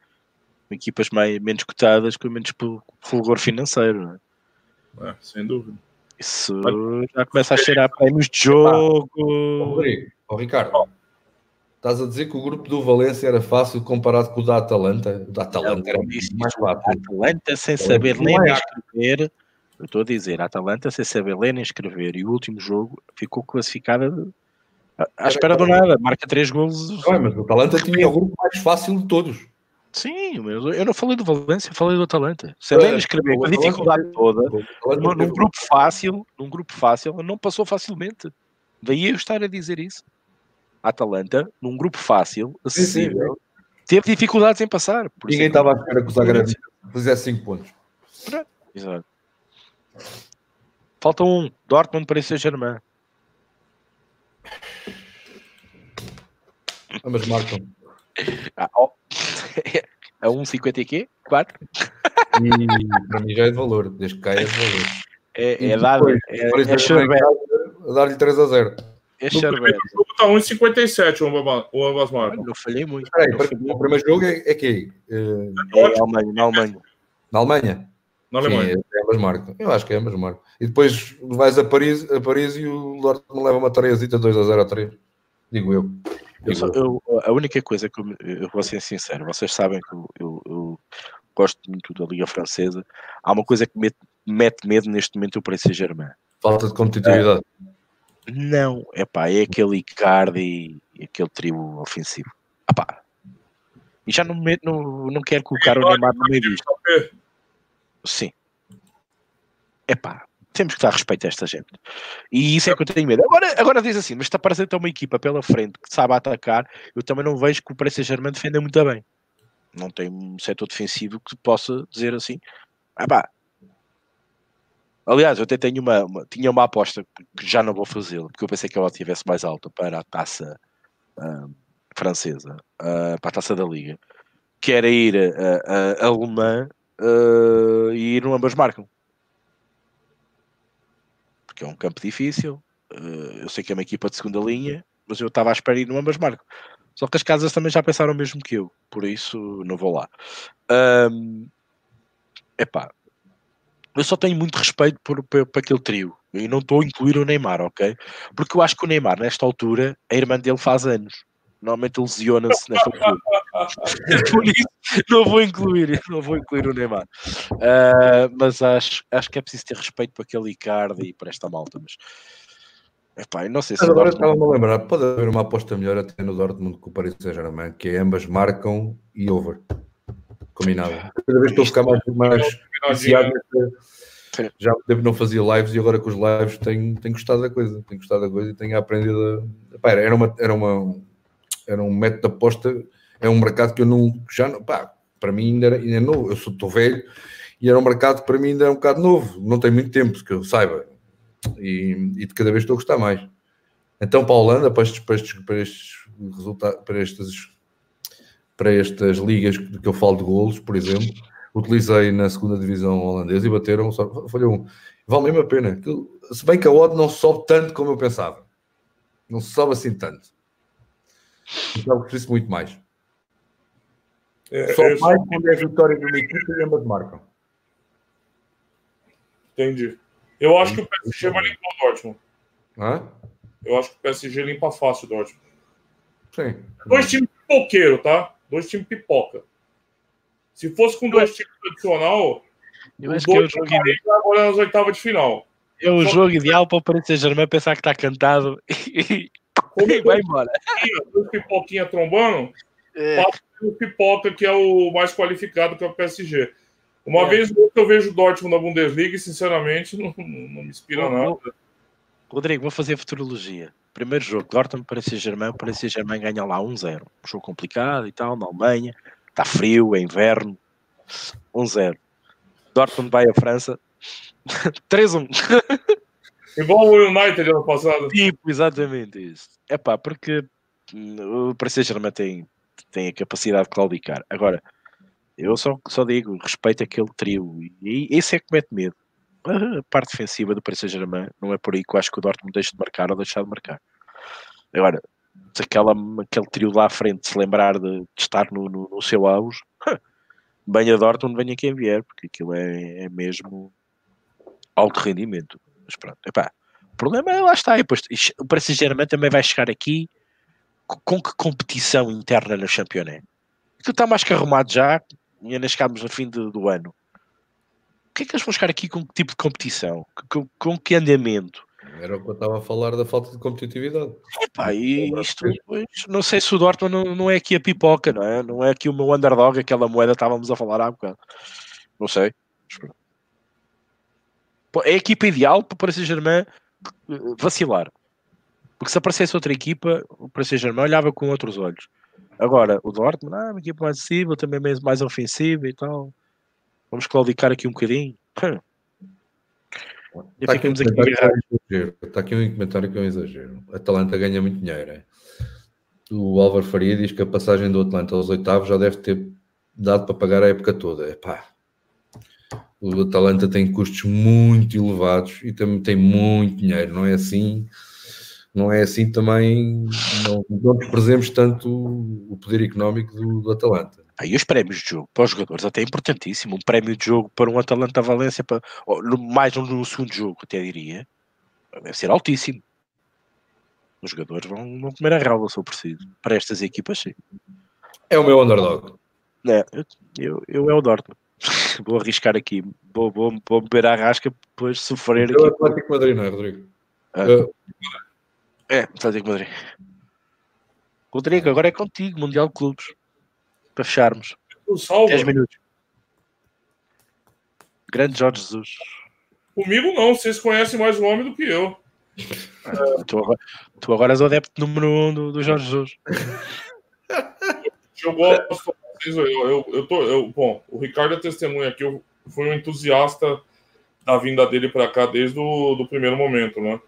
equipas mais, menos cotadas com menos fu- fulgor financeiro. né? É, sem dúvida. Isso já começa a cheirar prémios de jogo. Ó, Rodrigo, ó, Ricardo, estás a dizer que o grupo do Valência era fácil comparado com o da Atalanta? O da Atalanta era Isso, mais fácil. Atalanta sem Não saber é ler nem Ajax. escrever, eu estou a dizer, a Atalanta sem saber ler nem escrever, e o último jogo ficou classificada à, à espera do nada, marca três golos. Não é, mas o Atalanta tinha o grupo mais fácil de todos. Sim, mas eu não falei do Valência, falei do Atalanta. Sem ler nem escrever, com a Atalanta dificuldade teve- toda, Atalanta num, grupo fácil, num grupo fácil, não passou facilmente. Daí eu estar a dizer isso. Atalanta, num grupo fácil, sim. acessível, teve dificuldades em passar. Ninguém é estava à espera que o Zagreb fizesse 5 pontos. Exato. Falta um. Dortmund para Saint Germain. Ambas marcam. Ah, ó. A 1,50 e quê? 4? E para mim já é de valor, desde que caia é de valor. É, é dado. É, é em Charbet. casa, a dar-lhe 3 a 0. É No primeiro jogo tá 1,57 o ambas- o marcam. Não falhei muito. Espera aí, Não para- falhei o primeiro jogo é, é que É na Alemanha, na Alemanha. Na Alemanha? Na Alemanha. Sim, é ambas marcam. Eu acho que é ambas marcam. E depois vais a Paris, a Paris e o Dortmund leva uma tareazita 2 a 0 a 3. Digo eu. Eu só- eu. eu- a única coisa que eu, eu vou ser sincero, vocês sabem que eu, eu- eu gosto muito da Liga Francesa. Há uma coisa que me mete medo neste momento o Paris Saint-Germain. Falta de competitividade. Não, é pá, é aquele Icardi e aquele trio ofensivo. Ah pá. E já não, me- não, não quero colocar o Neymar no meio disto. Sim. É pá, temos que dar respeito a esta gente. E isso é que eu tenho medo. Agora, agora diz assim, mas está ter uma equipa pela frente que sabe atacar, eu também não vejo que o Paris Saint-Germain defenda muito bem. Não tem um setor defensivo que possa dizer assim, ah pá. Aliás, eu até tenho uma, uma- tinha uma aposta que já não vou fazê-la, porque eu pensei que ela tivesse mais alta para a taça ah, francesa, ah, para a taça da Liga, que era ir a, a, alemã ah, e ir no ambas marcam. Porque é um campo difícil, ah, eu sei que é uma equipa de segunda linha, mas eu estava à espera de ir no ambas marcam. Só que as casas também já pensaram o mesmo que eu, por isso não vou lá. Ahm, epá, eu só tenho muito respeito por, por, por aquele trio. E não estou a incluir o Neymar, ok? Porque eu acho que o Neymar, nesta altura, a irmã dele faz anos. Normalmente ele lesiona-se nesta altura. por isso, não vou incluir, não vou incluir o Neymar. Ah, mas acho, acho que é preciso ter respeito para aquele Icardi e para esta malta. Mas, epá, não sei se Mas agora Dortmund- estava-me a lembrar, pode haver uma aposta melhor até no Dortmund com o Paris Saint-Germain, que é ambas marcam e over. Combinado. Cada vez estou a ficar mais, mais Sim. Já há muito tempo não fazia lives e agora com os lives tenho, tenho gostado da coisa. Tenho gostado da coisa e tenho aprendido a. Epá, era, uma, era, uma, era um método de aposta. é um mercado que eu não, já não, pá, para mim ainda, era, ainda é novo, eu sou, estou velho, e era um mercado que para mim ainda é um bocado novo, não tem muito tempo, que eu saiba, e, e de cada vez estou a gostar mais. Então, para a Holanda, para estes, para estes, para estes resultados, para estas, para estas ligas que eu falo de golos, por exemplo, utilizei na segunda divisão holandesa e bateram, só, falhou um. Vale mesmo a pena. Se bem que a odd não sobe tanto como eu pensava. Não sobe assim tanto. Então, preciso muito mais. É, Só mais só... quando é a vitória de uma equipe e ambas marcam. Entendi. Eu acho que o PSG vai limpar o Dortmund. Hã? Eu acho que o PSG limpa fácil o Dortmund. Sim. Dois times pipoqueiro, tá? Dois times pipoca. Se fosse com dois times tradicional, eu acho que é o jogo ideal. Agora nas oitavas de final. É o jogo que... ideal para o Paris Saint-Germain pensar que está cantado e, e vai embora. Dois pipoquinha trombando, é. o pipoca, que é o mais qualificado, que é o PSG. Uma é. vez eu vejo o Dortmund na Bundesliga e, sinceramente, não, não me inspira nada. Rodrigo, vou fazer futurologia. Primeiro jogo, Dortmund para Saint-Germain. Para Saint-Germain ganha lá 1-0. Um jogo complicado e tal, na Alemanha. Está frio, é inverno. 1-0. Dortmund vai à França. 3-1. Igual o United ano passado. Tipo, exatamente isso. É pá, porque hum, o Paris Saint-Germain tem, tem a capacidade de claudicar. Agora, eu só, só digo, respeito aquele trio. E esse é que mete medo. A parte defensiva do Paris Saint-Germain não é por aí que eu acho que o Dortmund deixa de marcar ou deixar de marcar. Agora, aquela, aquele trio lá à frente se lembrar de, de estar no, no, no, seu auge, venha Dortmund, venha quem vier, porque aquilo é, é mesmo alto rendimento. Mas pronto, epá, o problema é lá está. Depois, o Paris Saint-Germain também vai chegar aqui com que competição interna na Championnat? Aquilo está mais que arrumado já, e ainda chegámos no fim do, do ano. O que é que eles vão chegar aqui com que tipo de competição? Com, com que andamento? Era o que eu estava a falar da falta de competitividade. Epá, e isto depois, não sei se o Dortmund não, não é aqui a pipoca, não é? Não é aqui o meu underdog, aquela moeda que estávamos a falar há bocado. Não sei. É a equipa ideal para o Paris Saint-Germain vacilar. Porque se aparecesse outra equipa, o Paris Saint-Germain olhava com outros olhos. Agora, o Dortmund, ah, uma equipa mais acessível, também mais, mais ofensiva e tal. Vamos claudicar aqui um bocadinho. Está aqui, um aqui, é Está aqui um comentário que é um exagero. A Atalanta ganha muito dinheiro. É? O Álvaro Faria diz que a passagem do Atlanta aos oitavos já deve ter dado para pagar a época toda. Epá. O Atalanta tem custos muito elevados e também tem muito dinheiro, não é assim? não é assim também, não, não desprezemos tanto o poder económico do, do Atalanta. Aí os prémios de jogo para os jogadores até é importantíssimo. Um prémio de jogo para um Atalanta Valência, para, mais no segundo jogo, até diria, deve ser altíssimo. Os jogadores vão, vão comer a relva se for preciso. Para estas equipas, sim. É o meu underdog. É, eu, eu, eu é o Dortmund. vou arriscar aqui. Vou, vou, vou beber a rasca depois sofrer. Eu aqui. Atlético Madrid, não é, Rodrigo? Ah. Uh, é, Atlético Madrid. Rodrigo, agora é contigo, Mundial de Clubes. Para fecharmos. 10 minutos. Grande Jorge Jesus. Comigo não, vocês conhecem mais o homem do que eu. Ah, tu, agora, tu, agora, és o adepto número 1 um do, do Jorge Jesus. eu gosto. Eu, eu, eu, tô, eu, bom, o Ricardo é testemunha aqui. Eu fui um entusiasta da vinda dele para cá desde o do primeiro momento, né?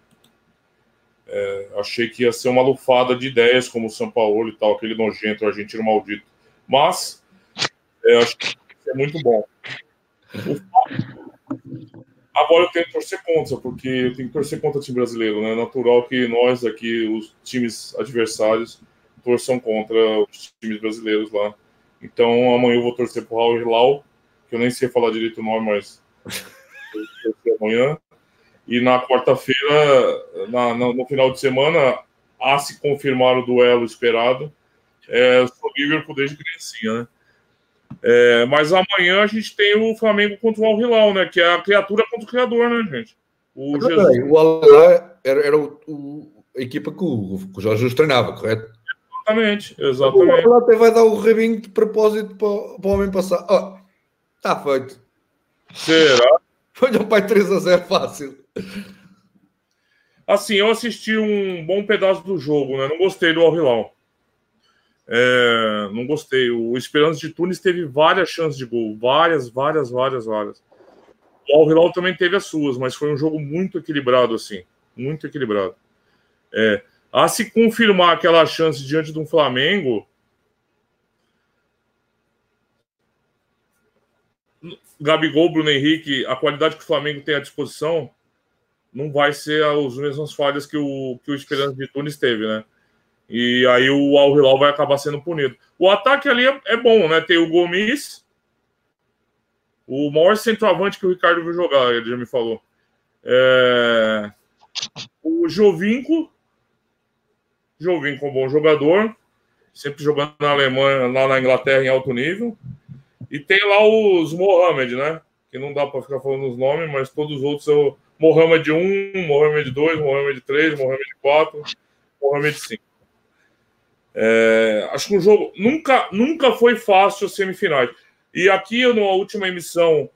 É, achei que ia ser uma lufada de ideias como o São Paulo e tal, aquele nojento argentino maldito. Mas acho que é muito bom. Agora eu tenho que torcer contra, porque eu tenho que torcer contra o time brasileiro. Né? É natural que nós aqui, os times adversários, torçam contra os times brasileiros lá. Então amanhã eu vou torcer pro Raul Hilal, que eu nem sei falar direito o nome, mas amanhã. E na quarta-feira, no final de semana, a se confirmar o duelo esperado. É, eu sou Liverpool desde criancinha, né? É, mas amanhã a gente tem o Flamengo contra o Al Hilal, né? Que é a criatura contra o criador, né, gente? O, Jesus... o Al Hilal era, era o, o, a equipa que o, que o Jorge Jesus treinava, correto? Exatamente, exatamente. O Al até vai dar o rabinho de propósito para, para o homem passar. Ó, oh, está feito. Será? Foi um pai 3 a 0 fácil. Assim, eu assisti um bom pedaço do jogo, né? Não gostei do Al Hilal. É, não gostei. O Esperança de Tunis teve várias chances de gol. Várias, várias, várias, várias. O Al Hilal também teve as suas, mas foi um jogo muito equilibrado, assim. Muito equilibrado. É, a se confirmar aquela chance diante de um Flamengo. Gabigol, Bruno Henrique, a qualidade que o Flamengo tem à disposição não vai ser as mesmas falhas que o, que o Esperança de Tunis teve, né? E aí o Al Hilal vai acabar sendo punido. O ataque ali é, é, bom, né? Tem o Gomes, o maior centroavante que o Ricardo viu jogar, ele já me falou. É... O Jovinco, Jovinco é um bom jogador, sempre jogando na Alemanha, lá na Inglaterra em alto nível. E tem lá os Mohamed, né? Que não dá para ficar falando os nomes, mas todos os outros são Mohamed 1, Mohamed 2, Mohamed 3, Mohamed 4, Mohamed 5. É, acho que o jogo nunca, nunca foi fácil as semifinais. E aqui, na última emissão,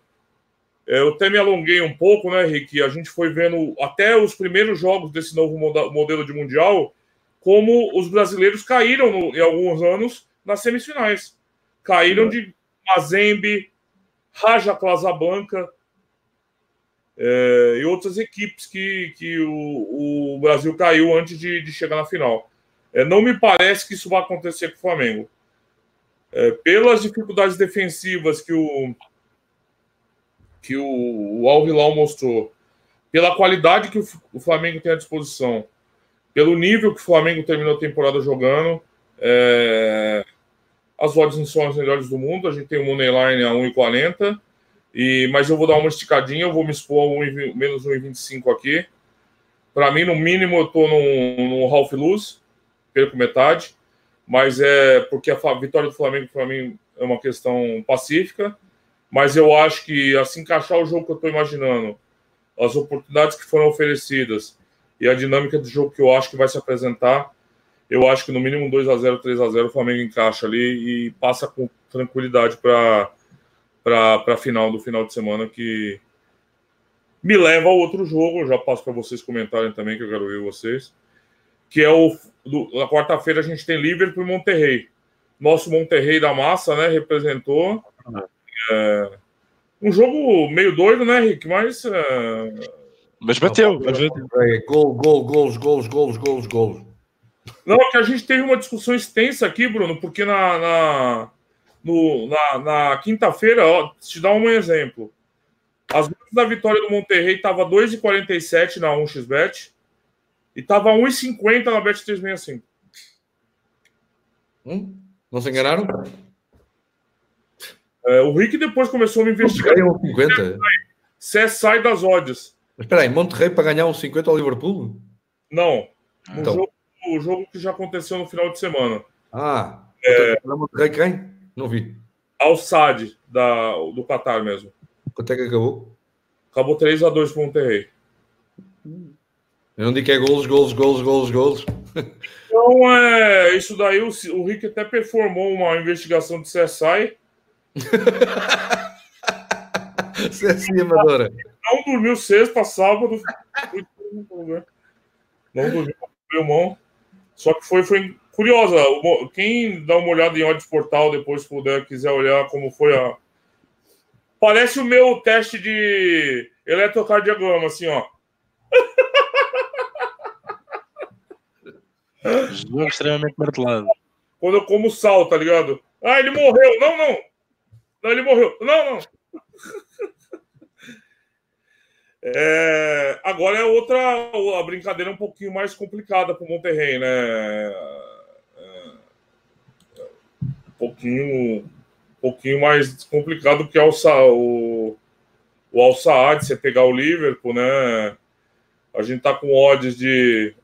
é, eu até me alonguei um pouco, né, Rick? A gente foi vendo até os primeiros jogos desse novo modelo de Mundial, como os brasileiros caíram no, em alguns anos nas semifinais. Caíram de Mazembe, Raja Casablanca é, e outras equipes que, que o, o Brasil caiu antes de, de chegar na final. É, não me parece que isso vai acontecer com o Flamengo. É, pelas dificuldades defensivas que o que o, o Al Hilal mostrou, pela qualidade que o Flamengo tem à disposição, pelo nível que o Flamengo terminou a temporada jogando, é, as odds não são as melhores do mundo. A gente tem o Moneyline a 1,40, e, mas eu vou dar uma esticadinha, eu vou me expor a 1, menos 1,25 aqui. Para mim, no mínimo, eu estou no half lose perco metade, mas é porque a vitória do Flamengo para mim é uma questão pacífica. Mas eu acho que assim encaixar o jogo que eu estou imaginando, as oportunidades que foram oferecidas e a dinâmica do jogo que eu acho que vai se apresentar, eu acho que no mínimo 2 a 0 3 a 0 o Flamengo encaixa ali e passa com tranquilidade para a final do final de semana que me leva ao outro jogo. Eu já passo para vocês comentarem também, que eu quero ver vocês que é o. Do, na quarta-feira a gente tem Liverpool e Monterrey. Nosso Monterrey da massa, né? Representou. É, um jogo meio doido, né, Rick? Mas. É... Mas bateu. Gol, gol, gols, gols, gols, gols, gols. Não, que a gente teve uma discussão extensa aqui, Bruno, porque na, na, no, na, na quinta-feira, ó, te dar um exemplo. As da vitória do Monterrey estava 2,47 na 1xBet. E tava 1,50 na Bet 365. Hum? Não se enganaram? É, o Rick depois começou a me investigar. 1,50? Você sai das odds. Mas espera aí, Monterrey para ganhar 1,50 ao Liverpool? Não. Então. O, jogo, o jogo que já aconteceu no final de semana. Ah, é... Monterrey quem? Não vi. Al Sad, da, do Qatar mesmo. Quanto é que acabou? Acabou 3x2 para o Monterrey. Hum. Eu não digo que é golos, golos, golos, golos, golos. Então, é, isso daí, o, o Rick até performou uma investigação de CSI. CSI, Amadora. Não dormiu sexta, sábado. Não dormiu, mão. Só que foi, foi curiosa. Quem dá uma olhada em Odds Portal depois puder, quiser olhar como foi a. Parece o meu teste de eletrocardiograma, assim, ó. Jogo extremamente martelado. Quando eu como sal, tá ligado? Ah, ele morreu. Não, não. Não, ele morreu. Não, não. É, agora é outra a brincadeira um pouquinho mais complicada para o Monterrey, né? É, um pouquinho, um pouquinho mais complicado que é o, o, o Al Saad, você pegar o Liverpool, né? A gente tá com odds de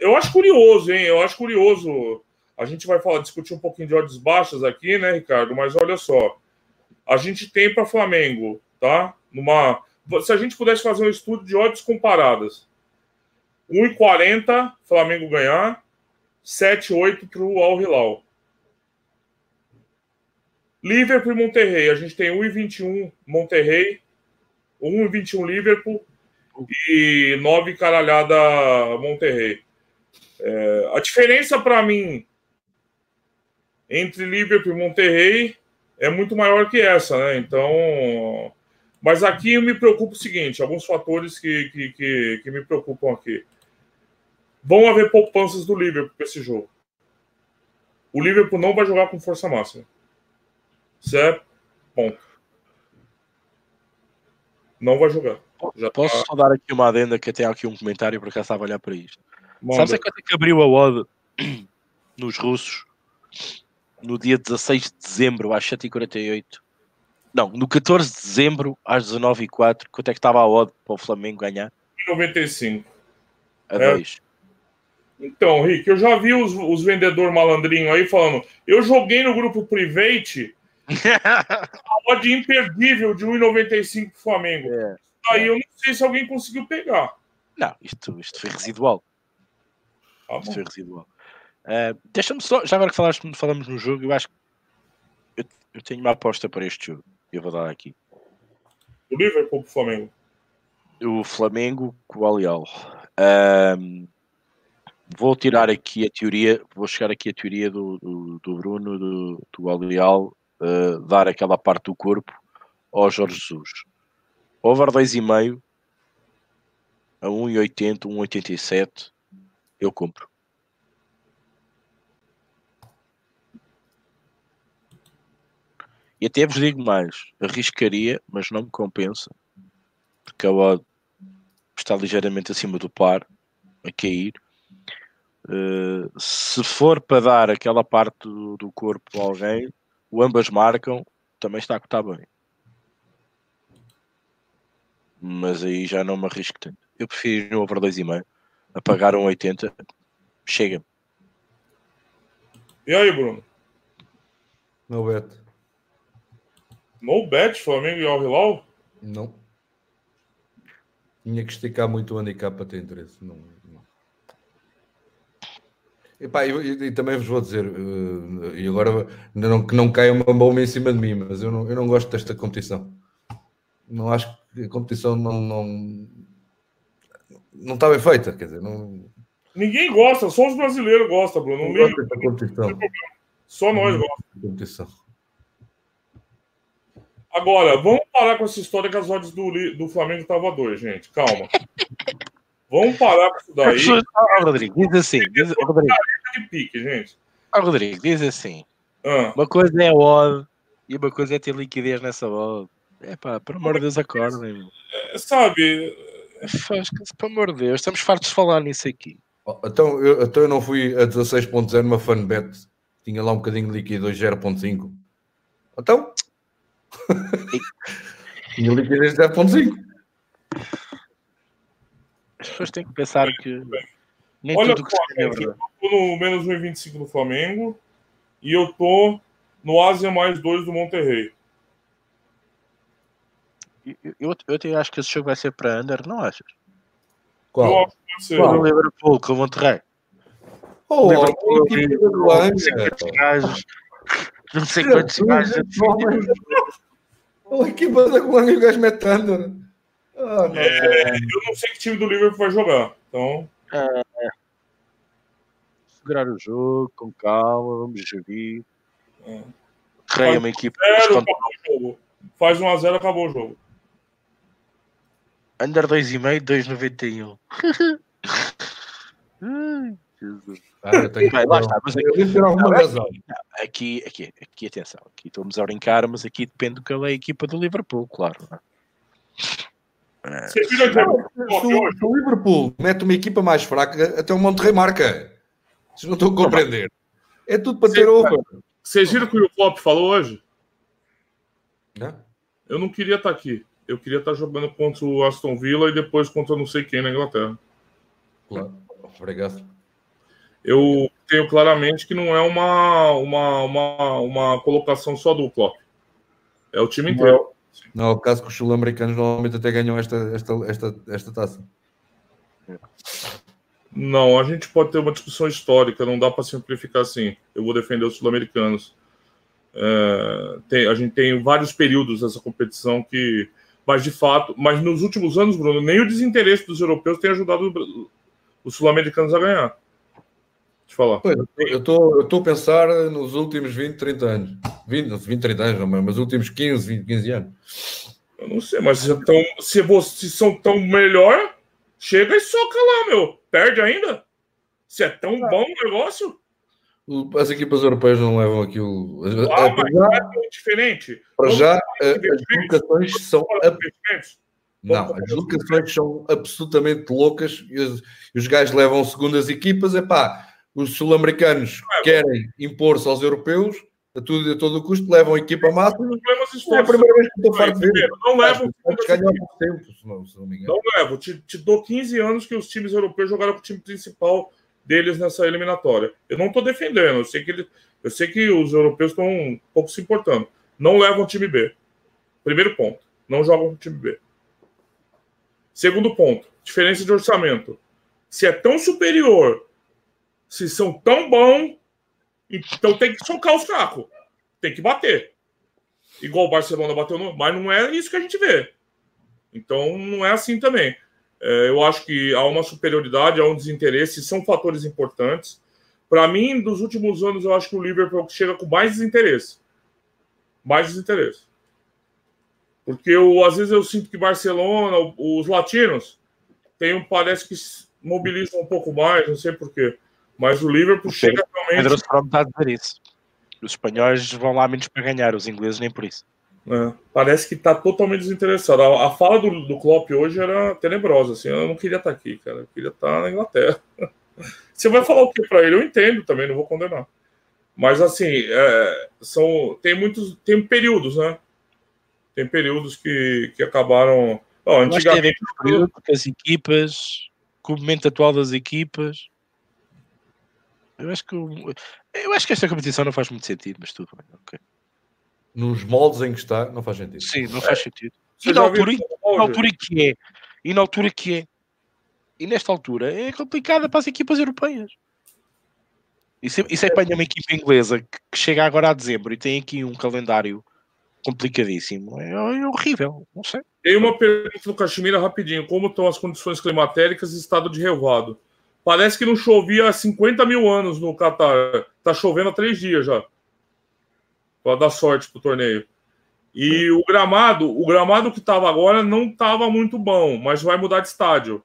eu acho curioso, hein? Eu acho curioso. A gente vai falar, discutir um pouquinho de odds baixas aqui, né, Ricardo? Mas olha só. A gente tem para Flamengo, tá? Numa, se a gente pudesse fazer um estudo de odds comparadas. 1,40 Flamengo ganhar, 7,8 para o Al Hilal. Liverpool e Monterrey. A gente tem 1,21 Monterrey, 1,21 Liverpool e 9 caralhada Monterrey. É, a diferença para mim entre Liverpool e Monterrey é muito maior que essa, né? Então, mas aqui eu me preocupo o seguinte: alguns fatores que, que, que, que me preocupam aqui. Vão haver poupanças do Liverpool para esse jogo. O Liverpool não vai jogar com força máxima. Certo? Ponto. Não vai jogar. Já Posso tá... só dar aqui uma adenda que há aqui um comentário porque já estava a olhar para isto. Manda. Sabes a quanto é que abriu a odd nos russos no dia 16 de dezembro às 7h48? Não, no 14 de dezembro às 19h04, quanto é que estava a odd para o Flamengo ganhar? 95. A 2. É. Então, Rick, eu já vi os, os vendedores malandrinhos aí falando. Eu joguei no grupo Private a odd imperdível de 1,95 pro Flamengo. É. Aí eu não sei se alguém conseguiu pegar. Não, isto, isto foi residual. Isto foi residual. Uh, Deixa-me só, já agora que falaste, falamos no jogo, eu acho que eu, eu, tenho uma aposta para este jogo. Eu vou dar aqui. O Liverpool pro Flamengo? O Flamengo com o Alial. Um, vou tirar aqui a teoria, vou chegar aqui a teoria do, do, do Bruno, do, do Alial, uh, dar aquela parte do corpo ao Jorge Jesus. Over 2,5 a 1,80, 1,87, eu compro. E até vos digo mais, arriscaria, mas não me compensa, porque a odd está ligeiramente acima do par, a cair. Uh, se for para dar aquela parte do, do, corpo a alguém, o ambas marcam, também está a cotar bem. Mas aí já não me arrisco tanto. Eu prefiro ir no over 2,5 a pagar um 80, chega. E aí, Bruno? No bet. No bet, Flamengo e Al Hilal? Não. Tinha que esticar muito o handicap para ter interesse. Não, não. E, pá, e, e, também vos vou dizer, uh, e agora não, que não caia uma bomba em cima de mim, mas eu não, eu não gosto desta competição. Não acho que a competição não, não, não está bem feita, quer dizer, não... Ninguém gosta, só os brasileiros gostam, Bruno. Não, não gosta competição. Só nós gostamos. Agora, vamos parar com essa história que as odds do, do Flamengo estavam dois, gente. Calma. Vamos parar com isso daí. Ah, Rodrigo, diz assim. Diz, Rodrigo. De pique, gente. Ah, Rodrigo, diz assim. Ah. Uma coisa é odd e uma coisa é ter liquidez nessa odd. É pá, pelo amor de Deus, acordem. É, sabe. Pelo amor de Deus, estamos fartos de falar nisso aqui. então, eu, então eu não fui a 16.0 numa fanbet. Tinha lá um bocadinho de liquidez 0.5. Então, Tinha liquidez de 0.5. As pessoas têm que pensar que nem Olha tudo que só, é eu tô no menos 1,25 do Flamengo e eu tô no Ásia mais 2 do Monterrey. Eu, eu, eu acho que esse jogo vai ser para Under, não achas? Qual? Que. Qual? O Liverpool com o Monterrey. Oh, o Liverpool, Liverpool, não sei quantos gajos. Não sei quantos gajos. O equipa da Colônia e o gajo metendo. Né? Ah, é, eu não sei que time do Liverpool vai jogar. Então. É, segurar o jogo com calma, vamos gerir. É. Rei é uma equipa. Zero, jogo. Faz 1x0, acabou o jogo. Under 2,5, 2,91. Ai, Jesus. Ah, eu tenho Bem, lá está, mas aqui, não, aqui, aqui, aqui, atenção, aqui estamos a brincar, mas aqui depende do que é a equipa do Liverpool, claro. É? Se, se o Liverpool mete uma equipa mais fraca, até o Monterrey marca. Vocês não estão a compreender. É tudo para ter over. Vocês viram o que o Klopp falou hoje? É? Eu não queria estar aqui. Eu queria estar jogando contra o Aston Villa e depois contra não sei quem na Inglaterra. Claro. Obrigado eu tenho claramente que não é uma, uma, uma, uma colocação só do Klopp. É o time inteiro. Não, é o caso que os sul-americanos normalmente até ganham esta, esta, esta, esta taça. Não, a gente pode ter uma discussão histórica, não dá para simplificar assim. Eu vou defender os sul-americanos. É, tem, a gente tem vários períodos dessa competição que, mas de fato, mas nos últimos anos, Bruno, nem o desinteresse dos europeus tem ajudado os sul-americanos a ganhar. Deixa eu falar. Pois, eu estou eu estou a pensar nos últimos 20, 30 anos. 20, 20 30 anos, não, mas nos últimos 15, 20, 15 anos. Eu não sei, mas se, tão, se vocês são tão melhor, chega e soca lá, meu. Perde ainda? Se é tão bom o negócio? As equipas europeias não levam aquilo. Ah, É, para já, é diferente. para Vamos já, eh, as locações são. Ab-. Não, as locações são absolutamente loucas e os, e os gajos levam segundas equipas. Epá, os sul-americanos querem impor-se aos europeus a, tudo, a todo o custo, levam a equipa máxima. É a primeira vez que estou farto de ver. Não levo. Tempo, se não. Não levo. Te, te dou 15 anos que os times europeus jogaram com o time principal deles nessa eliminatória. Eu não estou defendendo. Eu sei que ele, eu sei que os europeus estão um pouco se importando. Não levam o time B. Primeiro ponto. Não jogam com o time B. Segundo ponto. Diferença de orçamento. Se é tão superior, se são tão bons, então tem que socar os fracos. Tem que bater. Igual o Barcelona bateu no. Mas não é isso que a gente vê. Então não é assim também. É, eu acho que há uma superioridade, há um desinteresse, são fatores importantes. Para mim, dos últimos anos, eu acho que o Liverpool chega com mais desinteresse. Mais desinteresse. Porque eu, às vezes eu sinto que Barcelona, os latinos, tem, um- parece que se mobilizam um pouco mais, não sei porquê. Mas o Liverpool O chega realmente. Pedro está a dizer isso. Os espanhóis vão lá menos para ganhar, os ingleses nem por isso. É, parece que tá totalmente desinteressado. A, a fala do, do Klopp hoje era tenebrosa. Assim, eu não queria estar aqui, cara. Eu queria estar na Inglaterra. Você vai falar o que para ele? Eu entendo também, não vou condenar. Mas assim, é, são tem muitos tem períodos, né? Tem períodos que, que acabaram. Ó, antigamente, período, com as equipas, com o momento atual das equipas. Eu acho que eu acho que esta competição não faz muito sentido, mas tudo bem. ok. Nos moldes em que está, não faz sentido. Sim, não faz sentido. você E na altura, o na altura que é. E na altura que é. E nesta altura é complicada para as equipas europeias. E se, e se apanha uma equipa inglesa que, que chega agora a dezembro e tem aqui um calendário complicadíssimo, é, é horrível. Não sei. Tem uma pergunta do Caxemira rapidinho. Como estão as condições climatéricas e estado de relvado? Parece que não chovia há 50 mil anos no Catar. Tá chovendo há três dias já. Para dar sorte pro torneio. E o gramado, o gramado que estava agora não estava muito bom, mas vai mudar de estádio.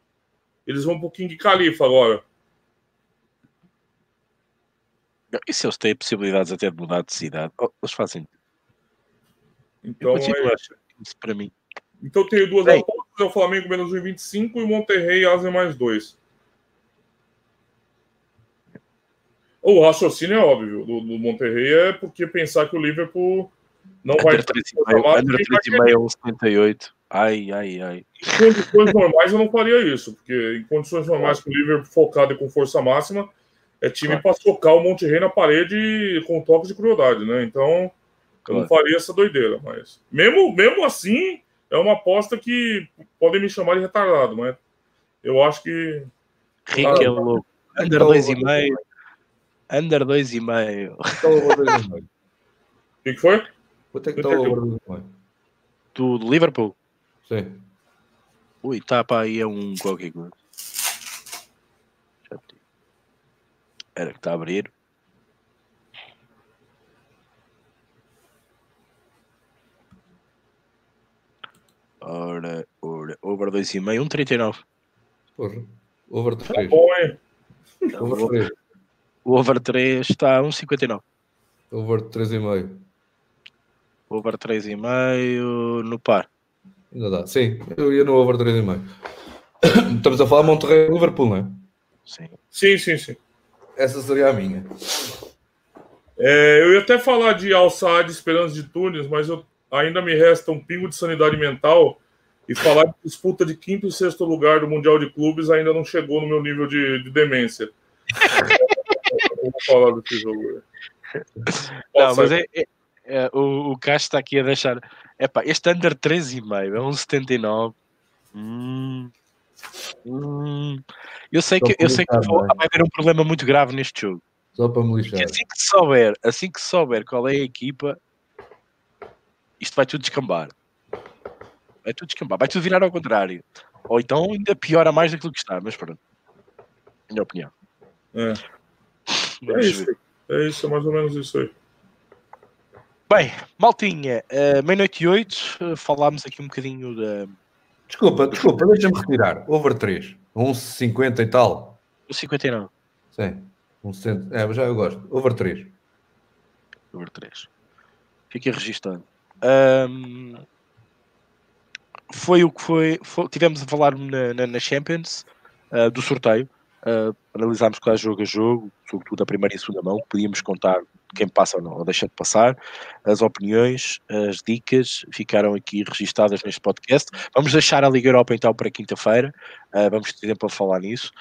Eles vão um pouquinho de Califa agora. E se eles têm possibilidades até de mudar de cidade? Oh, eles fazem Então, é, isso para mim. então tenho duas apostas: é o Flamengo menos 1,25 e o Monterrey Asa mais 2. O raciocínio é óbvio do, do Monterrey é porque pensar que o Liverpool não vai Under ter 3,5, under 3,5, 78. Ai, ai, ai. Em condições normais eu não faria isso, porque em condições normais com o Liverpool focado e com força máxima, é time Claro. para socar o Monterrey na parede com toques de crueldade, né? Então eu não Claro. faria essa doideira, mas mesmo, mesmo assim, é uma aposta que podem me chamar de retardado, mas eu acho que Rico é louco. Under Então, 2,5. Under 2,5. Está o over 2,5. o que, que foi? Quanto é que está o over 2,5? Do Liverpool. Sim. Ui, tá para aí a um qualquer coisa. Era que está a abrir. Ora, ora, over 2,5, 1,39. Porra. Over Tá 3. bom, hein? Over 3. O over 3 está a 1,59. Over 3,5. Over 3,5 no par. Ainda dá. Sim, eu ia no over 3,5. Estamos a falar Monterrey Liverpool, não é? Sim. Sim, sim, sim. Essa seria a minha. É, eu ia até falar de Alçade Esperança de Tunes, mas eu, ainda me resta um pingo de sanidade mental e falar de disputa de quinto e sexto lugar do Mundial de Clubes ainda não chegou no meu nível de, de demência. Vou falar desse jogo. Não, mas é, é- é, o, o Castro está aqui a deixar. Epá, este under 3,5 é um 79. Hum, hum. Eu sei que, eu sei que vou- é? vai haver um problema muito grave neste jogo. Só para me lixar. Assim que souber, assim que souber qual é a equipa, isto vai tudo descambar. Vai tudo descambar, vai tudo virar ao contrário. Ou então ainda piora mais daquilo que está, mas pronto. Minha opinião. É. É isso. É isso, é mais ou menos isso aí. Bem, Maltinha, eh, meia-noite e oito, eh, falámos aqui um bocadinho da Desculpa, desculpa, deixa-me retirar. Over 3, 1,50 e tal. do 59, Sim, um cento. É, já eu gosto. Over 3. over 3. Fica registado. Ahm, foi o que foi, foi- Tivemos a falar na, na- na Champions ah, do sorteio. Ah, analisámos quase jogo a jogo, sobretudo a primeira e a segunda mão. Podíamos contar quem passa ou não, ou deixa de passar. As opiniões, as dicas ficaram aqui registadas neste podcast. Vamos deixar a Liga Europa então para quinta-feira. Ah, vamos ter tempo a falar nisso.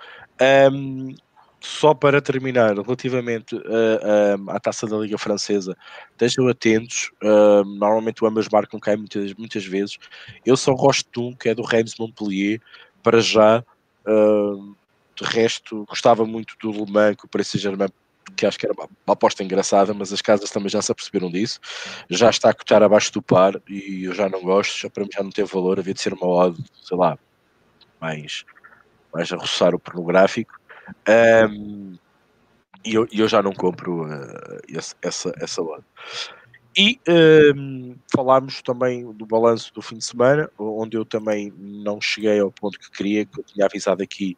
Ahm, só para terminar, relativamente ah, ah, à taça da Liga Francesa, estejam atentos. ahm, normalmente o ambas marcam cá muitas, muitas vezes. Eu só gosto de um que é do Reims Montpellier. Para já, de resto, gostava muito do Le Mans, que o Paris Saint-Germain que acho que era uma aposta engraçada, mas as casas também já se aperceberam disso. Já está a cotar abaixo do par e eu já não gosto, já para mim já não tem valor, havia de ser uma odd, sei lá, mais, mais a roçar o pornográfico. Ahm, e eu, eu já não compro esse- essa, essa odd. E ahm, falámos também do balanço do fim de semana, onde eu também não cheguei ao ponto que queria, que eu tinha avisado aqui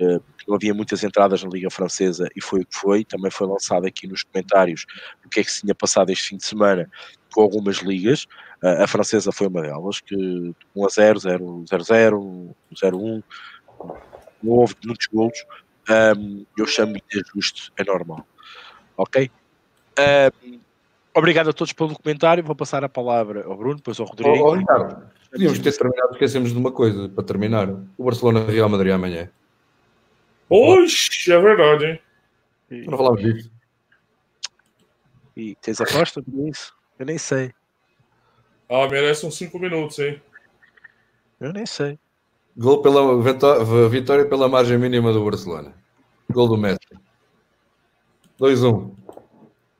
eh, que havia muitas entradas na Liga Francesa e foi o que foi. Também foi lançado aqui nos comentários o que é que se tinha passado este fim de semana com algumas ligas. Eh, a francesa foi uma delas, que 1 a 0, 0 0 0, 0 1, não houve muitos golos. Ahm, eu chamo de ajuste, é normal. Ok? Ahm, obrigado a todos pelo comentário. Vou passar a palavra ao Bruno, depois ao Rodrigo. oh, Ricardo, podíamos ter terminado, esquecemos de uma coisa para terminar. O Barcelona Real Madrid amanhã. Oxe, é verdade, hein? Não falámos disso. E tens aposta por isso? Eu nem sei. Ah, merece uns 5 minutos, hein? Eu nem sei. Gol pela vitó- vitória pela margem mínima do Barcelona. Gol do Messi. 2-1.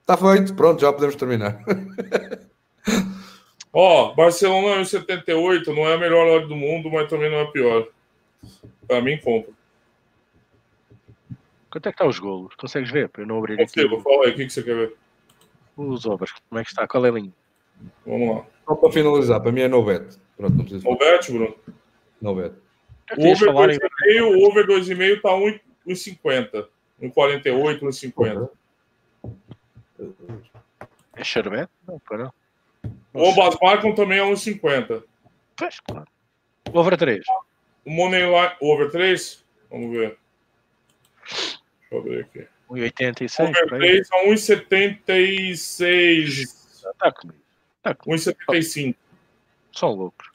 Está feito, pronto, já podemos terminar. Ó, Barcelona em 78 não é a melhor hora do mundo, mas também não é a pior. Pra mim, compra. Quanto é que está os golos? Consegues ver? Para eu não abrir aqui Consigo, fala aí, o que, que você quer ver? os overs. Como é que está? Qual é a linha? Vamos lá. Só para finalizar, para mim é no bet. Pronto, não preciso O bet, Bruno? No bet. O over falar aí? 2,5, o over 2,5 tá 1,50. 1,48, 1,50. É Sherbet? Não, pá, não. O Obas marcam também é 1,50. Pois, claro. Over 3. O Moneyline, over 3? Vamos ver. Deixa eu ver aqui. 1,86. Over por aí. 3 a 1,76. Está comigo. 1,75. Só loucos.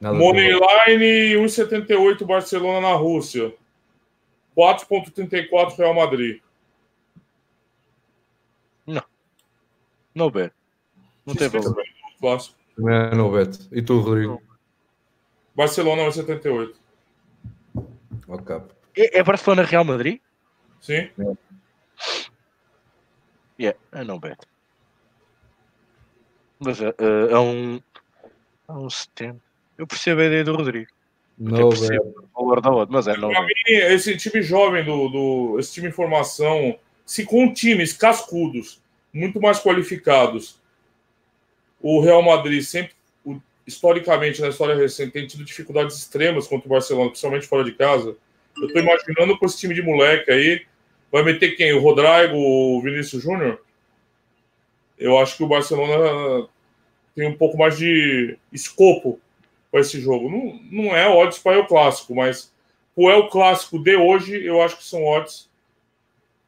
Nada Moneyline 1,78 Barcelona na Rússia. 4,34 Real Madrid. Não bet. Não tem valor. Clássico. É no bet. E tu, Rodrigo? Barcelona 1,78. Ok. É, é Barcelona Real Madrid? Sim? Yeah, é não bet. Mas é, é, é um. É um 70. Eu percebo a ideia do Rodrigo. Eu No bet. percebo o valor da outra, mas é não Pra bet. mim, esse time jovem do, do esse time em formação, se com times cascudos, muito mais qualificados, o Real Madrid sempre, historicamente, na história recente, tem tido dificuldades extremas contra o Barcelona, principalmente fora de casa. Eu tô imaginando com esse time de moleque aí, vai meter quem? O Rodrigo, o Vinícius Júnior? Eu acho que o Barcelona tem um pouco mais de escopo para esse jogo. Não, não é odds para o clássico, mas o El Clássico de hoje, eu acho que são odds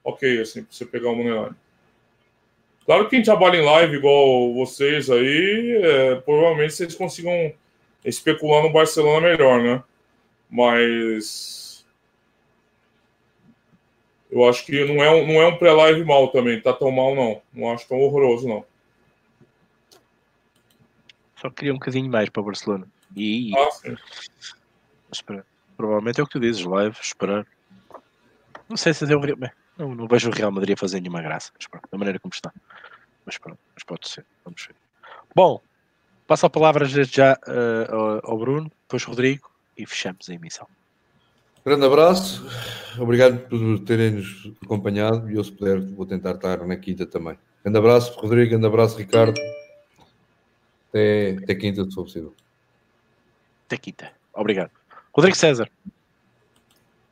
ok, assim, pra você pegar o Moneyline. Claro que quem trabalha em live igual vocês aí, é, provavelmente vocês consigam especular no Barcelona melhor, né? Mas eu acho que não é um, não é um pré-live mal também, tá tão mal não. Não acho tão horroroso não. Só queria um bocadinho mais para o Barcelona. E, Ah, sim. esperar. Provavelmente é o que tu dizes, live, esperar. Não sei se Real. bem, Não, não vejo o Real Madrid a fazer nenhuma graça. Mas pronto, da maneira como está. Mas pronto, mas pode ser. Vamos ver. Bom, passo a palavra desde já eh, ao, Bruno, depois Rodrigo e fechamos a emissão. Grande abraço, obrigado por terem-nos acompanhado e eu, se puder, vou tentar estar na quinta também. Grande abraço, Rodrigo, grande abraço, Ricardo. Até, até quinta, se for possível. Até quinta. Obrigado. Rodrigo César.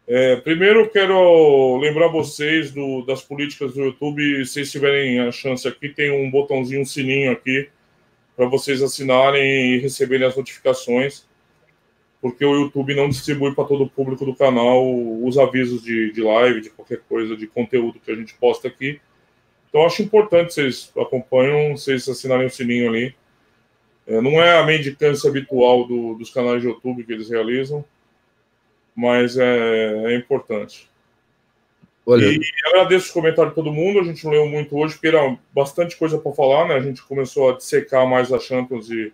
É, primeiro, quero lembrar vocês do, das políticas do YouTube. Se vocês tiverem a chance aqui, tem um botãozinho, um sininho aqui, para vocês assinarem e receberem as notificações, porque o YouTube não distribui para todo o público do canal os avisos de, de live, de qualquer coisa, de conteúdo que a gente posta aqui. Então, acho importante vocês acompanham, vocês assinarem o sininho ali. É, não é a mendicância habitual do, dos canais de YouTube que eles realizam, mas é, é importante. Olha. E agradeço os comentários de todo mundo. A gente não leu muito hoje, porque era bastante coisa para falar, né? A gente começou a dissecar mais a Champions e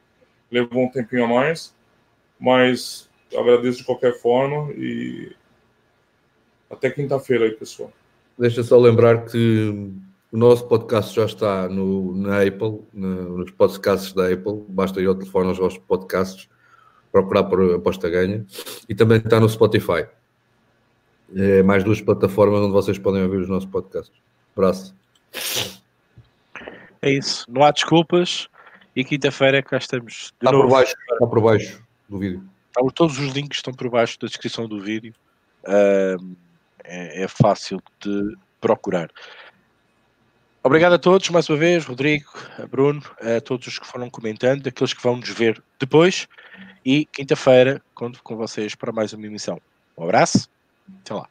levou um tempinho a mais. Mas agradeço de qualquer forma e até quinta-feira aí, pessoal. Deixa só lembrar que o nosso podcast já está no, na Apple, no, nos podcasts da Apple. Basta ir ao telefone aos vossos podcasts procurar por aposta ganha e também está no Spotify. É mais duas plataformas onde vocês podem ouvir os nossos podcasts. Abraço. É isso, não há desculpas e quinta-feira cá estamos. está novo. por baixo, está por baixo do vídeo. Todos os links estão por baixo da descrição do vídeo. Uh, é, é fácil de procurar. Obrigado a todos mais uma vez, Rodrigo, Bruno, a todos os que foram comentando, aqueles que vão nos ver depois. E quinta-feira conto com vocês para mais uma emissão. Um abraço, até lá.